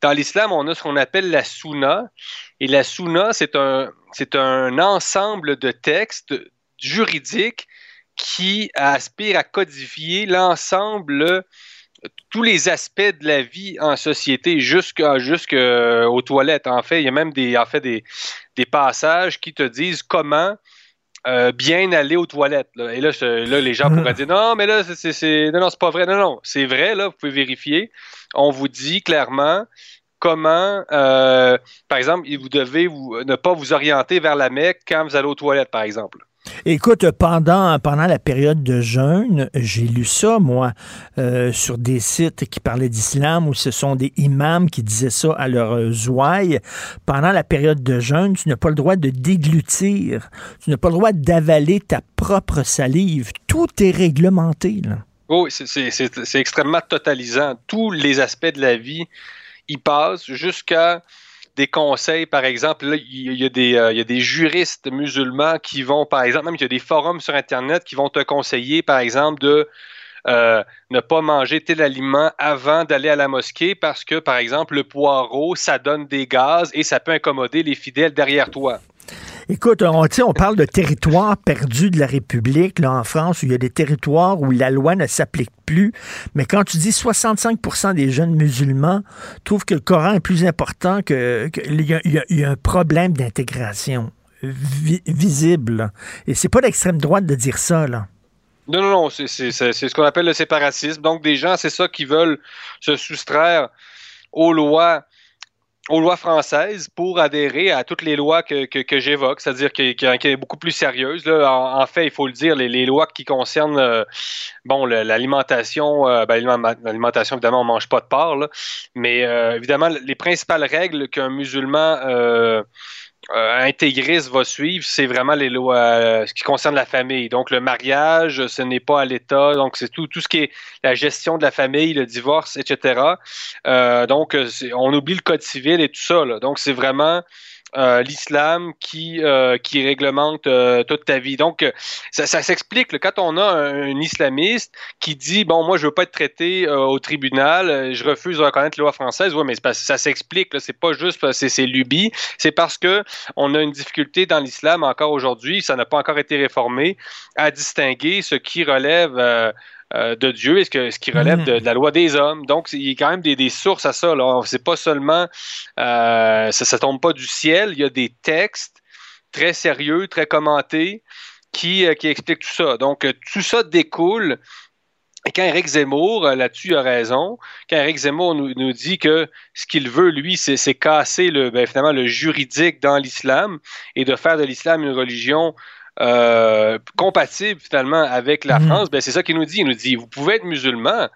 dans l'islam, on a ce qu'on appelle la sunna. Et la sunna, c'est un, c'est un ensemble de textes juridiques qui aspirent à codifier l'ensemble, tous les aspects de la vie en société, jusqu'à, jusqu'aux toilettes. En fait, il y a même des, en fait, des, des passages qui te disent comment euh, bien aller aux toilettes. Et là, là, les gens pourraient dire non, mais là, c'est, non, non, c'est pas vrai. Non, non, c'est vrai, là, vous pouvez vérifier. On vous dit clairement comment, euh, par exemple, vous devez ne pas vous orienter vers la Mecque quand vous allez aux toilettes, par exemple. Écoute, pendant, pendant la période de jeûne, j'ai lu ça, moi, euh, sur des sites qui parlaient d'islam où ce sont des imams qui disaient ça à leur zouaille. Pendant la période de jeûne, tu n'as pas le droit de déglutir. Tu n'as pas le droit d'avaler ta propre salive. Tout est réglementé, là. Oui, c'est extrêmement totalisant. Tous les aspects de la vie y passent jusqu'à des conseils, par exemple, là, il, y a des, euh, il y a des juristes musulmans qui vont, par exemple, même il y a des forums sur Internet qui vont te conseiller, par exemple, de euh, ne pas manger tel aliment avant d'aller à la mosquée parce que, par exemple, le poireau, ça donne des gaz et ça peut incommoder les fidèles derrière toi. Écoute, on, on parle de territoire perdu de la République, là, en France, où il y a des territoires où la loi ne s'applique plus. Mais quand tu dis 65% des jeunes musulmans trouvent que le Coran est plus important que, il, y a, un problème d'intégration visible. Et c'est pas l'extrême droite de dire ça, là. Non, non, non, c'est ce qu'on appelle le séparatisme. Donc, des gens, c'est ça qui veulent se soustraire aux lois aux lois françaises pour adhérer à toutes les lois que, que, j'évoque, c'est-à-dire qui, qui, est beaucoup plus sérieuse. Là. En, fait, il faut le dire, les, lois qui concernent euh, bon l'alimentation, euh, ben, l'alimentation, évidemment, on mange pas de porc, mais euh, évidemment, les principales règles qu'un musulman euh, intégriste va suivre, c'est vraiment les lois, euh, ce qui concerne la famille. Donc, le mariage, ce n'est pas à l'État. Donc, c'est tout, tout ce qui est la gestion de la famille, le divorce, etc. Euh, donc, on oublie le code civil et tout ça. Donc, c'est vraiment euh, l'islam qui, euh, qui réglemente euh, toute ta vie. Donc, ça, ça s'explique quand on a un, islamiste qui dit bon, moi, je veux pas être traité au tribunal, je refuse de reconnaître la loi française. Oui, mais ça s'explique. C'est pas juste c'est lubie. C'est parce que on a une difficulté dans l'islam encore aujourd'hui. Ça n'a pas encore été réformé à distinguer ce qui relève euh, de Dieu et ce, que, ce qui relève mm. de, la loi des hommes. Donc, il y a quand même des, sources à ça. C'est pas seulement, euh, ça, ne tombe pas du ciel. Il y a des textes très sérieux, très commentés qui, euh, qui expliquent tout ça. Donc, tout ça découle et quand Eric Zemmour, là-dessus, a raison, quand Eric Zemmour nous, nous dit que ce qu'il veut, lui, c'est casser le, ben, finalement le juridique dans l'islam et de faire de l'islam une religion euh, compatible finalement avec la mhm. France, ben, c'est ça qu'il nous dit. Il nous dit, vous pouvez être musulman,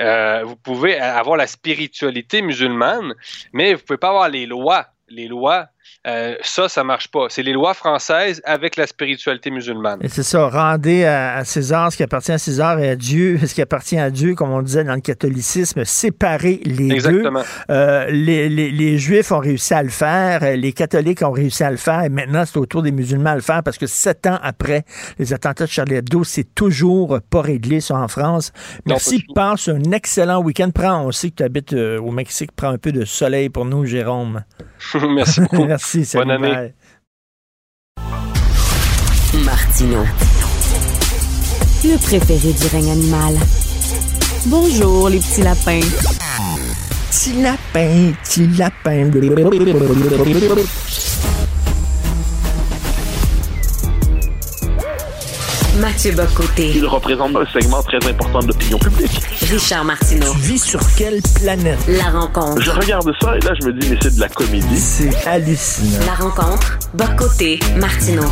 euh, vous pouvez avoir la spiritualité musulmane, mais vous ne pouvez pas avoir les lois, les lois euh, ça, ça marche pas. C'est les lois françaises avec la spiritualité musulmane. Et c'est ça, rendez à, César ce qui appartient à César et à Dieu ce qui appartient à Dieu, comme on disait dans le catholicisme, séparer les Exactement. deux. Euh, les, les, Juifs ont réussi à le faire, les catholiques ont réussi à le faire, et maintenant c'est au tour des musulmans à le faire parce que sept ans après les attentats de Charlie Hebdo, c'est toujours pas réglé, ça, en France. Merci, passe un excellent week-end. Prends, on sait que tu habites euh, au Mexique, prends un peu de soleil pour nous, Jérôme. Merci beaucoup. Merci, Bonne année. Martino. Le préféré du règne animal. Bonjour, les petits lapins. Petit lapin, petit lapin. Mathieu Bocoté. Il représente un segment très important de l'opinion publique. Richard Martineau. Tu vis sur quelle planète? La rencontre. Je regarde ça et là, je me dis, mais c'est de la comédie. C'est hallucinant. La rencontre. Bocoté. Martineau.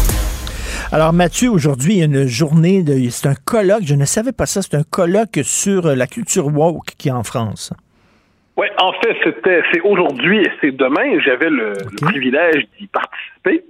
Alors Mathieu, aujourd'hui, il y a une journée, de, c'est un colloque, je ne savais pas ça, c'est un colloque sur la culture woke qui est en France. Oui, en fait, c'était, c'est aujourd'hui et c'est demain. J'avais le, privilège d'y participer.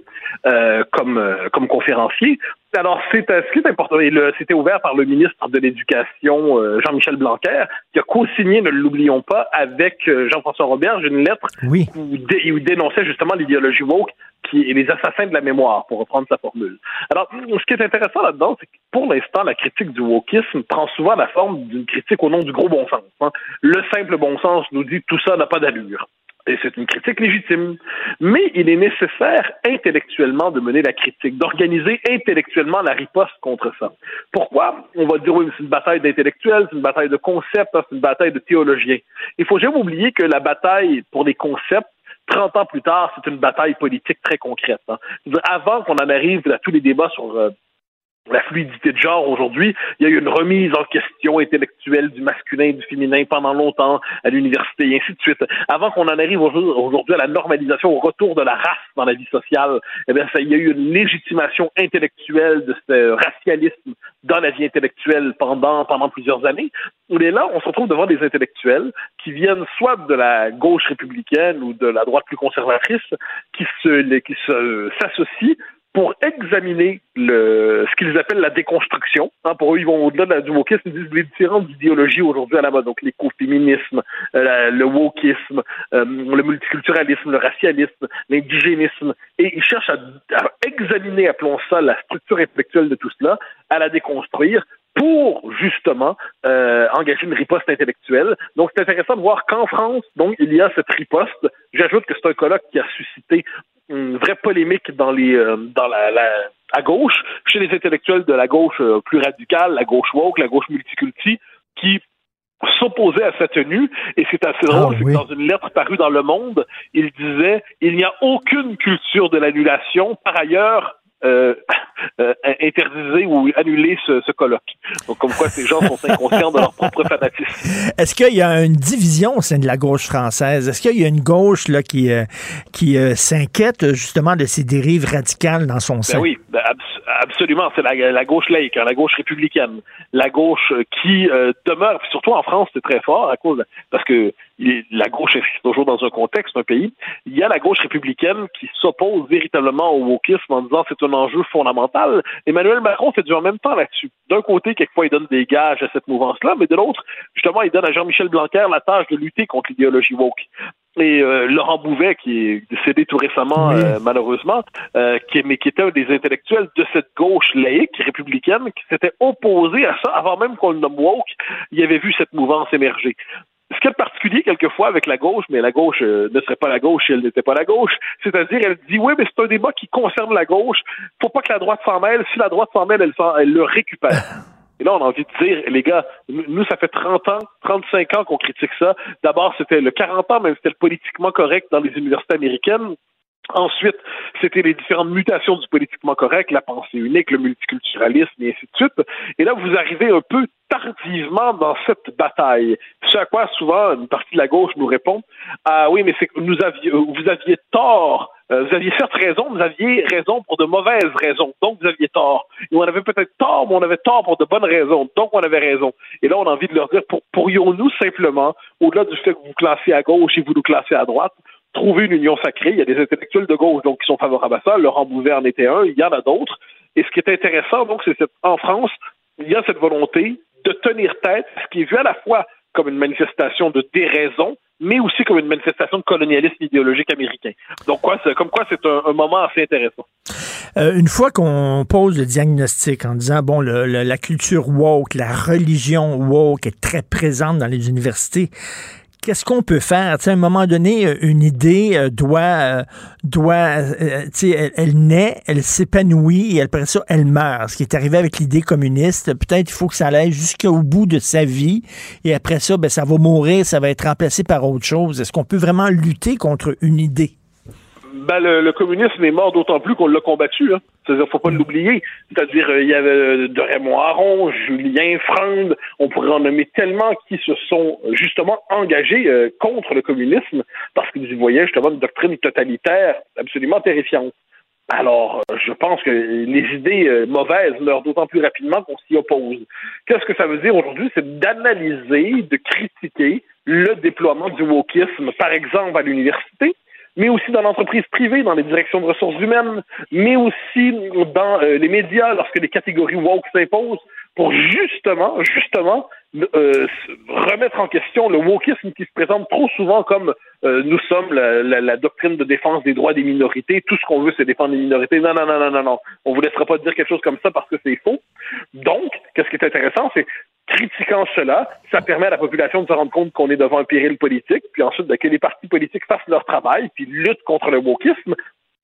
Euh, comme, euh, comme conférencier. Alors, c'est euh, ce qui est important. C'était ouvert par le ministre de l'Éducation, euh, Jean-Michel Blanquer, qui a co-signé, ne l'oublions pas, avec euh, Jean-François Robert, une lettre où, il dénonçait justement l'idéologie woke qui est les assassins de la mémoire, pour reprendre sa formule. Alors, ce qui est intéressant là-dedans, c'est que pour l'instant, la critique du wokisme prend souvent la forme d'une critique au nom du gros bon sens. Hein. Le simple bon sens nous dit tout ça n'a pas d'allure. Et c'est une critique légitime. Mais il est nécessaire intellectuellement de mener la critique, d'organiser intellectuellement la riposte contre ça. Pourquoi? On va dire, oui, c'est une bataille d'intellectuels, c'est une bataille de concepts, c'est une bataille de théologiens. Il faut jamais oublier que la bataille pour les concepts, 30 ans plus tard, c'est une bataille politique très concrète. Hein. Avant qu'on en arrive à tous les débats sur euh, la fluidité de genre aujourd'hui. Il y a eu une remise en question intellectuelle du masculin et du féminin pendant longtemps à l'université et ainsi de suite. Avant qu'on en arrive aujourd'hui à la normalisation, au retour de la race dans la vie sociale, eh bien, il y a eu une légitimation intellectuelle de ce racialisme dans la vie intellectuelle pendant, pendant plusieurs années. Et là, on se retrouve devant des intellectuels qui viennent soit de la gauche républicaine ou de la droite plus conservatrice, qui se, qui se, s'associent pour examiner le, ce qu'ils appellent la déconstruction. Hein, pour eux, ils vont au-delà du wokisme, ils disent les différentes idéologies aujourd'hui à la mode, donc l'écoféminisme, euh, le wokisme, euh, le multiculturalisme, le racialisme, l'indigénisme, et ils cherchent à, à, examiner, appelons ça, la structure intellectuelle de tout cela, à la déconstruire pour justement euh, engager une riposte intellectuelle. Donc c'est intéressant de voir qu'en France, donc il y a cette riposte. J'ajoute que c'est un colloque qui a suscité une vraie polémique dans les euh, dans la, la à gauche, chez les intellectuels de la gauche euh, plus radicale, la gauche woke, la gauche multiculti, qui s'opposaient à sa tenue. Et c'est assez drôle, c'est que dans une lettre parue dans Le Monde, il disait il n'y a aucune culture de l'annulation. Par ailleurs, euh, euh, ou annuler ce, ce, colloque. Donc, comme quoi ces gens sont inconscients de leur propre fanatisme. Est-ce qu'il y a une division au sein de la gauche française? Est-ce qu'il y a une gauche là, qui, euh, qui euh, s'inquiète justement de ces dérives radicales dans son sein? Ben oui, ben, absolument. C'est la, la, gauche laïque, hein, la gauche républicaine, la gauche qui demeure, surtout en France, c'est très fort à cause parce que la gauche est toujours dans un contexte, un pays. Il y a la gauche républicaine qui s'oppose véritablement au wokisme en disant c'est un enjeu fondamental. Emmanuel Macron fait du en même temps là-dessus. D'un côté, quelquefois, il donne des gages à cette mouvance-là, mais de l'autre, justement, il donne à Jean-Michel Blanquer la tâche de lutter contre l'idéologie woke. Et euh, Laurent Bouvet, qui est décédé tout récemment, euh, malheureusement, euh, qui, mais qui était un des intellectuels de cette gauche laïque républicaine, qui s'était opposé à ça avant même qu'on le nomme woke, il avait vu cette mouvance émerger ce qui est particulier quelquefois avec la gauche, mais la gauche euh, ne serait pas la gauche si elle n'était pas la gauche, c'est-à-dire elle dit oui, mais c'est un débat qui concerne la gauche, faut pas que la droite s'en mêle, si la droite s'en mêle, elle, elle le récupère. Et là, on a envie de dire, les gars, nous, ça fait 30 ans, 35 ans qu'on critique ça. D'abord, c'était le 40 ans, même c'était le politiquement correct dans les universités américaines. Ensuite, c'était les différentes mutations du politiquement correct, la pensée unique, le multiculturalisme, et ainsi de suite. Et là, vous arrivez un peu tardivement dans cette bataille. Ce à quoi souvent une partie de la gauche nous répond Ah oui, mais c'est que nous aviez, vous aviez tort. Euh, vous aviez certes raison, vous aviez raison pour de mauvaises raisons, donc vous aviez tort. Et on avait peut-être tort, mais on avait tort pour de bonnes raisons, donc on avait raison. Et là, on a envie de leur dire, pourrions-nous simplement, au-delà du fait que vous classez à gauche et vous nous classez à droite, trouver une union sacrée. Il y a des intellectuels de gauche donc qui sont favorables à ça. Laurent Bouvet en était un. Il y en a d'autres. Et ce qui est intéressant, donc, c'est en France, il y a cette volonté de tenir tête, ce qui est vu à la fois comme une manifestation de déraison, mais aussi comme une manifestation de colonialisme idéologique américain. Donc, quoi, comme quoi, c'est un, moment assez intéressant. Euh, une fois qu'on pose le diagnostic en disant, bon, la culture woke, la religion woke est très présente dans les universités, qu'est-ce qu'on peut faire? à un moment donné, euh, une idée euh, doit, euh, doit elle, elle, naît, elle s'épanouit et après ça, elle meurt. Ce qui est arrivé avec l'idée communiste, peut-être il faut que ça aille jusqu'au bout de sa vie et après ça, ben, ça va mourir, ça va être remplacé par autre chose. Est-ce qu'on peut vraiment lutter contre une idée? Ben, le, communisme est mort d'autant plus qu'on l'a combattu. Hein. C'est-à-dire, faut pas l'oublier. C'est-à-dire, euh, il y avait euh, de Raymond Aron, Julien Freund, on pourrait en nommer tellement qui se sont justement engagés euh, contre le communisme parce qu'ils y voyaient justement une doctrine totalitaire absolument terrifiante. Alors, je pense que les idées mauvaises meurent d'autant plus rapidement qu'on s'y oppose. Qu'est-ce que ça veut dire aujourd'hui? C'est d'analyser, de critiquer le déploiement du wokisme, par exemple à l'université, mais aussi dans l'entreprise privée, dans les directions de ressources humaines, mais aussi dans euh, les médias lorsque les catégories woke s'imposent, pour justement, justement, euh, remettre en question le wokisme qui se présente trop souvent comme euh, nous sommes la, la, la, doctrine de défense des droits des minorités, tout ce qu'on veut c'est défendre les minorités. Non, non, non, non, non, non. On vous laissera pas dire quelque chose comme ça parce que c'est faux. Donc, qu'est-ce qui est intéressant, c'est critiquant cela, ça permet à la population de se rendre compte qu'on est devant un péril politique, puis ensuite ben, que les partis politiques fassent leur travail, puis luttent contre le wokisme.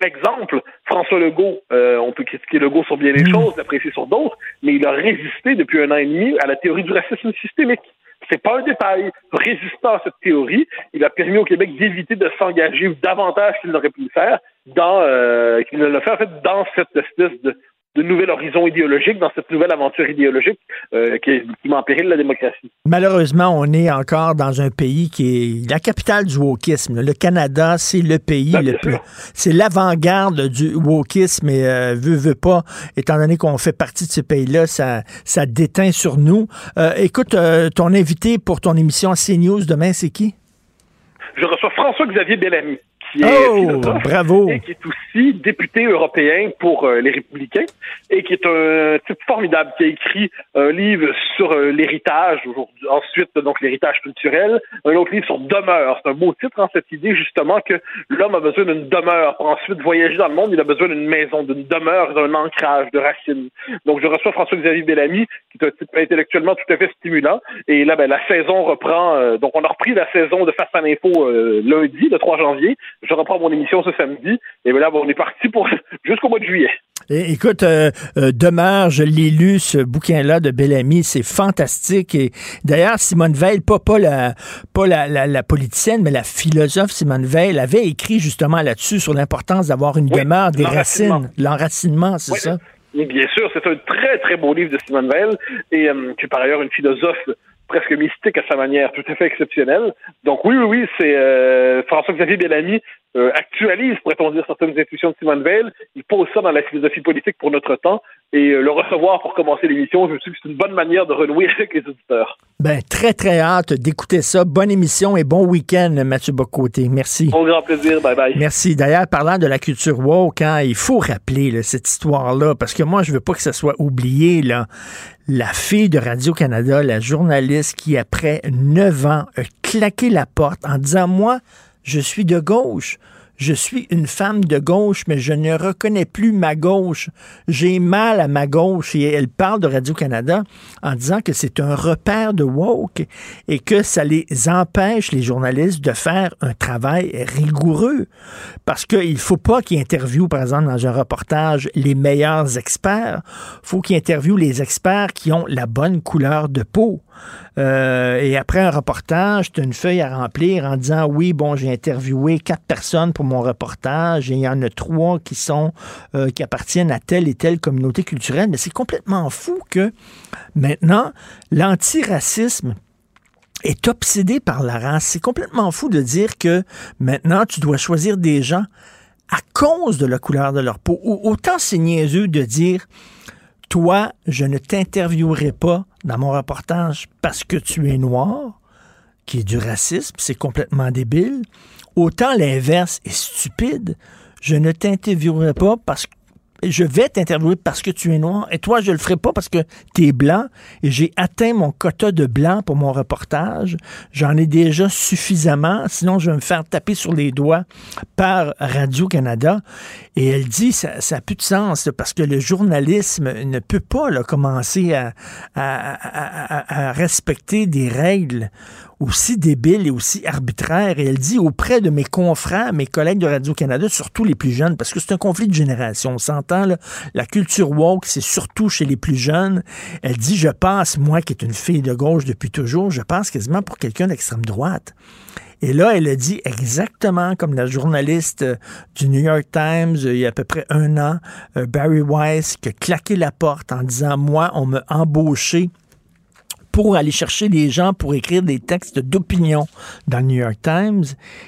Exemple, François Legault, euh, on peut critiquer Legault sur bien des mm. choses, l'apprécier sur d'autres, mais il a résisté depuis un an et demi à la théorie du racisme systémique. C'est pas un détail. Résistant à cette théorie, il a permis au Québec d'éviter de s'engager davantage qu'il n'aurait pu le faire dans euh, qu'il ne l'a fait en fait dans cette espèce de de nouvel horizon idéologique dans cette nouvelle aventure idéologique euh, qui, qui met en péril la démocratie. Malheureusement, on est encore dans un pays qui est la capitale du wokisme. Le Canada, c'est le pays ben, le plus... C'est l'avant-garde du wokisme et euh, veut, veut pas, étant donné qu'on fait partie de ce pays-là, ça, ça déteint sur nous. Euh, écoute, euh, ton invité pour ton émission CNews demain, c'est qui? Je reçois François-Xavier Bellamy qui est oh, bravo. et qui est aussi député européen pour euh, les Républicains et qui est un type formidable qui a écrit un livre sur euh, l'héritage aujourd'hui, ensuite donc l'héritage culturel, un autre livre sur demeure. C'est un beau titre en hein, cette idée justement que l'homme a besoin d'une demeure pour ensuite voyager dans le monde. Il a besoin d'une maison, d'une demeure, d'un ancrage, de racines. Donc je reçois François-Xavier Bellamy qui est un type intellectuellement tout à fait stimulant. Et là, ben, la saison reprend. Euh, donc on a repris la saison de Face à l'info lundi, le 3 janvier. Je reprends mon émission ce samedi. Et voilà, bon, on est parti pour jusqu'au mois de juillet. écoute, euh, euh, Demeure, je l'ai lu, ce bouquin-là de Bellamy, c'est fantastique. Et d'ailleurs, Simone Veil, pas, pas, la, pas la, la, politicienne, mais la philosophe Simone Veil, avait écrit justement là-dessus sur l'importance d'avoir une demeure, des racines, l'enracinement, c'est ça? Bien sûr, c'est un très, très beau livre de Simone Veil, et euh, qui est par ailleurs une philosophe presque mystique à sa manière, tout à fait exceptionnelle. Donc oui, oui, oui, c'est euh, François-Xavier Bellamy euh, actualise, pourrait-on dire, certaines intuitions de Simone Veil. Il pose ça dans la philosophie politique pour notre temps et euh, le recevoir pour commencer l'émission, je me suis que c'est une bonne manière de renouer avec les auditeurs. Ben, très, très hâte d'écouter ça. Bonne émission et bon week-end, Mathieu Bocoté. Merci. Au grand plaisir. Bye bye. Merci. D'ailleurs, parlant de la culture woke, hein, il faut rappeler cette histoire-là parce que moi, je veux pas que ça soit oublié. Là. La fille de Radio-Canada, la journaliste qui, après neuf ans, a claqué la porte en disant Moi, je suis de gauche. Je suis une femme de gauche, mais je ne reconnais plus ma gauche. J'ai mal à ma gauche. Et elle parle de Radio-Canada en disant que c'est un repère de woke et que ça les empêche, les journalistes, de faire un travail rigoureux. Parce qu'il ne faut pas qu'ils interviewent, par exemple, dans un reportage, les meilleurs experts. Il faut qu'ils interviewent les experts qui ont la bonne couleur de peau. Euh, et après un reportage, tu as une feuille à remplir en disant oui, bon, j'ai interviewé quatre personnes pour mon reportage et il y en a trois qui euh, qui appartiennent à telle et telle communauté culturelle. Mais c'est complètement fou que maintenant, l'antiracisme est obsédé par la race. C'est complètement fou de dire que maintenant, tu dois choisir des gens à cause de la couleur de leur peau. Autant c'est niaiseux de dire toi, je ne t'interviewerai pas dans mon reportage parce que tu es noir, qui est du racisme, c'est complètement débile. Autant l'inverse est stupide. Je ne t'interviewerai pas parce que je vais t'interviewer parce que tu es noir et toi, je le ferai pas parce que tu es blanc et j'ai atteint mon quota de blanc pour mon reportage. J'en ai déjà suffisamment, sinon je vais me faire taper sur les doigts par Radio-Canada. Et elle dit, ça n'a plus de sens parce que le journalisme ne peut pas commencer à, à, respecter des règles aussi débiles et aussi arbitraires. Et elle dit auprès de mes confrères, mes collègues de Radio-Canada, surtout les plus jeunes, parce que c'est un conflit de génération. On s'entend, la culture woke, c'est surtout chez les plus jeunes. Elle dit, je passe, moi qui est une fille de gauche depuis toujours, je passe quasiment pour quelqu'un d'extrême droite. Et là, elle a dit exactement comme la journaliste euh, du New York Times euh, il y a à peu près un an, euh, Barry Weiss, qui a claqué la porte en disant, moi, on m'a embauché pour aller chercher des gens pour écrire des textes d'opinion dans le New York Times.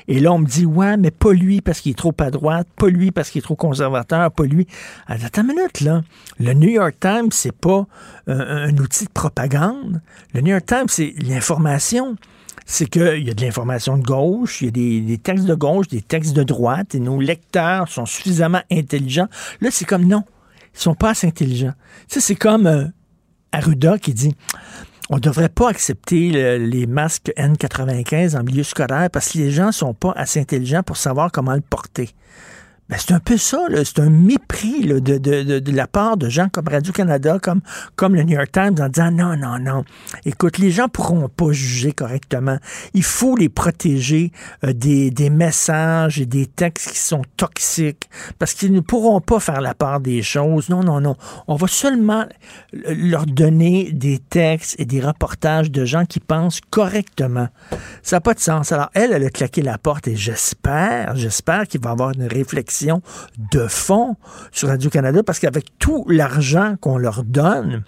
Et là, on me dit, ouais, mais pas lui parce qu'il est trop à droite, pas lui parce qu'il est trop conservateur, pas lui. Attends une minute, là. Le New York Times, c'est pas un outil de propagande. Le New York Times, c'est l'information c'est qu'il y a de l'information de gauche, il y a des, textes de gauche, des textes de droite, et nos lecteurs sont suffisamment intelligents. Là, c'est comme non, ils sont pas assez intelligents. Tu c'est comme euh, Arruda qui dit on devrait pas accepter les masques N95 en milieu scolaire parce que les gens sont pas assez intelligents pour savoir comment le porter. Ben, c'est un peu ça, c'est un mépris de, de, de, de, la part de gens comme Radio-Canada, comme, comme le New York Times, en disant non, non, non. Écoute, les gens pourront pas juger correctement. Il faut les protéger euh, des, des messages et des textes qui sont toxiques parce qu'ils ne pourront pas faire la part des choses. Non, non, non. On va seulement leur donner des textes et des reportages de gens qui pensent correctement. Ça n'a pas de sens. Alors, elle, elle a claqué la porte et j'espère, j'espère qu'il va y avoir une réflexion de fonds sur Radio-Canada parce qu'avec tout l'argent qu'on leur donne,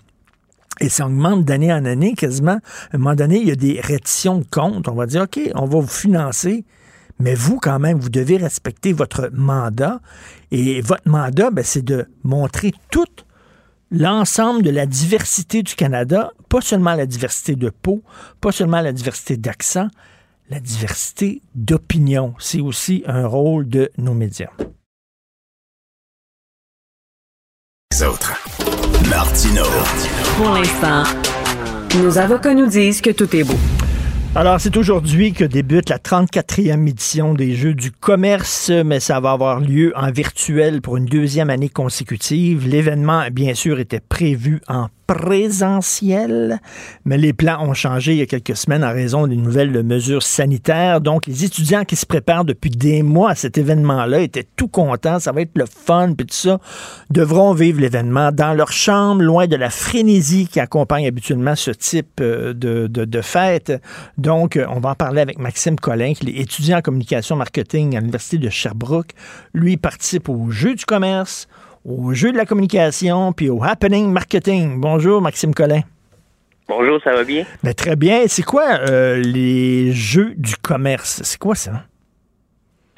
et ça augmente d'année en année quasiment. À un moment donné, il y a des réditions de comptes. On va dire, OK, on va vous financer, mais vous, quand même, vous devez respecter votre mandat. Et votre mandat, ben, c'est de montrer tout l'ensemble de la diversité du Canada, pas seulement la diversité de peau, pas seulement la diversité d'accent, la diversité d'opinion. C'est aussi un rôle de nos médias. Autres. Martino. Pour l'instant, nos avocats nous disent que tout est beau. Alors, c'est aujourd'hui que débute la 34e édition des Jeux du commerce, mais ça va avoir lieu en virtuel pour une deuxième année consécutive. L'événement, bien sûr, était prévu en présentiel, mais les plans ont changé il y a quelques semaines en raison des nouvelles mesures sanitaires. Donc, les étudiants qui se préparent depuis des mois à cet événement-là étaient tout contents, ça va être le fun, puis tout ça, devront vivre l'événement dans leur chambre, loin de la frénésie qui accompagne habituellement ce type euh, de, fête. Donc, euh, on va en parler avec Maxime Collin, qui est étudiant en communication marketing à l'Université de Sherbrooke. Lui participe au jeu du commerce, au jeu de la communication, puis au happening marketing. Bonjour, Maxime Collin. Bonjour, ça va bien? Ben, très bien. C'est quoi euh, les jeux du commerce? C'est quoi ça?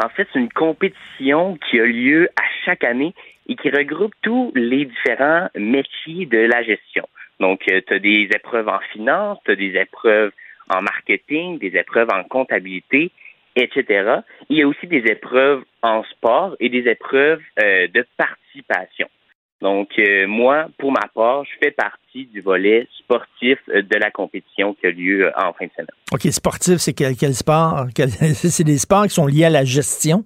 En fait, c'est une compétition qui a lieu à chaque année et qui regroupe tous les différents métiers de la gestion. Donc, tu as des épreuves en finance, tu as des épreuves en marketing, des épreuves en comptabilité, etc. Il y a aussi des épreuves en sport et des épreuves euh, de participation. Donc, euh, moi, pour ma part, je fais partie du volet sportif euh, de la compétition qui a lieu en fin de semaine. OK, sportif, c'est quel, quel sport? c'est des sports qui sont liés à la gestion?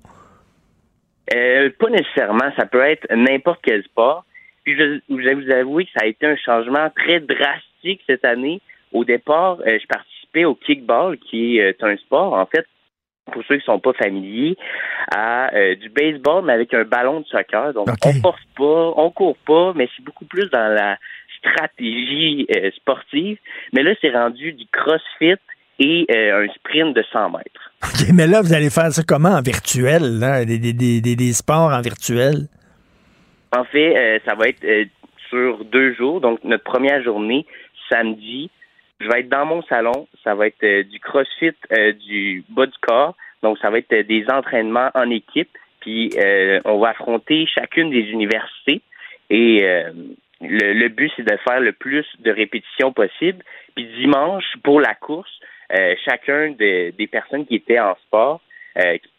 pas nécessairement. Ça peut être n'importe quel sport. Puis, je, je vais vous avouer que ça a été un changement très drastique cette année. Au départ, je participais au kickball, qui est un sport, en fait, pour ceux qui ne sont pas familiers, à euh, du baseball, mais avec un ballon de soccer. Donc, on ne force pas, on court pas, mais c'est beaucoup plus dans la stratégie euh, sportive. Mais là, c'est rendu du crossfit et euh, un sprint de 100 mètres. OK, mais là, vous allez faire ça comment en virtuel, là? Des, des, des, des sports en virtuel? En fait, ça va être sur deux jours. Donc, notre première journée, samedi, je vais être dans mon salon. Ça va être euh, du crossfit euh, du bas du corps. Donc, ça va être euh, des entraînements en équipe. Puis, on va affronter chacune des universités. Et le, but, c'est de faire le plus de répétitions possible. Puis, dimanche, pour la course, chacun des personnes qui étaient en sport,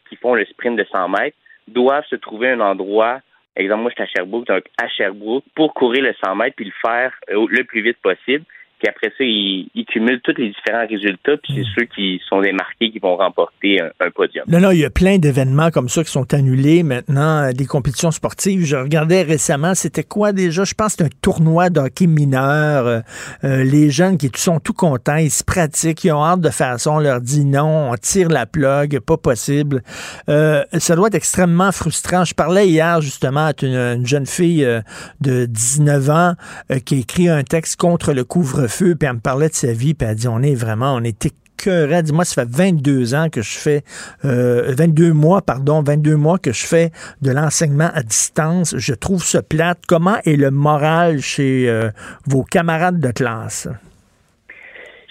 qui font le sprint de 100 mètres, doivent se trouver un endroit exemple, moi, je suis à Sherbrooke, donc à Sherbrooke, pour courir le 100 mètres puis le faire le plus vite possible. Puis après ça, ils, cumulent tous les différents résultats, puis c'est hmm. ceux qui sont démarqués qui vont remporter un, podium. Non, non, il y a plein d'événements comme ça qui sont annulés maintenant, euh, des compétitions sportives. Je regardais récemment, c'était quoi déjà? Je pense que c'est un tournoi de hockey mineur. Euh, euh, les jeunes qui sont tout contents, ils se pratiquent, ils ont hâte de faire ça. On leur dit non, on tire la plug, pas possible. ça doit être extrêmement frustrant. Je parlais hier justement à une, jeune fille de 19 ans qui a écrit un texte contre le couvre feu, puis elle me parlait de sa vie, puis elle dit, on est vraiment, on est écœurés. Dis-moi, ça fait 22 ans que je fais, 22 euh, mois, pardon, 22 mois que je fais de l'enseignement à distance. Je trouve ça plate. Comment est le moral chez euh, vos camarades de classe?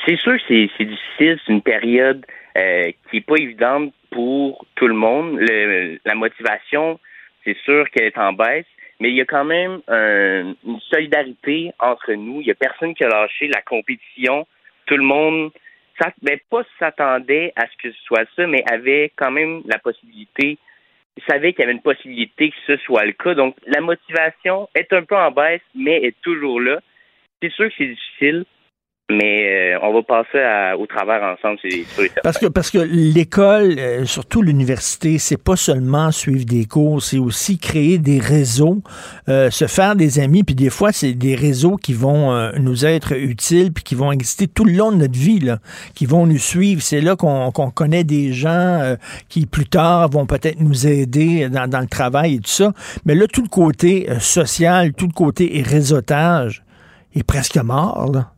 C'est sûr que c'est difficile. C'est une période euh, qui n'est pas évidente pour tout le monde. la motivation, c'est sûr qu'elle est en baisse mais il y a quand même une solidarité entre nous. Il y a personne qui a lâché la compétition. Tout le monde, ça, ben, pas s'attendait à ce que ce soit ça, mais avait quand même la possibilité, savait qu'il y avait une possibilité que ce soit le cas. Donc, la motivation est un peu en baisse, mais est toujours là. C'est sûr que c'est difficile mais euh, on va passer au travers ensemble, c'est Parce que parce que l'école, euh, surtout l'université, c'est pas seulement suivre des cours, c'est aussi créer des réseaux, euh, se faire des amis, puis des fois c'est des réseaux qui vont nous être utiles, puis qui vont exister tout le long de notre vie, là, qui vont nous suivre. C'est là qu'on connaît des gens qui plus tard vont peut-être nous aider dans, dans, le travail et tout ça. Mais là, tout le côté social, tout le côté réseautage est presque mort. Là.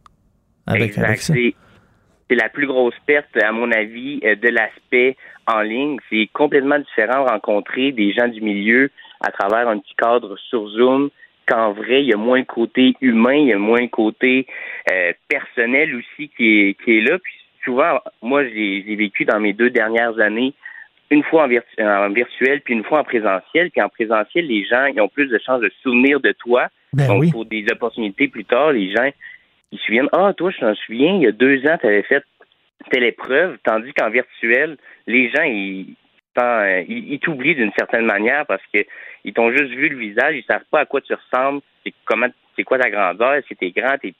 C'est la plus grosse perte, à mon avis, euh, de l'aspect en ligne. C'est complètement différent de rencontrer des gens du milieu à travers un petit cadre sur Zoom qu'en vrai, il y a moins de côté humain, il y a moins de côté euh, personnel aussi qui est, qui est là. Puis souvent, moi, j'ai vécu dans mes deux dernières années une fois en, virtuel puis une fois en présentiel. Puis en présentiel, les gens ils ont plus de chances de se souvenir de toi. Ben Donc, pour des opportunités plus tard, les gens ils se souviennent Ah, toi, je t'en souviens, il y a deux ans, tu avais fait telle épreuve, tandis qu'en virtuel, les gens, ils ils, t'oublient d'une certaine manière parce qu'ils t'ont juste vu le visage, ils savent pas à quoi tu ressembles, c'est comment c'est quoi ta grandeur, si t'es grand, t'es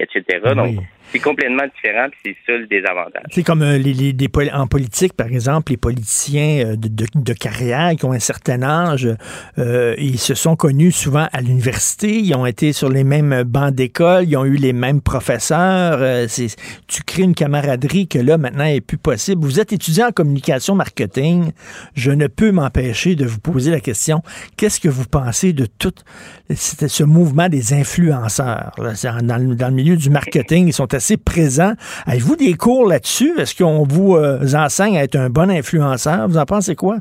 etc. Donc, c'est complètement différent, puis c'est ça le désavantage. C'est comme euh, les, les, en politique, par exemple, les politiciens euh, de, de, de, carrière qui ont un certain âge, euh, ils se sont connus souvent à l'université, ils ont été sur les mêmes bancs d'école, ils ont eu les mêmes professeurs. Euh, tu crées une camaraderie que là, maintenant, est plus possible. Vous êtes étudiant en communication marketing. Je ne peux m'empêcher de vous poser la question, qu'est-ce que vous pensez de tout ce mouvement des influenceurs? Dans, dans le milieu du marketing, ils sont assez assez présent. Avez-vous des cours là-dessus? Est-ce qu'on vous euh, enseigne à être un bon influenceur? Vous en pensez quoi?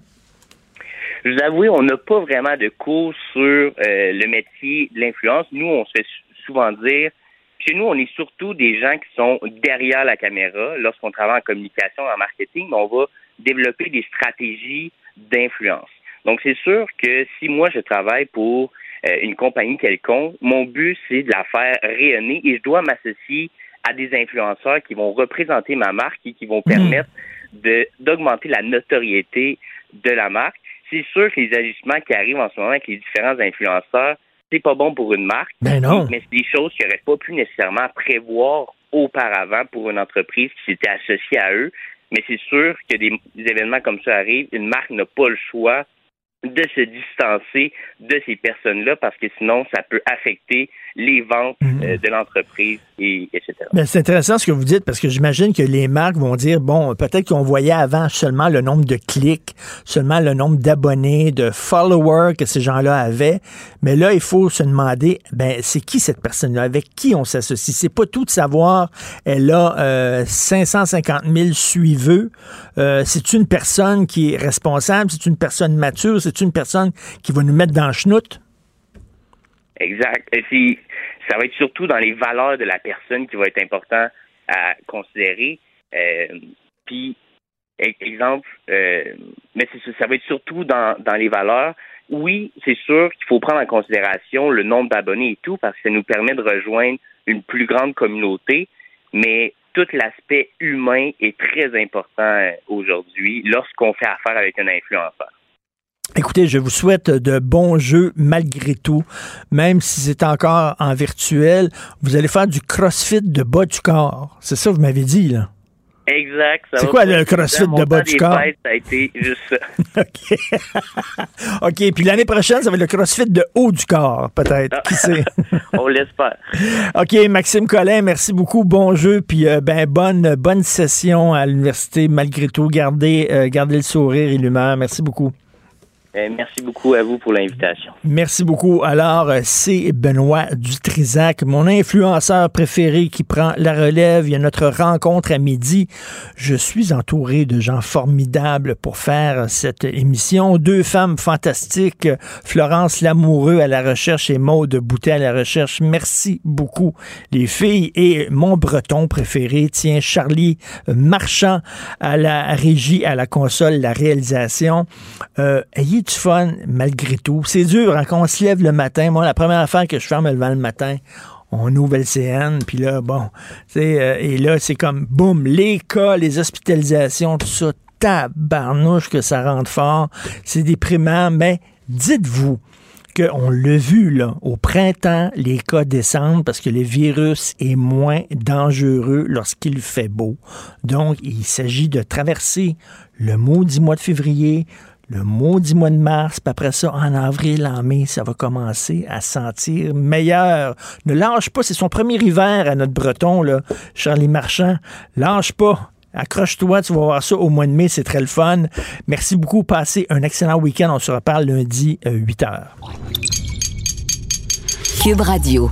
Je vous avoue, on n'a pas vraiment de cours sur euh, le métier de l'influence. Nous, on se fait souvent dire, chez nous, on est surtout des gens qui sont derrière la caméra. Lorsqu'on travaille en communication, en marketing, on va développer des stratégies d'influence. Donc, c'est sûr que si moi, je travaille pour une compagnie quelconque, mon but, c'est de la faire rayonner et je dois m'associer à des influenceurs qui vont représenter ma marque et qui vont permettre de d'augmenter la notoriété de la marque. C'est sûr que les agissements qui arrivent en ce moment avec les différents influenceurs, c'est pas bon pour une marque. Ben non. Mais c'est des choses qu'ils n'auraient pas pu nécessairement prévoir auparavant pour une entreprise qui s'était associée à eux. Mais c'est sûr que des événements comme ça arrivent, une marque n'a pas le choix de se distancer de ces personnes-là parce que sinon, ça peut affecter les ventes mhm. euh, de l'entreprise, et, etc. Ben, c'est intéressant ce que vous dites parce que j'imagine que les marques vont dire, bon, peut-être qu'on voyait avant seulement le nombre de clics, seulement le nombre d'abonnés, de followers que ces gens-là avaient, mais là, il faut se demander, ben, c'est qui cette personne-là, avec qui on s'associe? C'est pas tout de savoir, elle a euh, 550 000 suiveux, euh, c'est une personne qui est responsable, c'est une personne mature, c'est une personne qui va nous mettre dans le schnout? Exact. Et ça va être surtout dans les valeurs de la personne qui va être important à considérer. Euh, puis, e-, exemple, euh, mais ça va être surtout dans, dans les valeurs. Oui, c'est sûr qu'il faut prendre en considération le nombre d'abonnés et tout, parce que ça nous permet de rejoindre une plus grande communauté, mais tout l'aspect humain est très important aujourd'hui lorsqu'on fait affaire avec un influenceur. Écoutez, je vous souhaite de bons jeux malgré tout, même si c'est encore en virtuel. Vous allez faire du crossfit de bas du corps. C'est ça que vous m'avez dit, là? Exact. C'est quoi le crossfit de bas du corps? ça a été juste ça. OK. OK. Puis l'année prochaine, ça va être le crossfit de haut du corps, peut-être. Qui sait? On l'espère. OK. Maxime Collin, merci beaucoup. Bon jeu. Puis euh, ben, bonne, bonne session à l'université, malgré tout. Gardez, euh, gardez le sourire et l'humeur. Merci beaucoup. Euh, merci beaucoup à vous pour l'invitation. Merci beaucoup. Alors, c'est Benoît Dutrisac, mon influenceur préféré qui prend la relève. Il y a notre rencontre à midi. Je suis entouré de gens formidables pour faire cette émission. Deux femmes fantastiques, Florence Lamoureux à la recherche et Maude Boutet à la recherche. Merci beaucoup, les filles. Et mon breton préféré, tiens, Charlie Marchand à la régie, à la console, la réalisation. Euh, du fun malgré tout. C'est dur hein, quand on se lève le matin. Moi, la première affaire que je fais en me le matin, on ouvre le CN, puis là, bon, euh, et là, c'est comme, boum, les cas, les hospitalisations, tout ça, tabarnouche que ça rentre fort. C'est déprimant, mais dites-vous qu'on l'a vu, là, au printemps, les cas descendent parce que le virus est moins dangereux lorsqu'il fait beau. Donc, il s'agit de traverser le maudit mois de février, le maudit mois de mars, puis après ça, en avril, en mai, ça va commencer à sentir meilleur. Ne lâche pas, c'est son premier hiver à notre breton, là, Charlie Marchand. Lâche pas. Accroche-toi, tu vas voir ça au mois de mai, c'est très le fun. Merci beaucoup, passez un excellent week-end. On se reparle lundi 8 euh, h. Cube Radio.